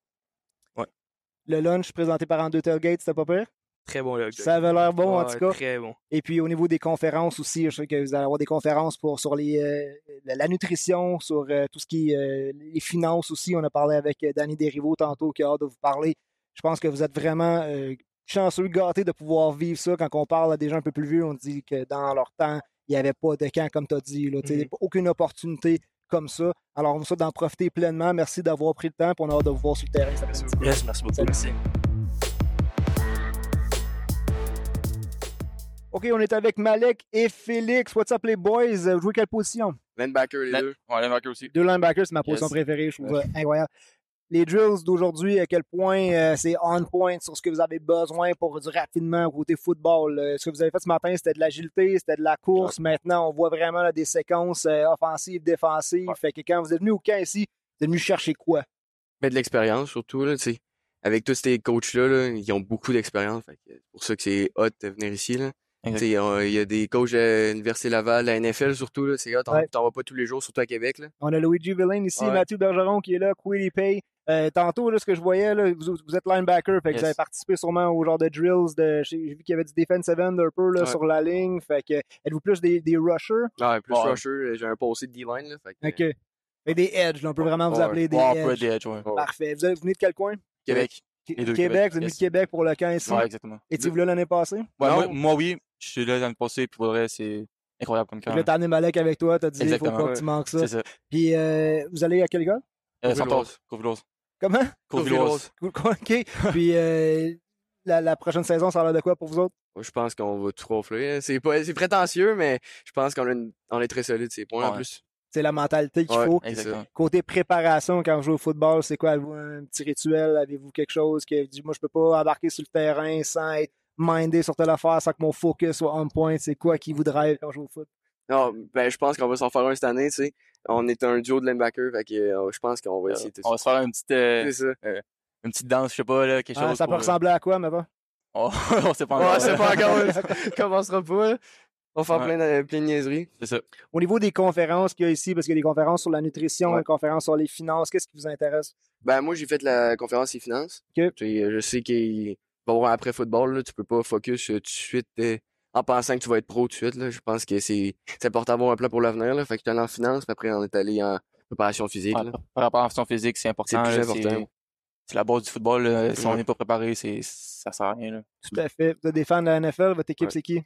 Le lunch présenté par Andrew Tailgate, c'était pas pire? très bon le Ça avait l'air bon, en tout cas. Très bon. Et puis au niveau des conférences aussi, je sais que vous allez avoir des conférences pour, sur les, euh, la, nutrition, sur euh, tout ce qui est euh, les finances aussi. On a parlé avec Danny Desrivaux tantôt qui a hâte de vous parler. Je pense que vous êtes vraiment chanceux, gâtés de pouvoir vivre ça. Quand on parle à des gens un peu plus vieux, on dit que dans leur temps, il n'y avait pas de camp, comme tu as dit. Là, sais, Mhm. Aucune opportunité comme ça. Alors, on va d'en profiter pleinement. Merci d'avoir pris le temps. Puis on a hâte de vous voir sur le terrain. après-midi. Yes, merci beaucoup. Merci. OK, on est avec Malek et Félix. What's up, les boys? Vous jouez quelle position? Linebacker, les deux. Ouais, linebacker aussi. Deux linebackers, c'est ma position Yes. préférée. Je trouve ça incroyable. Les drills d'aujourd'hui, à quel point euh, c'est on point sur ce que vous avez besoin pour du rapidement côté football. Euh, ce que vous avez fait ce matin, c'était de l'agilité, c'était de la course. Maintenant, on voit vraiment là, des séquences euh, offensives, défensives. Fait que quand vous êtes venu au camp ici, vous êtes venu chercher quoi? Ben, de l'expérience, surtout, là. Avec tous ces coachs-là, là, ils ont beaucoup d'expérience. C'est pour ça que c'est hot de venir ici, là. Il y a des coachs de l'Université Laval, la NFL surtout, c'est hot. T'en Ouais. pas tous les jours, surtout à Québec, là. On a Luigi Villain ici, Ouais. Mathieu Bergeron qui est là, Quilly Pay. Euh, tantôt, là, ce que je voyais, là, vous, vous êtes linebacker, fait que Yes. vous avez participé sûrement au genre de drills. De, j'ai j'ai vu qu'il y avait du defensive end un peu là, Ouais. sur la ligne. Fait que êtes-vous plus des, des rushers? Ouais, plus Ouais. rusher, j'ai un pas aussi de D-line, là. Fait que, OK. Et des edge, là, on peut vraiment vous appeler des edge. des. Parfait. Vous, venez de quel coin? Québec. Qu- Québec, Québec, vous êtes venu yes. de Québec pour le camp ici? Ouais, exactement. Étiez-vous là l'année passée? Ouais, moi, moi, oui, je suis là l'année passée, puis pour le reste, c'est incroyable comme camp. Là, t'as amené Malek avec toi, t'as dit, il faut pas que tu manques ça. C'est ça. Puis, euh, vous allez à quel gars? Euh, Courvilloise. Comment? Cool, OK. Puis, euh, la, la prochaine saison, ça a l'air de quoi pour vous autres? Je pense qu'on va tout ronfler. hein. C'est pas, c'est prétentieux, mais je pense qu'on une- on est très solide, ces points en plus. C'est la mentalité qu'il Ouais, faut. exactement. Côté préparation, quand vous jouez au football, c'est quoi? Avez-vous un petit rituel? Avez-vous quelque chose que vous dites, moi, je peux pas embarquer sur le terrain sans être mindé sur telle affaire, sans que mon focus soit on point? C'est quoi qui vous drive quand je joue au foot? Non, ben, je pense qu'on va s'en faire un cette année, tu sais. On est un duo de linebacker, fait que euh, je pense qu'on va essayer tout On va se faire une petite, euh, euh, une petite danse, je sais pas, là, quelque Ah, chose. ça peut pour, euh, ressembler à quoi, maintenant? On, on sait pas Ouais, encore. c'est pas encore. On commencera pas, là. On va faire Ouais. plein, de, plein de niaiseries. C'est ça. Au niveau des conférences qu'il y a ici, parce qu'il y a des conférences sur la nutrition, Ouais. des conférences sur les finances, qu'est-ce qui vous intéresse? Ben, moi, j'ai fait la conférence finances. OK. Tu sais, Je sais qu'il va y avoir après football, là, tu peux pas focus euh, tout de suite euh, en pensant que tu vas être pro tout de suite. Là. Je pense que c'est important d'avoir un plan pour l'avenir. Fait que tu allé en finance, puis après, on est allé en préparation physique. Ouais, là. préparation physique, c'est important. C'est important. C'est la base du football. là. Si on n'est pas préparé, c'est ça sert à rien. Là. Tout à fait. Vous êtes des fans de la NFL, votre équipe, Ouais. c'est qui?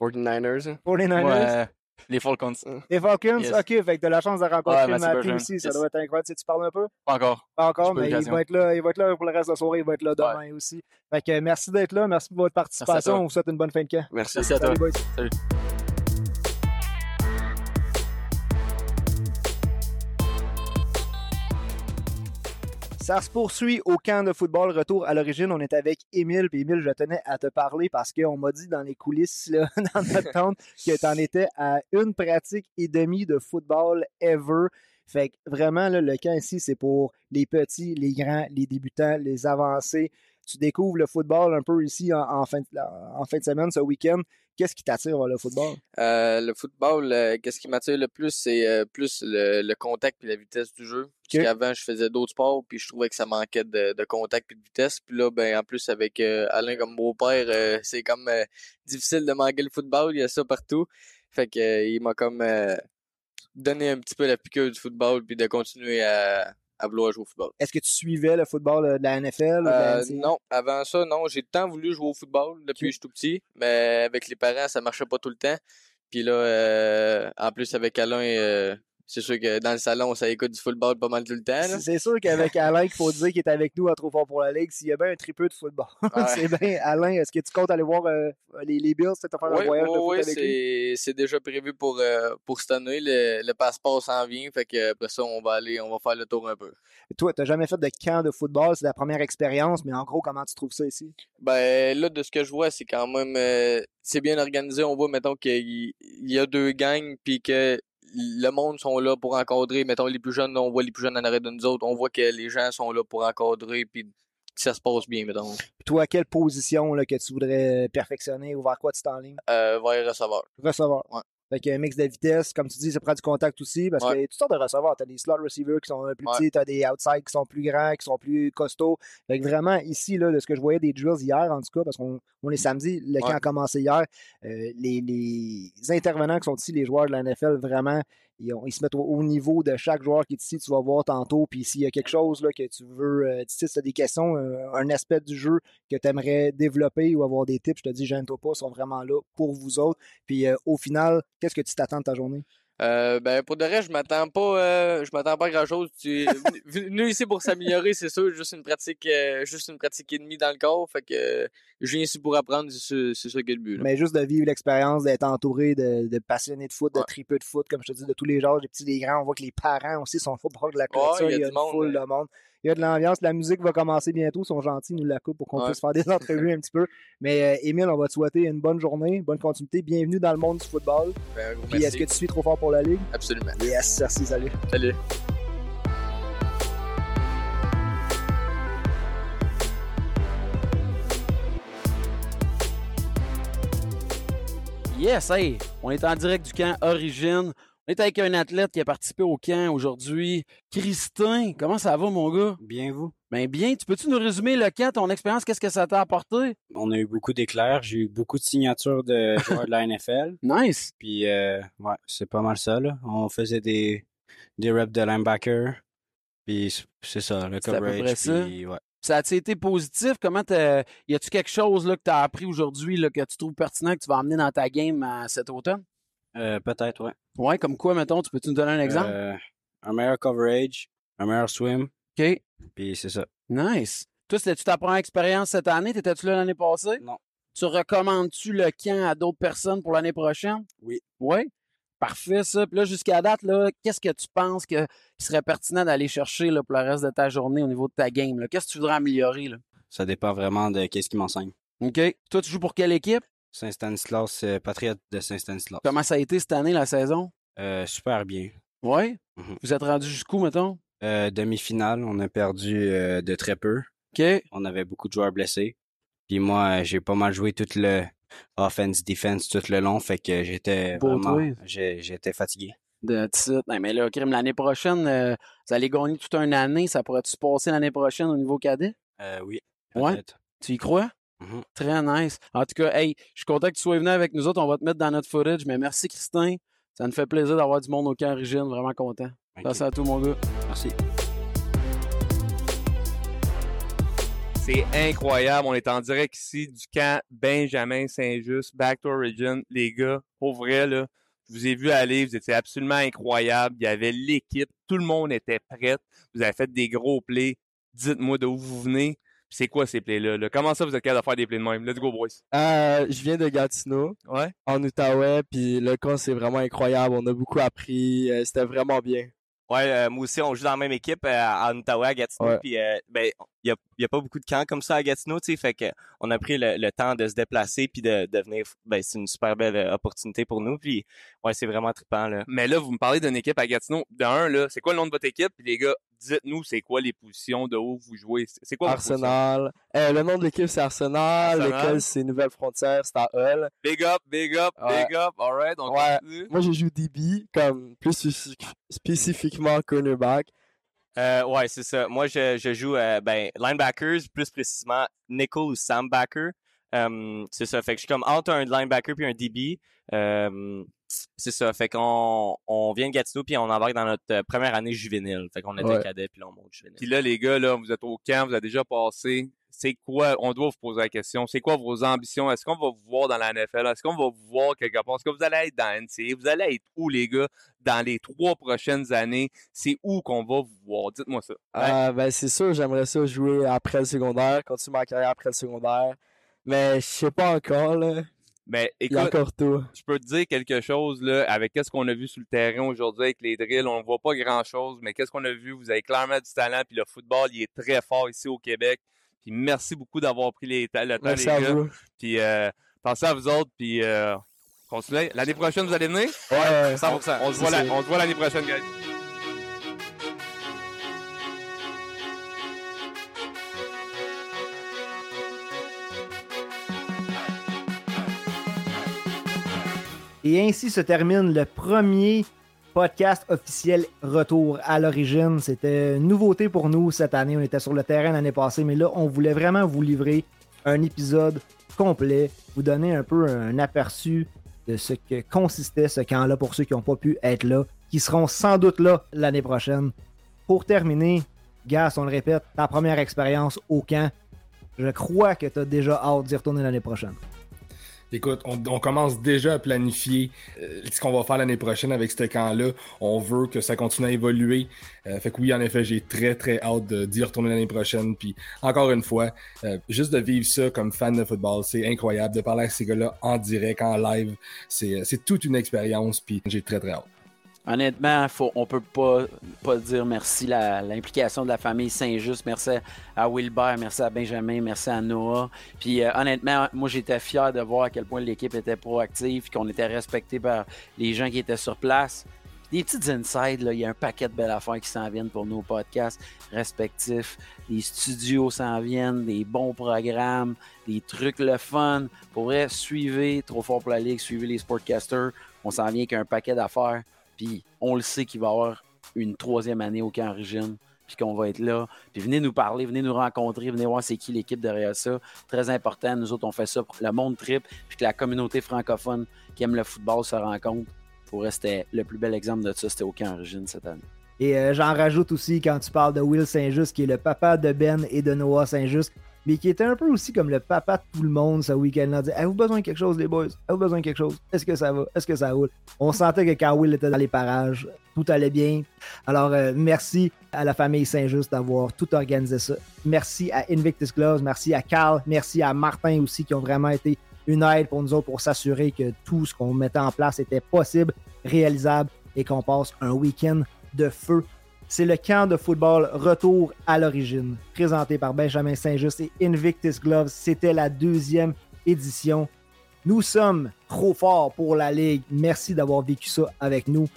49ers. hein. 49ers? Ouais, les Falcons. Les Falcons? Yes. OK, fait que t'as la chance de rencontrer Ouais, Bergeron, aussi. Ça yes. doit être incroyable. Tu sais, tu parles un peu? Pas encore. Pas encore, mais il va, être là, il va être là pour le reste de la soirée. Il va être là demain aussi. Fait que merci d'être là. Merci pour votre participation. On vous souhaite une bonne fin de camp. Merci. Merci à toi. Salut, Ça se poursuit au camp de football. Retour à l'origine, on est avec Émile. Puis Émile, je tenais à te parler parce qu'on m'a dit dans les coulisses, dans notre tente, que tu en étais à une pratique et demie de football ever. Fait que vraiment, le camp ici, c'est pour les petits, les grands, les débutants, les avancés. Tu découvres le football un peu ici en fin de semaine, ce week-end. Qu'est-ce qui t'attire vers le football? Euh, le football, euh, qu'est-ce qui m'attire le plus, c'est euh, plus le, le contact et la vitesse du jeu. Parce qu'avant, je faisais d'autres sports, puis je trouvais que ça manquait de, de contact et de vitesse. Puis là, ben, en plus, avec euh, Alain comme beau-père, euh, c'est comme euh, difficile de manquer le football. Il y a ça partout. Fait que il m'a comme donné un petit peu la piqûre du football, puis de continuer à, à vouloir jouer au football. Est-ce que tu suivais le football euh, de la NFL? ou de la Euh, non, avant ça, non. J'ai tant voulu jouer au football depuis que je suis tout petit, mais avec les parents, ça marchait pas tout le temps. Puis là, euh, en plus, avec Alain, euh, c'est sûr que dans le salon, ça écoute du football pas mal tout le temps. C'est sûr qu'avec Alain, qu'il faut dire qu'il est avec nous à Trop Fort pour la Ligue, s'il y a bien un tripeux de football, c'est bien Alain. Est-ce que tu comptes aller voir euh, les, les Bills, peut-être faire Oui, un voyage de foot oui, avec lui? c'est déjà prévu pour, euh, pour cette année. Le, le passeport s'en vient, fait que après ça, on va aller, on va faire le tour un peu. Toi, tu n'as jamais fait de camp de football, c'est la première expérience, mais en gros, comment tu trouves ça ici? Ben là, de ce que je vois, c'est quand même euh, c'est bien organisé. On voit, mettons, qu'il il y a deux gangs, puis que le monde sont là pour encadrer. Mettons, les plus jeunes, on voit les plus jeunes en arrêt de nous autres. On voit que les gens sont là pour encadrer, puis que ça se passe bien, mettons. Puis toi, quelle position là, que tu voudrais perfectionner ou vers quoi tu t'enlignes? Euh, vers receveur. Receveur. Ouais. Fait qu'un mix de vitesse, comme tu dis, ça prend du contact aussi, parce Ouais. qu'il y a toutes sortes de receveurs. Tu as des slot receivers qui sont plus Ouais. petits, tu as des outside qui sont plus grands, qui sont plus costauds. Fait que vraiment, ici, là, de ce que je voyais des drills hier, en tout cas, parce qu'on on est samedi, le camp a commencé hier, euh, les, les intervenants qui sont ici, les joueurs de la NFL, vraiment, ils, se mettent au, au niveau de chaque joueur qui est ici. Tu vas voir tantôt. Puis s'il y a quelque chose là, que tu veux, euh, si tu as des questions, euh, un aspect du jeu que tu aimerais développer ou avoir des tips, je te dis, gêne-toi pas, ils sont vraiment là pour vous autres. Puis euh, au final, qu'est-ce que tu t'attends de ta journée? Euh, ben pour de vrai, je m'attends pas euh, je m'attends pas à grand chose. Tu venu- ici pour s'améliorer, c'est sûr, juste une pratique euh, juste une pratique et demie dans le corps. Fait que euh, je viens ici pour apprendre, c'est ça- qui est le but. là. Mais juste de vivre l'expérience, d'être entouré de, de passionnés de foot, de tripeux de foot, comme je te dis, de tous les genres, les petits, les grands. On voit que les parents aussi sont pas proches de la Ouais, clôture. il y a il y a du une monde, foule euh. de monde. Il y a de l'ambiance. La musique va commencer bientôt. Ils sont gentils, ils nous la coupent pour qu'on Ouais. puisse faire des entrevues un petit peu. Mais euh, Émile, on va te souhaiter une bonne journée, bonne continuité. Bienvenue dans le monde du football. Ben, Puis est-ce que tu suis trop fort pour la Ligue? Absolument. Yes, merci, salut. Salut. Yes, hey, on est en direct du camp Origine. On est avec un athlète qui a participé au camp aujourd'hui. Christin, comment ça va, mon gars? Bien, vous? Ben bien, tu peux-tu nous résumer le camp, ton expérience, qu'est-ce que ça t'a apporté? On a eu beaucoup d'éclairs. J'ai eu beaucoup de signatures de joueurs de la NFL. Nice. Puis, euh, ouais, c'est pas mal ça, là. On faisait des, des reps de linebacker. Puis, c'est- ça, le à peu coverage. près ça. puis, ouais. Ça a-tu été positif? Comment t'as... Y a-tu quelque chose là, que tu as appris aujourd'hui que tu trouves pertinent que tu vas emmener dans ta game à cet automne? Euh, peut-être, ouais. Ouais, comme quoi, mettons, tu peux-tu nous donner un exemple? Euh, un meilleur coverage, un meilleur swim. OK. Puis, c'est ça. Nice. Toi, c'était-tu ta première expérience cette année? T'étais-tu là l'année passée? Non. Tu recommandes-tu le camp à d'autres personnes pour l'année prochaine? Oui. Oui? Parfait, ça. Puis là, jusqu'à date, là, qu'est-ce que tu penses que, qui serait pertinent d'aller chercher là, pour le reste de ta journée au niveau de ta game? Qu'est-ce que tu voudrais améliorer? Là? Ça dépend vraiment de qu'est-ce qu'ils m'enseignent. OK. Toi, tu joues pour quelle équipe? Saint-Stanislas, euh, Patriote de Saint-Stanislas. Comment ça a été cette année, la saison? Euh, super bien. Oui? Mhm. Vous êtes rendu jusqu'où, mettons? Euh, demi-finale, on a perdu de très peu. OK. On avait beaucoup de joueurs blessés. Puis moi, j'ai pas mal joué tout le offense, defense tout le long, fait que j'étais vraiment, j'étais fatigué. De. Non, mais là, crime, l'année prochaine, euh, vous allez gagner toute une année. Ça pourrait-tu se passer l'année prochaine au niveau cadet? Euh, oui, Ouais. Tu y crois? Mhm. Très nice. En tout cas, hey, je suis content que tu sois venu avec nous autres. On va te mettre dans notre footage. Mais merci, Christin. Ça nous fait plaisir d'avoir du monde au camp Origine. Vraiment content. Merci à tout, mon gars. Merci. C'est incroyable. On est en direct ici du camp Benjamin Saint-Just, Back to Origin. Les gars, pour vrai, là, je vous ai vu aller, vous étiez absolument incroyable. Il y avait l'équipe, tout le monde était prêt. Vous avez fait des gros plays. Dites-moi d'où vous venez. C'est quoi ces plays-là? là? Comment ça vous êtes capable de faire des plays de même? Let's go, boys. Euh, je viens de Gatineau, Ouais. en Outaouais, puis le camp, c'est vraiment incroyable. On a beaucoup appris. euh, C'était vraiment bien. Ouais, euh, moi aussi, on joue dans la même équipe euh, en Ottawa, à Gatineau. Ouais. Puis, euh, ben, il y a, y a pas beaucoup de camps comme ça à Gatineau, tu sais. Fait que on a pris le, le temps de se déplacer puis de, de venir. Ben, c'est une super belle opportunité pour nous. Puis, ouais, c'est vraiment trippant, là. Mais là, vous me parlez d'une équipe à Gatineau. De un, là, c'est quoi le nom de votre équipe? Puis les gars, dites-nous, c'est quoi les positions, de où vous jouez? C'est- quoi? Arsenal. Euh, le nom de l'équipe, c'est Arsenal. Arsenal. L'école, c'est Nouvelle Frontière. C'est à Hull. Big up, big up, Ouais. big up. All right, on Ouais. continue. Moi, je joue DB, comme plus spécifique- spécifiquement cornerback. Euh, ouais, c'est ça. Moi, je, je joue euh, ben, linebackers, plus précisément nickel ou sambacker. Euh, c'est ça. Fait que je suis comme entre un linebacker puis un DB. C'est ça. Fait qu'on on vient de Gatineau puis on embarque dans notre euh, première année juvénile. Fait qu'on était Ouais. cadet puis là on monte juvénile. Puis là, les gars, là, vous êtes au camp, vous avez déjà passé. C'est quoi, on doit vous poser la question, c'est quoi vos ambitions? Est-ce qu'on va vous voir dans la NFL? Est-ce qu'on va vous voir quelque part? Est-ce que vous allez être dans la NCAA? Vous allez être où, les gars, dans les trois prochaines années? C'est où qu'on va vous voir? Dites-moi ça. Euh, ben, c'est sûr, j'aimerais ça jouer après le secondaire, continuer ma carrière après le secondaire. Mais je sais pas encore, là. Mais écoute, encore tôt. je peux te dire quelque chose là, avec qu'est-ce qu'on a vu sur le terrain aujourd'hui avec les drills. On ne voit pas grand-chose, mais qu'est-ce qu'on a vu? Vous avez clairement du talent, puis le football, il est très fort ici au Québec. Puis merci beaucoup d'avoir pris les, le temps, Merci les à gars. vous. Puis euh, pensez à vous autres, puis euh, continuez. L'année prochaine, vous allez venir? Ouais, 100%. On, se c'est voit la- sûr. on se voit l'année prochaine, guys. Et ainsi se termine le premier podcast officiel Retour à l'origine. C'était une nouveauté pour nous cette année. On était sur le terrain l'année passée, mais là, on voulait vraiment vous livrer un épisode complet, vous donner un peu un aperçu de ce que consistait ce camp-là pour ceux qui n'ont pas pu être là, qui seront sans doute là l'année prochaine. Pour terminer, Gas, on le répète, ta première expérience au camp, je crois que tu as déjà hâte d'y retourner l'année prochaine. Écoute, on, commence déjà à planifier euh, ce qu'on va faire l'année prochaine avec ce camp-là. On veut que ça continue à évoluer. Euh, fait que oui, en effet, j'ai très très hâte d'y retourner l'année prochaine. Puis encore une fois, euh, juste de vivre ça comme fan de football, c'est incroyable. De parler avec ces gars-là en direct, en live, c'est c'est toute une expérience. Puis j'ai très très hâte. Honnêtement, faut, on peut pas, pas dire merci. L'implication de la famille Saint-Just, merci à Wilbert, merci à Benjamin, merci à Noah. Puis euh, honnêtement, moi j'étais fier de voir à quel point l'équipe était proactive, qu'on était respecté par les gens qui étaient sur place. Des petites insides, il y a un paquet de belles affaires qui s'en viennent pour nos podcasts respectifs. Les studios s'en viennent, des bons programmes, des trucs le fun. Pour vrai, suivez Trop fort pour la Ligue, suivez les sportcasters. On s'en vient avec un paquet d'affaires. Puis on le sait qu'il va y avoir une troisième année au camp Origine, puis qu'on va être là. Puis venez nous parler, venez nous rencontrer, venez voir c'est qui l'équipe derrière ça. Très important, nous autres, on fait ça pour le monde trip, puis que la communauté francophone qui aime le football se rencontre. Pour c'était le plus bel exemple de ça, c'était au camp Origine cette année. Et euh, j'en rajoute aussi quand tu parles de Will Saint-Just, qui est le papa de Ben et de Noah Saint-Just, mais qui était un peu aussi comme le papa de tout le monde ce week-end-là. dit Avez-vous besoin de quelque chose, les boys? Avez-vous besoin de quelque chose? Est-ce que ça va? Est-ce que ça roule? On sentait que quand Will était dans les parages, tout allait bien. Alors, euh, merci à la famille Saint-Just d'avoir tout organisé ça. Merci à Invictus Gloves, merci à Carl, merci à Martin aussi, qui ont vraiment été une aide pour nous autres pour s'assurer que tout ce qu'on mettait en place était possible, réalisable et qu'on passe un week-end de feu. C'est le camp de football Retour à l'origine, présenté par Benjamin Saint-Just et Invictus Gloves. C'était la deuxième édition. Nous sommes trop forts pour la Ligue. Merci d'avoir vécu ça avec nous.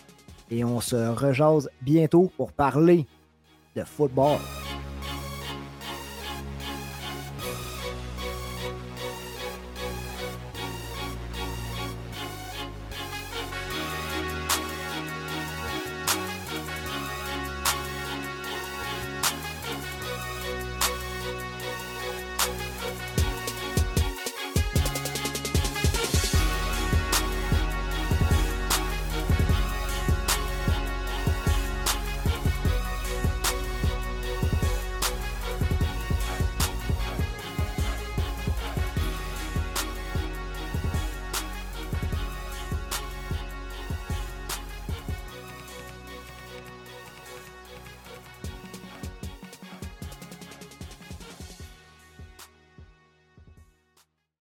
Et on se rejase bientôt pour parler de football.